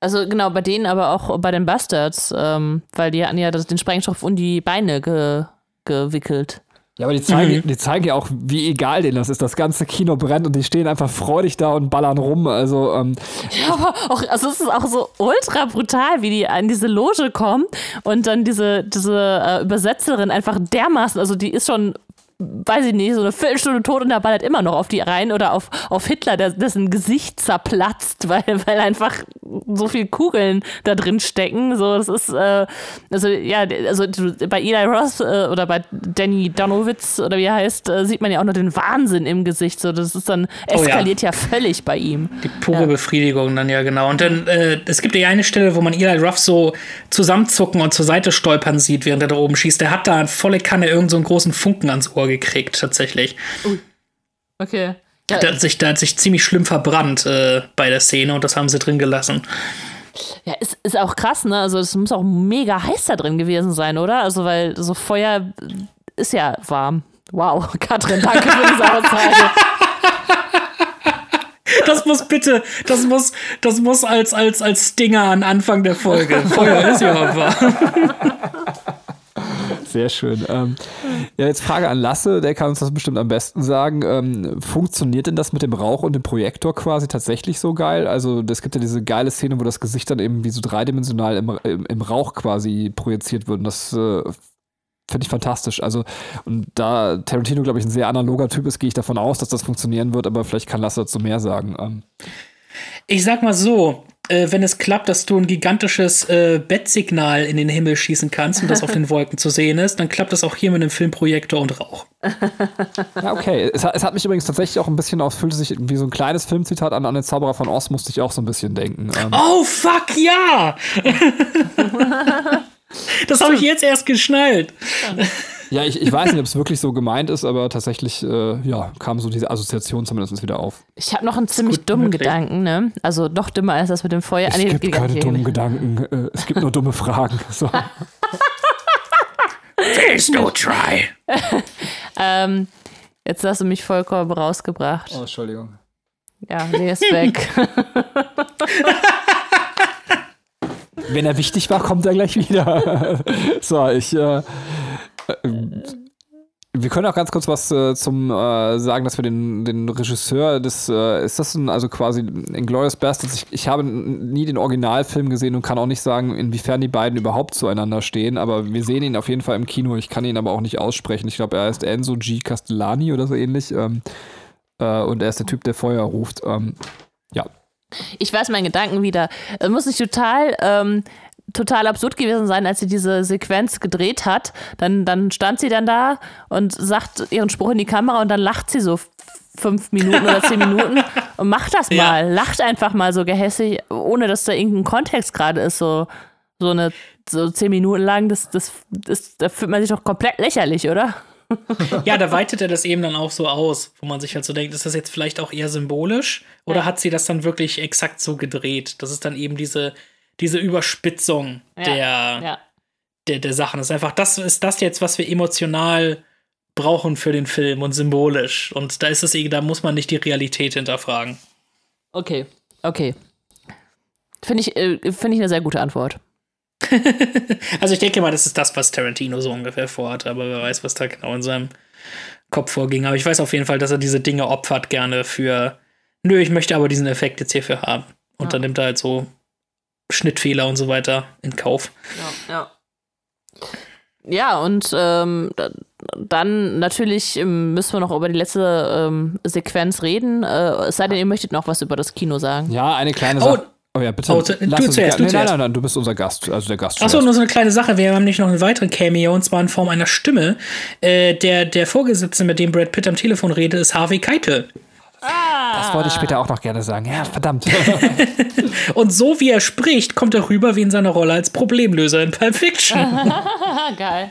Also genau, bei denen aber auch bei den Bastards, ähm, weil die hatten ja das, den Sprengstoff um die Beine ge, gewickelt. Ja, aber die zeigen, mhm. die zeigen ja auch, wie egal denen das ist. Das ganze Kino brennt und die stehen einfach freudig da und ballern rum. Also, ähm, ja, aber auch, also es ist auch so ultra brutal, wie die an diese Loge kommen und dann diese, diese äh, Übersetzerin einfach dermaßen, also die ist schon weiß ich nicht, so eine Viertelstunde tot und der ballert immer noch auf die rein oder auf, auf Hitler, dessen Gesicht zerplatzt, weil, weil einfach so viel Kugeln da drin stecken. So, das ist, äh, also ja, also bei Eli Ross äh, oder bei Danny Donowitz oder wie er heißt, äh, sieht man ja auch noch den Wahnsinn im Gesicht. So, das ist dann, eskaliert oh ja. ja. völlig bei ihm. Die pure ja. Befriedigung dann ja, genau. Und dann, äh, es gibt ja eine Stelle, wo man Eli Ruff so zusammenzucken und zur Seite stolpern sieht, während er da oben schießt. Der hat da volle Kanne irgendeinen so einen großen Funken ans Ohr gekriegt, tatsächlich. Ui. Okay. Ja. Der, hat sich, der hat sich ziemlich schlimm verbrannt äh, bei der Szene und das haben sie drin gelassen. Ja, ist, ist auch krass, ne? Also es muss auch mega heiß da drin gewesen sein, oder? Also weil so Feuer ist ja warm. Wow, Katrin, danke für diese Aussage. Das muss bitte, das muss, das muss als, als, als Stinger an Anfang der Folge. Feuer ist ja wahr. Sehr schön. Ähm, ja, jetzt Frage an Lasse, der kann uns das bestimmt am besten sagen. Ähm, funktioniert denn das mit dem Rauch und dem Projektor quasi tatsächlich so geil? Also es gibt ja diese geile Szene, wo das Gesicht dann eben wie so dreidimensional im, im, im Rauch quasi projiziert wird. Und das äh, finde ich fantastisch. Also, und da Tarantino, glaube ich, ein sehr analoger Typ ist, gehe ich davon aus, dass das funktionieren wird, aber vielleicht kann Lasse dazu mehr sagen. Ähm. Ich sag mal so, äh, wenn es klappt, dass du ein gigantisches äh, Bettsignal in den Himmel schießen kannst und das auf den Wolken zu sehen ist, dann klappt das auch hier mit einem Filmprojektor und Rauch. Ja, okay. Es hat, es hat mich übrigens tatsächlich auch ein bisschen aus, fühlte sich wie so ein kleines Filmzitat an, an den Zauberer von Oz, musste ich auch so ein bisschen denken. Ähm. Oh, fuck, ja! das habe ich jetzt erst geschnallt. Ja, ich, ich weiß nicht, ob es wirklich so gemeint ist, aber tatsächlich äh, ja, kam so diese Assoziation zumindest wieder auf. Ich habe noch einen ziemlich dummen möglich. Gedanken, ne? Also noch dümmer als das mit dem Feuer. Es gibt keine dummen Gedanken, äh, es gibt nur dumme Fragen. So. There's no try. ähm, jetzt hast du mich vollkommen rausgebracht. Oh, Entschuldigung. Ja, nee, ist weg. Wenn er wichtig war, kommt er gleich wieder. so, ich äh, wir können auch ganz kurz was äh, zum äh, sagen, dass wir den, den Regisseur des, äh, ist das ein, also quasi Inglourious Bastards, ich, ich habe nie den Originalfilm gesehen und kann auch nicht sagen, inwiefern die beiden überhaupt zueinander stehen, aber wir sehen ihn auf jeden Fall im Kino, ich kann ihn aber auch nicht aussprechen. Ich glaube, er heißt Enzo G. Castellani oder so ähnlich ähm, äh, und er ist der Typ, der Feuer ruft. Ähm, ja. Ich weiß meinen Gedanken wieder. Muss nicht total ähm, total absurd gewesen sein, als sie diese Sequenz gedreht hat. Dann, dann stand sie dann da und sagt ihren Spruch in die Kamera und dann lacht sie so fünf Minuten oder zehn Minuten und macht das ja. mal. Lacht einfach mal so gehässig, ohne dass da irgendein Kontext gerade ist. So, so eine so zehn Minuten lang, das, das, das, da fühlt man sich doch komplett lächerlich, oder? ja, da weitet er das eben dann auch so aus, wo man sich halt so denkt, ist das jetzt vielleicht auch eher symbolisch oder ja. hat sie das dann wirklich exakt so gedreht? Das ist dann eben diese, diese Überspitzung ja, der, ja. Der, der Sachen. Das ist einfach, das ist das jetzt, was wir emotional brauchen für den Film und symbolisch. Und da ist es, da muss man nicht die Realität hinterfragen. Okay, okay. Finde ich, äh, find ich eine sehr gute Antwort. also ich denke mal, das ist das, was Tarantino so ungefähr vorhat, aber wer weiß, was da genau in seinem Kopf vorging. Aber ich weiß auf jeden Fall, dass er diese Dinge opfert gerne für, nö, ich möchte aber diesen Effekt jetzt hierfür haben. Und ja. dann nimmt er halt so Schnittfehler und so weiter in Kauf. Ja, ja. Ja, und ähm, dann natürlich ähm, müssen wir noch über die letzte ähm, Sequenz reden. Äh, es sei denn, ihr möchtet noch was über das Kino sagen. Ja, eine kleine Sache. Oh. Oh ja, bitte. Oh, du zuerst, du nein, zuerst. Nein, nein, nein, du bist unser Gast, also der Gast. Achso, nur so eine kleine Sache. Wir haben nämlich noch einen weiteren Cameo und zwar in Form einer Stimme. Äh, der, der Vorgesetzte, mit dem Brad Pitt am Telefon redet, ist Harvey Keitel. Ah. Das wollte ich später auch noch gerne sagen. Ja, verdammt. und so wie er spricht, kommt er rüber wie in seiner Rolle als Problemlöser in Pulp Fiction. Geil.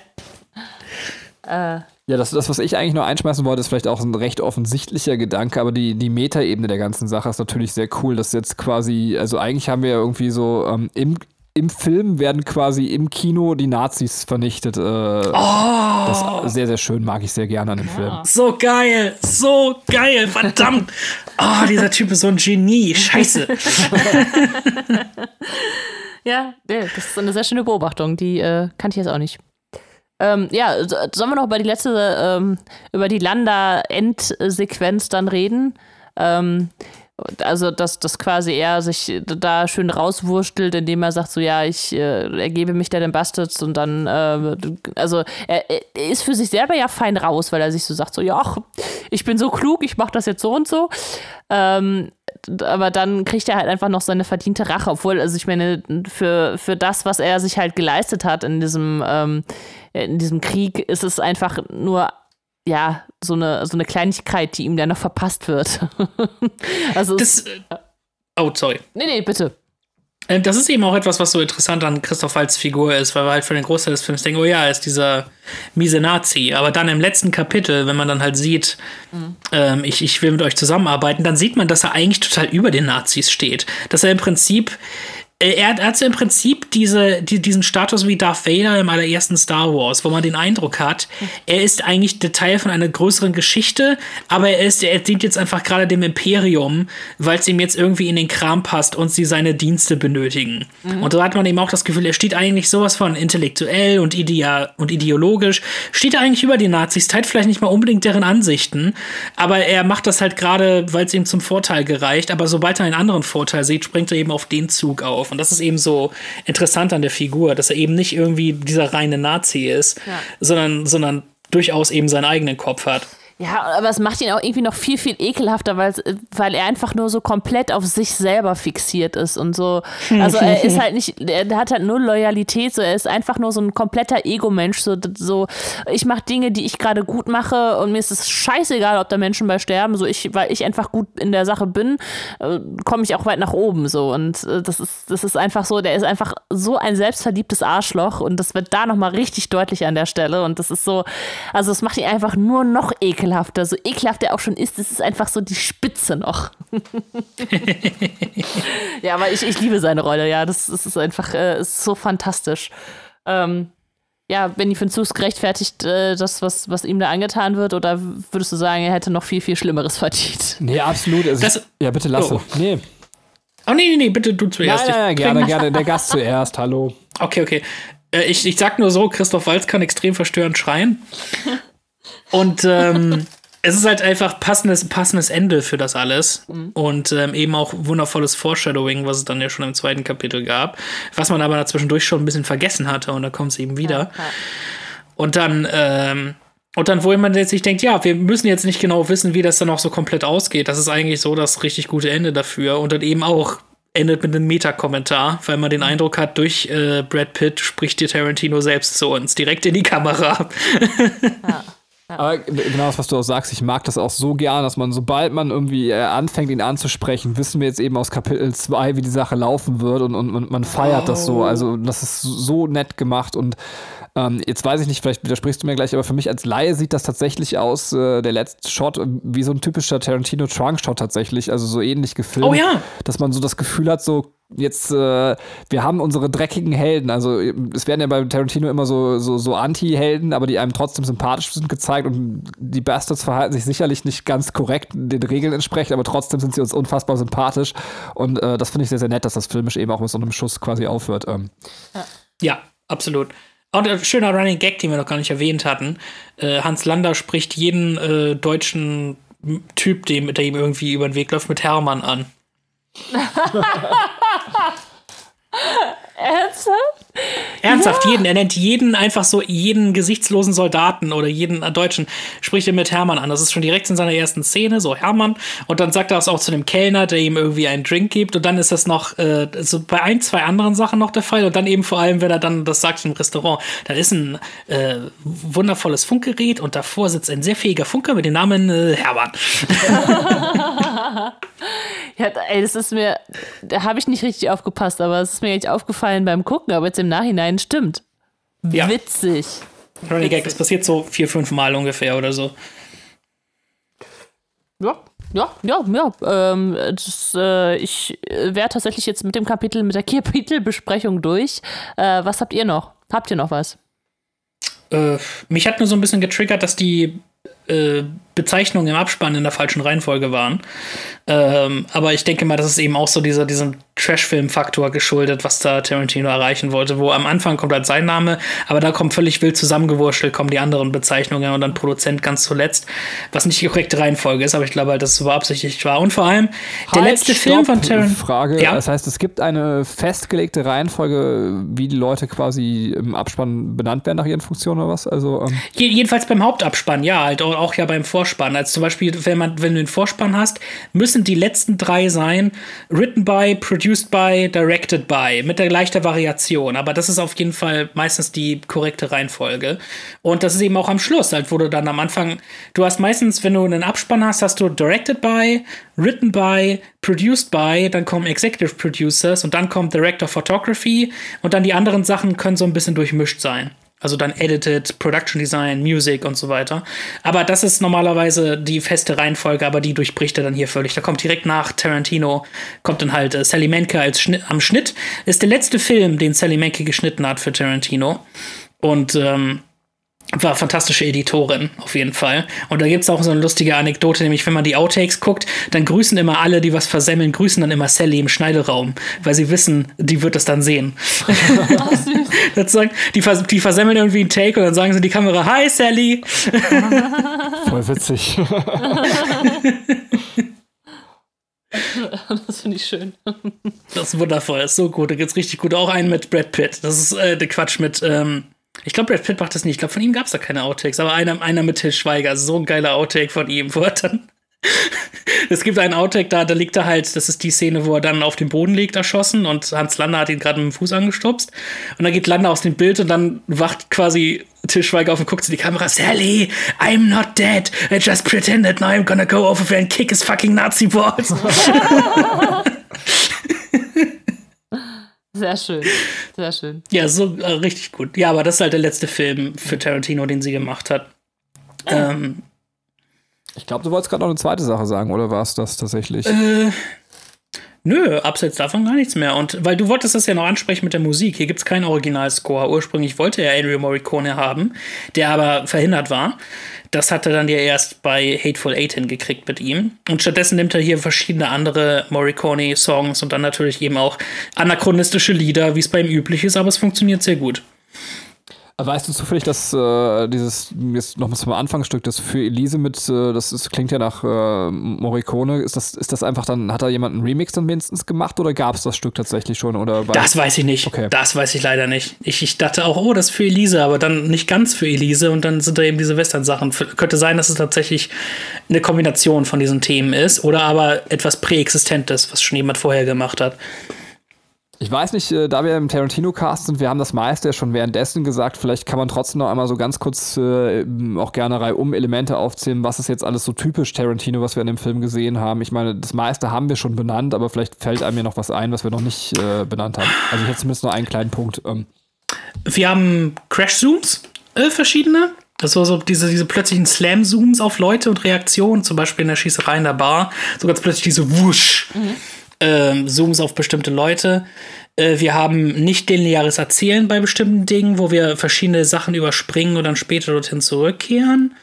Äh. Ja, das, das, was ich eigentlich nur einschmeißen wollte, ist vielleicht auch ein recht offensichtlicher Gedanke, aber die, die Metaebene der ganzen Sache ist natürlich sehr cool, dass jetzt quasi, also eigentlich haben wir ja irgendwie so ähm, im, im Film werden quasi im Kino die Nazis vernichtet. Äh, oh. Das ist sehr, sehr schön, mag ich sehr gerne an dem ja. Film. So geil, so geil, verdammt. Oh, dieser Typ ist so ein Genie, scheiße. ja, das ist eine sehr schöne Beobachtung, die äh, kannte ich jetzt auch nicht. Ähm, ja, sollen wir noch über die letzte, ähm, über die Landa-Endsequenz dann reden? Ähm, also, dass, dass quasi er sich da schön rauswurstelt, indem er sagt, so ja, ich äh, ergebe mich der den Bastards und dann, äh, also er, er, ist für sich selber ja fein raus, weil er sich so sagt, so ja, ach, ich bin so klug, ich mach das jetzt so und so. Ähm, aber dann kriegt er halt einfach noch seine verdiente Rache, obwohl, also ich meine, für, für das, was er sich halt geleistet hat in diesem, ähm, in diesem Krieg, ist es einfach nur ja, so eine, so eine Kleinigkeit, die ihm dann noch verpasst wird. also. Das, äh, oh, sorry. Nee, nee, bitte. Ähm, das ist eben auch etwas, was so interessant an Christoph Waltz Figur ist, weil wir halt für den Großteil des Films denken, oh ja, er ist dieser miese Nazi. Aber dann im letzten Kapitel, wenn man dann halt sieht, mhm. ähm, ich, ich will mit euch zusammenarbeiten, dann sieht man, dass er eigentlich total über den Nazis steht. Dass er im Prinzip er hat, er hat so im Prinzip diese, die, diesen Status wie Darth Vader im allerersten Star Wars, wo man den Eindruck hat, er ist eigentlich der Teil von einer größeren Geschichte, aber er ist, er dient jetzt einfach gerade dem Imperium, weil es ihm jetzt irgendwie in den Kram passt und sie seine Dienste benötigen. Mhm. Und da hat man eben auch das Gefühl, er steht eigentlich sowas von intellektuell und, idea und ideologisch, steht er eigentlich über die Nazis, teilt vielleicht nicht mal unbedingt deren Ansichten, aber er macht das halt gerade, weil es ihm zum Vorteil gereicht, aber sobald er einen anderen Vorteil sieht, springt er eben auf den Zug auf auf. Und das ist eben so interessant an der Figur, dass er eben nicht irgendwie dieser reine Nazi ist, ja. sondern, sondern durchaus eben seinen eigenen Kopf hat. Ja, aber es macht ihn auch irgendwie noch viel, viel ekelhafter, weil, weil er einfach nur so komplett auf sich selber fixiert ist und so. Also er ist halt nicht, er hat halt null Loyalität, so er ist einfach nur so ein kompletter Ego-Mensch. So, so, ich mache Dinge, die ich gerade gut mache und mir ist es scheißegal, ob da Menschen bei sterben. So ich, weil ich einfach gut in der Sache bin, äh, komme ich auch weit nach oben. So. Und äh, das ist, das ist einfach so, der ist einfach so ein selbstverliebtes Arschloch und das wird da nochmal richtig deutlich an der Stelle. Und das ist so, also es macht ihn einfach nur noch ekelhafter ekelhafter. So ekelhaft er auch schon ist, es ist einfach so die Spitze noch. ja, aber ich, ich liebe seine Rolle, ja. Das, das ist einfach äh, ist so fantastisch. Ähm, ja, Benny, findest du es gerechtfertigt, äh, das, was, was ihm da angetan wird? Oder würdest du sagen, er hätte noch viel, viel Schlimmeres verdient? Nee, absolut. Also, das, ja, bitte lasse. Oh. Nee. Oh, nee, nee, nee, bitte du zuerst. Nein, nein gerne, gerne. Der Gast zuerst. Hallo. Okay, okay. Äh, ich, ich sag nur so, Christoph Walz kann extrem verstörend schreien. Und ähm, es ist halt einfach passendes, passendes Ende für das alles. Mhm. Und ähm, eben auch wundervolles Foreshadowing, was es dann ja schon im zweiten Kapitel gab. Was man aber dazwischendurch schon ein bisschen vergessen hatte und da kommt es eben wieder. Ja. Und dann, ähm, und dann, wo man jetzt sich denkt, ja, wir müssen jetzt nicht genau wissen, wie das dann auch so komplett ausgeht. Das ist eigentlich so das richtig gute Ende dafür. Und dann eben auch endet mit einem Meta-Kommentar, weil man den Eindruck hat, durch äh, Brad Pitt spricht dir Tarantino selbst zu uns, direkt in die Kamera. Ja. Aber genau das, was du auch sagst, ich mag das auch so gern, dass man, sobald man irgendwie äh, anfängt, ihn anzusprechen, wissen wir jetzt eben aus Kapitel 2, wie die Sache laufen wird und, und, und man feiert oh. das so. Also, das ist so nett gemacht und ähm, jetzt weiß ich nicht, vielleicht widersprichst du mir gleich, aber für mich als Laie sieht das tatsächlich aus, äh, der letzte Shot, wie so ein typischer Tarantino-Trunk-Shot tatsächlich, also so ähnlich gefilmt. Oh ja. Dass man so das Gefühl hat, so, jetzt, äh, wir haben unsere dreckigen Helden. Also es werden ja bei Tarantino immer so, so, so Anti-Helden, aber die einem trotzdem sympathisch sind gezeigt und die Bastards verhalten sich sicherlich nicht ganz korrekt den Regeln entsprechend, aber trotzdem sind sie uns unfassbar sympathisch. Und äh, das finde ich sehr, sehr nett, dass das filmisch eben auch mit so einem Schuss quasi aufhört. Ähm. Ja, absolut. Und ein schöner Running Gag, den wir noch gar nicht erwähnt hatten. Äh, Hans Lander spricht jeden äh, deutschen Typ, dem, der ihm irgendwie über den Weg läuft, mit Hermann an. Ernsthaft? Ernsthaft, ja. jeden. Er nennt jeden einfach so, jeden gesichtslosen Soldaten oder jeden Deutschen spricht er mit Hermann an. Das ist schon direkt in seiner ersten Szene, so Hermann. Und dann sagt er das auch zu dem Kellner, der ihm irgendwie einen Drink gibt. Und dann ist das noch äh, so bei ein, zwei anderen Sachen noch der Fall. Und dann eben vor allem, wenn er dann das sagt im Restaurant, da ist ein äh, wundervolles Funkgerät und davor sitzt ein sehr fähiger Funker mit dem Namen äh, Hermann. ja, ey, das ist mir, da habe ich nicht richtig aufgepasst, aber es ist mir echt aufgefallen beim Gucken, aber jetzt im Nachhinein stimmt. Ja. Witzig. Running Gag, das passiert so vier, fünf Mal ungefähr oder so. Ja, ja, ja, ja. Ähm, das, äh, ich wäre tatsächlich jetzt mit dem Kapitel, mit der Kapitelbesprechung durch. Äh, was habt ihr noch? Habt ihr noch was? Äh, mich hat nur so ein bisschen getriggert, dass die äh, Bezeichnungen im Abspann in der falschen Reihenfolge waren. Ähm, aber ich denke mal, das ist eben auch so dieser, diesem Trash-Film-Faktor geschuldet, was da Tarantino erreichen wollte, wo am Anfang kommt halt sein Name, aber da kommt völlig wild zusammengewurschtelt, kommen die anderen Bezeichnungen und dann Produzent ganz zuletzt, was nicht die korrekte Reihenfolge ist, aber ich glaube halt, dass es so beabsichtigt war. Und vor allem, der halt, letzte Film von Tarantino. Frage, ja? das heißt, es gibt eine festgelegte Reihenfolge, wie die Leute quasi im Abspann benannt werden nach ihren Funktionen oder was? Also, ähm Jedenfalls beim Hauptabspann, ja, halt auch ja beim Vorspann. Also zum Beispiel, wenn man, wenn du den Vorspann hast, müssen die letzten drei sein, written by, produced produced by, directed by, mit der leichter Variation. Aber das ist auf jeden Fall meistens die korrekte Reihenfolge. Und das ist eben auch am Schluss, halt, wo du dann am Anfang, du hast meistens, wenn du einen Abspann hast, hast du directed by, written by, produced by, dann kommen Executive Producers und dann kommt Director Photography und dann die anderen Sachen können so ein bisschen durchmischt sein. Also dann Edited, Production Design, Music und so weiter. Aber das ist normalerweise die feste Reihenfolge, aber die durchbricht er dann hier völlig. Da kommt direkt nach Tarantino, kommt dann halt äh, Sally Menke als Schnitt, am Schnitt. Ist der letzte Film, den Sally Menke geschnitten hat für Tarantino. Und ähm, war fantastische Editorin, auf jeden Fall. Und da gibt's auch so eine lustige Anekdote, nämlich wenn man die Outtakes guckt, dann grüßen immer alle, die was versemmeln, grüßen dann immer Sally im Schneideraum, weil sie wissen, die wird das dann sehen. das sagen, die, vers die versemmeln irgendwie einen Take und dann sagen sie in die Kamera, Hi Sally! Voll witzig. Das finde ich schön. Das ist wundervoll, das ist so gut. Da gibt's richtig gut. Auch einen mit Brad Pitt. Das ist äh, der Quatsch mit, ähm, ich glaube, Brad Pitt macht das nicht. Ich glaube, von ihm gab es da keine Outtakes, aber einer, einer mit Till Schweiger. So ein geiler Outtake von ihm, wo er dann. es gibt einen Outtake, da, da liegt er halt, das ist die Szene, wo er dann auf dem Boden liegt, erschossen und Hans Lander hat ihn gerade mit dem Fuß angestupst. Und dann geht Lander aus dem Bild und dann wacht quasi Till Schweiger auf und guckt in die Kamera: Sally, I'm not dead. I just pretended now I'm gonna go over there and kick his fucking Nazi balls. Sehr schön. Sehr schön. Ja, so äh, richtig gut. Ja, aber das ist halt der letzte Film für Tarantino, den sie gemacht hat. Ähm, Ich glaube, du wolltest gerade noch eine zweite Sache sagen, oder war es das tatsächlich? äh, nö, abseits davon gar nichts mehr. Und weil du wolltest das ja noch ansprechen mit der Musik. Hier gibt es keinen Originalscore. Ursprünglich wollte er Ennio Morricone haben, der aber verhindert war. Das hat er dann ja erst bei Hateful Eight hingekriegt mit ihm. Und stattdessen nimmt er hier verschiedene andere Morricone-Songs und dann natürlich eben auch anachronistische Lieder, wie es bei ihm üblich ist, aber es funktioniert sehr gut. Weißt du zufällig, dass äh, dieses, jetzt nochmal zum Anfangsstück, das für Elise mit, äh, das ist, klingt ja nach äh, Morricone, ist das, ist das einfach dann, hat da jemand einen Remix dann mindestens gemacht oder gab es das Stück tatsächlich schon? Oder Das weiß ich nicht. Okay. Das weiß ich leider nicht. Ich, ich dachte auch, oh, das ist für Elise, aber dann nicht ganz für Elise und dann sind da eben diese Western-Sachen. Könnte sein, dass es tatsächlich eine Kombination von diesen Themen ist oder aber etwas Präexistentes, was schon jemand vorher gemacht hat. Ich weiß nicht, äh, da wir im Tarantino-Cast sind, wir haben das meiste ja schon währenddessen gesagt, vielleicht kann man trotzdem noch einmal so ganz kurz äh, auch gerne reihum Elemente aufzählen, was ist jetzt alles so typisch Tarantino, was wir in dem Film gesehen haben. Ich meine, das meiste haben wir schon benannt, aber vielleicht fällt einem ja noch was ein, was wir noch nicht äh, benannt haben. Also ich hätte zumindest noch einen kleinen Punkt. Ähm, Wir haben Crash-Zooms, äh, verschiedene. Das war so diese, diese plötzlichen Slam-Zooms auf Leute und Reaktionen, zum Beispiel in der Schießerei in der Bar. So ganz plötzlich diese Wusch. Ähm, Zooms auf bestimmte Leute. Äh, wir haben nicht lineares Erzählen bei bestimmten Dingen, wo wir verschiedene Sachen überspringen und dann später dorthin zurückkehren.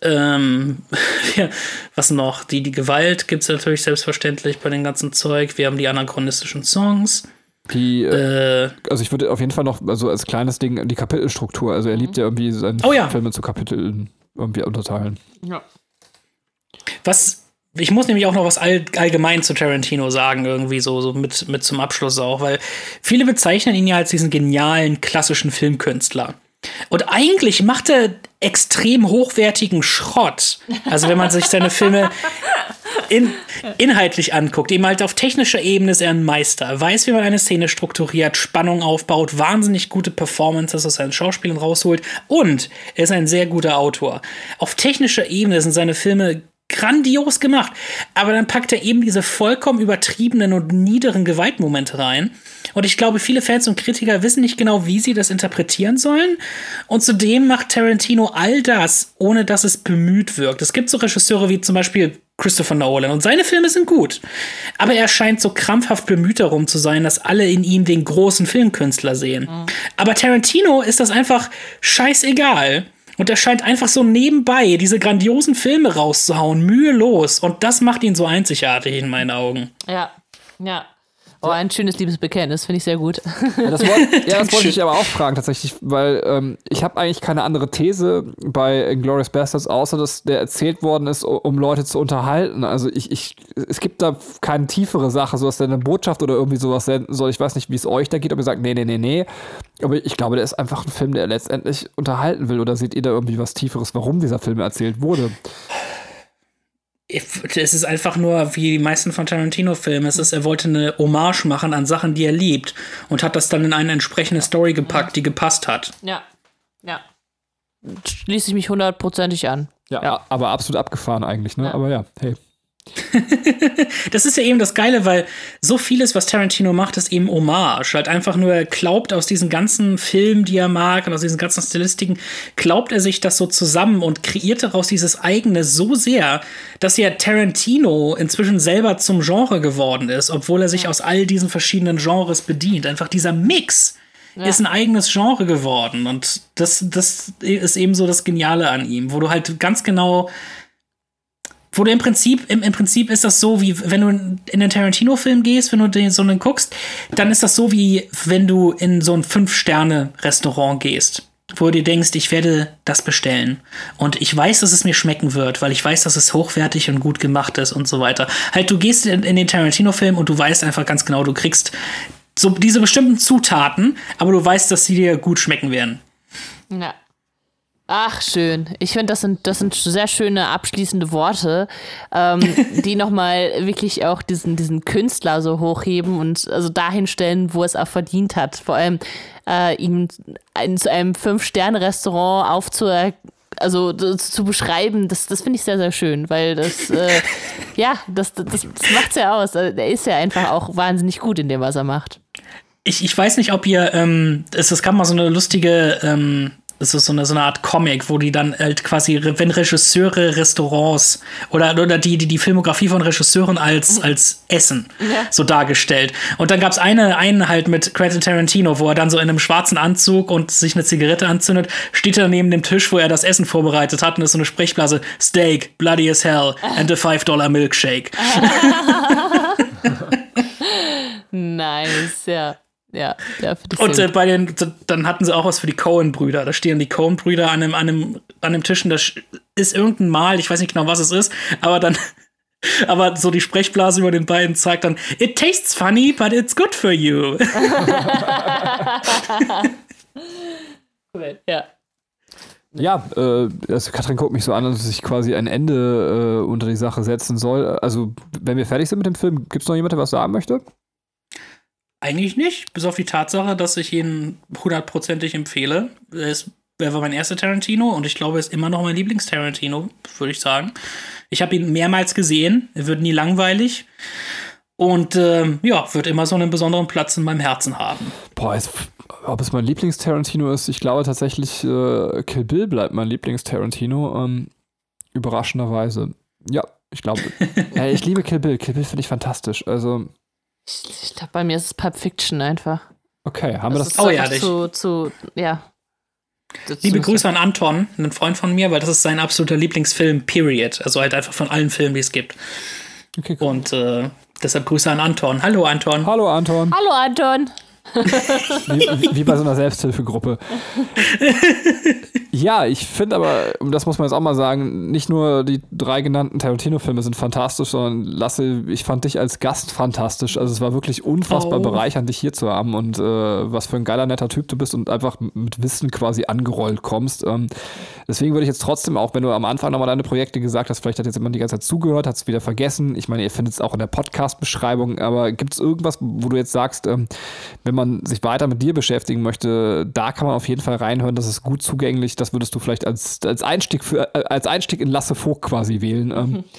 Ähm, ja, was noch? Die, die Gewalt gibt es natürlich selbstverständlich bei dem ganzen Zeug. Wir haben die anachronistischen Songs. die, äh, Äh, also ich würde auf jeden Fall noch, also als kleines Ding, die Kapitelstruktur. Also er liebt ja irgendwie seine Oh ja. Filme zu Kapiteln irgendwie unterteilen. Ja. Was, ich muss nämlich auch noch was all, allgemein zu Tarantino sagen, irgendwie so, so mit, mit zum Abschluss auch, weil viele bezeichnen ihn ja als diesen genialen, klassischen Filmkünstler. Und eigentlich macht er extrem hochwertigen Schrott. Also wenn man sich seine Filme in, inhaltlich anguckt, eben halt auf technischer Ebene ist er ein Meister. Weiß, wie man eine Szene strukturiert, Spannung aufbaut, wahnsinnig gute Performances aus seinen Schauspielern rausholt und er ist ein sehr guter Autor. Auf technischer Ebene sind seine Filme grandios gemacht. Aber dann packt er eben diese vollkommen übertriebenen und niederen Gewaltmomente rein. Und ich glaube, viele Fans und Kritiker wissen nicht genau, wie sie das interpretieren sollen. Und zudem macht Tarantino all das, ohne dass es bemüht wirkt. Es gibt so Regisseure wie zum Beispiel Christopher Nolan und seine Filme sind gut. Aber er scheint so krampfhaft bemüht darum zu sein, dass alle in ihm den großen Filmkünstler sehen. Aber Tarantino ist das einfach scheißegal. Und er scheint einfach so nebenbei diese grandiosen Filme rauszuhauen, mühelos. Und das macht ihn so einzigartig in meinen Augen. Ja. Ja. Oh, ein schönes Liebesbekenntnis, finde ich sehr gut. Ja, das, wollt, ja, das wollte ich aber auch fragen tatsächlich, weil ähm, ich habe eigentlich keine andere These bei Glorious Bastards, außer dass der erzählt worden ist, um Leute zu unterhalten. Also ich, ich, es gibt da keine tiefere Sache, so dass der eine Botschaft oder irgendwie sowas senden soll. Ich weiß nicht, wie es euch da geht, ob ihr sagt, nee, nee, nee, nee. Aber ich glaube, der ist einfach ein Film, der letztendlich unterhalten will. Oder seht ihr da irgendwie was Tieferes, warum dieser Film erzählt wurde? Es ist einfach nur wie die meisten von Tarantino-Filmen. Es ist, er wollte eine Hommage machen an Sachen, die er liebt. Und hat das dann in eine entsprechende Story gepackt, die gepasst hat. Ja. Ja. Schließe ich mich hundertprozentig an. Ja, Ja. aber absolut abgefahren eigentlich, ne? Ja. Aber ja, hey. das ist ja eben das Geile, weil so vieles, was Tarantino macht, ist eben Hommage. Halt einfach nur, er glaubt aus diesen ganzen Filmen, die er mag und aus diesen ganzen Stilistiken, glaubt er sich das so zusammen und kreiert daraus dieses eigene so sehr, dass ja Tarantino inzwischen selber zum Genre geworden ist, obwohl er sich aus all diesen verschiedenen Genres bedient. Einfach dieser Mix ja. ist ein eigenes Genre geworden und das, das ist eben so das Geniale an ihm, wo du halt ganz genau wo du im Prinzip, im, im Prinzip ist das so, wie wenn du in einen Tarantino-Film gehst, wenn du den, so einen guckst, dann ist das so, wie wenn du in so ein Fünf-Sterne-Restaurant gehst wo du dir denkst, ich werde das bestellen. Und ich weiß, dass es mir schmecken wird, weil ich weiß, dass es hochwertig und gut gemacht ist und so weiter. Halt, du gehst in, in den Tarantino-Film und du weißt einfach ganz genau, du kriegst so diese bestimmten Zutaten, aber du weißt, dass sie dir gut schmecken werden. Ja. Ach, schön. Ich finde, das sind, das sind sehr schöne abschließende Worte, ähm, die nochmal wirklich auch diesen, diesen Künstler so hochheben und also dahin stellen, wo es auch verdient hat. Vor allem äh, ihn in, zu einem Fünf-Sterne-Restaurant aufzu also zu beschreiben, das, das finde ich sehr, sehr schön, weil das, äh, ja, das, das, das macht es ja aus. Also, er ist ja einfach auch wahnsinnig gut in dem, was er macht. Ich, ich weiß nicht, ob ihr, ähm, es, es gab mal so eine lustige ähm, es ist so eine, so eine Art Comic, wo die dann halt quasi, wenn Regisseure Restaurants oder, oder die, die, die Filmografie von Regisseuren als, als Essen ja. so dargestellt. Und dann gab es eine, einen halt mit Quentin Tarantino, wo er dann so in einem schwarzen Anzug und sich eine Zigarette anzündet, steht er neben dem Tisch, wo er das Essen vorbereitet hat und ist so eine Sprechblase, Steak, bloody as hell and a $5 Milkshake. nice, ja. Ja, ja Und äh, bei den, dann hatten sie auch was für die Cohen-Brüder. Da stehen die Cohen-Brüder an einem, an, einem, an einem Tisch und das ist irgendein Mal, ich weiß nicht genau, was es ist, aber dann, aber so die Sprechblase über den beiden zeigt dann, it tastes funny, but it's good for you. ja. Ja, äh, also Katrin guckt mich so an, dass ich quasi ein Ende äh, unter die Sache setzen soll. Also, wenn wir fertig sind mit dem Film, gibt es noch jemanden, der was sagen möchte? Eigentlich nicht, bis auf die Tatsache, dass ich ihn hundertprozentig empfehle. Es war mein erster Tarantino und ich glaube, er ist immer noch mein Lieblings-Tarantino, würde ich sagen. Ich habe ihn mehrmals gesehen, er wird nie langweilig und äh, ja, wird immer so einen besonderen Platz in meinem Herzen haben. Boah, es, ob es mein Lieblings-Tarantino ist, ich glaube tatsächlich, äh, Kill Bill bleibt mein Lieblings-Tarantino. Ähm, überraschenderweise. Ja, ich glaube. ja, ich liebe Kill Bill. Kill Bill finde ich fantastisch. Also ich, ich glaube, bei mir ist es Pulp Fiction einfach. Okay, haben das wir das? oh ja, zu, zu, ja. Liebe Grüße an Anton, einen Freund von mir, weil das ist sein absoluter Lieblingsfilm, period. Also halt einfach von allen Filmen, die es gibt. Okay, cool. Und äh, deshalb Grüße an Anton. Hallo Anton. Hallo Anton. Hallo Anton wie, wie, bei so einer Selbsthilfegruppe. ja, ich finde aber, das muss man jetzt auch mal sagen, nicht nur die drei genannten Tarantino-Filme sind fantastisch, sondern Lasse, ich fand dich als Gast fantastisch. Also es war wirklich unfassbar oh. bereichernd, dich hier zu haben und äh, was für ein geiler, netter Typ du bist und einfach mit Wissen quasi angerollt kommst. Ähm, deswegen würde ich jetzt trotzdem auch, wenn du am Anfang nochmal deine Projekte gesagt hast, vielleicht hat jetzt jemand die ganze Zeit zugehört, hat es wieder vergessen. Ich meine, ihr findet es auch in der Podcast-Beschreibung, aber gibt es irgendwas, wo du jetzt sagst, ähm, wenn man sich weiter mit dir beschäftigen möchte, da kann man auf jeden Fall reinhören. Das ist gut zugänglich. Das würdest du vielleicht als, als, Einstieg, für, äh, als Einstieg in Lasse Vogt quasi wählen. Ähm.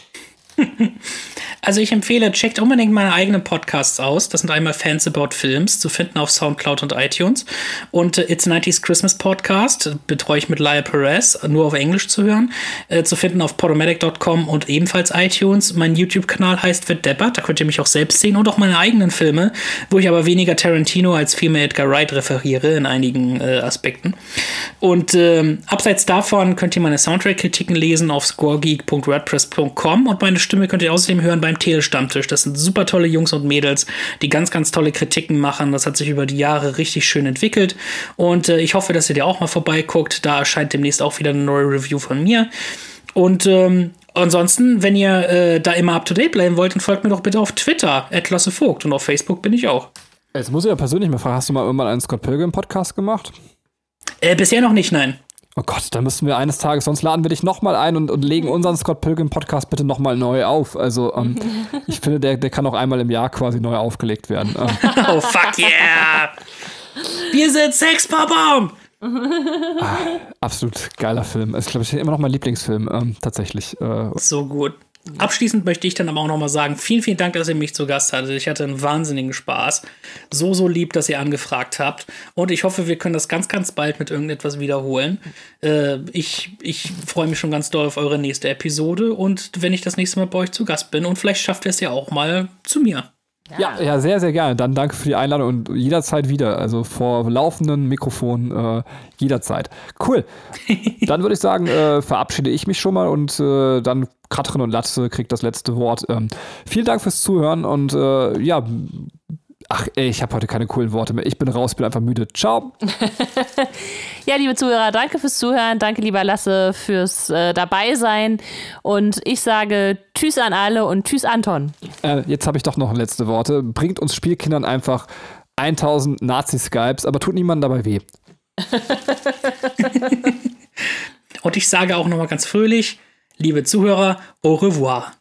Also ich empfehle, checkt unbedingt meine eigenen Podcasts aus. Das sind einmal Fans About Films, zu finden auf Soundcloud und iTunes. Und äh, It's 90s Christmas Podcast betreue ich mit Laia Perez, nur auf Englisch zu hören. Äh, zu finden auf podomatic.com und ebenfalls iTunes. Mein YouTube-Kanal heißt Wird Deppert, da könnt ihr mich auch selbst sehen und auch meine eigenen Filme, wo ich aber weniger Tarantino als vielmehr Edgar Wright referiere in einigen äh, Aspekten. Und ähm, abseits davon könnt ihr meine Soundtrack-Kritiken lesen auf scoregeek.wordpress.com und meine Stimme könnt ihr außerdem hören beim Telestammtisch. Das sind super tolle Jungs und Mädels, die ganz, ganz tolle Kritiken machen. Das hat sich über die Jahre richtig schön entwickelt. Und äh, ich hoffe, dass ihr dir auch mal vorbeiguckt. Da erscheint demnächst auch wieder eine neue Review von mir. Und ähm, ansonsten, wenn ihr äh, da immer up to date bleiben wollt, dann folgt mir doch bitte auf Twitter, Vogt. Und auf Facebook bin ich auch. Jetzt muss ich ja persönlich mal fragen, hast du mal irgendwann einen Scott Pilgrim Podcast gemacht? Äh, bisher noch nicht, nein. Oh Gott, da müssten wir eines Tages, sonst laden wir dich nochmal ein und, und legen unseren Scott Pilgrim Podcast bitte nochmal neu auf. Also, ähm, ich finde, der, der kann auch einmal im Jahr quasi neu aufgelegt werden. Ähm. Oh, fuck yeah! Wir sind Sexpopom! ah, absolut geiler Film. Ist, glaube ich, immer noch mein Lieblingsfilm, ähm, tatsächlich. Äh, so gut. Abschließend möchte ich dann aber auch nochmal sagen, vielen, vielen Dank, dass ihr mich zu Gast hattet. Ich hatte einen wahnsinnigen Spaß. So, so lieb, dass ihr angefragt habt. Und ich hoffe, wir können das ganz, ganz bald mit irgendetwas wiederholen. Äh, ich ich freue mich schon ganz doll auf eure nächste Episode. Und wenn ich das nächste Mal bei euch zu Gast bin und vielleicht schafft ihr es ja auch mal zu mir. Ja, ja, sehr, sehr gerne. Dann danke für die Einladung und jederzeit wieder. Also vor laufenden Mikrofon äh, jederzeit. Cool. dann würde ich sagen, äh, verabschiede ich mich schon mal und äh, dann Katrin und Latze kriegt das letzte Wort. Ähm, vielen Dank fürs Zuhören und äh, ja, ach ey, ich habe heute keine coolen Worte mehr. Ich bin raus, bin einfach müde. Ciao. ja, liebe Zuhörer, danke fürs Zuhören. Danke, lieber Lasse, fürs äh, Dabeisein. Und ich sage Tschüss an alle und Tschüss, Anton. Äh, jetzt habe ich doch noch letzte Worte. Bringt uns Spielkindern einfach 1000 Nazi-Skypes, aber tut niemandem dabei weh. und ich sage auch nochmal ganz fröhlich, liebe Zuhörer, au revoir.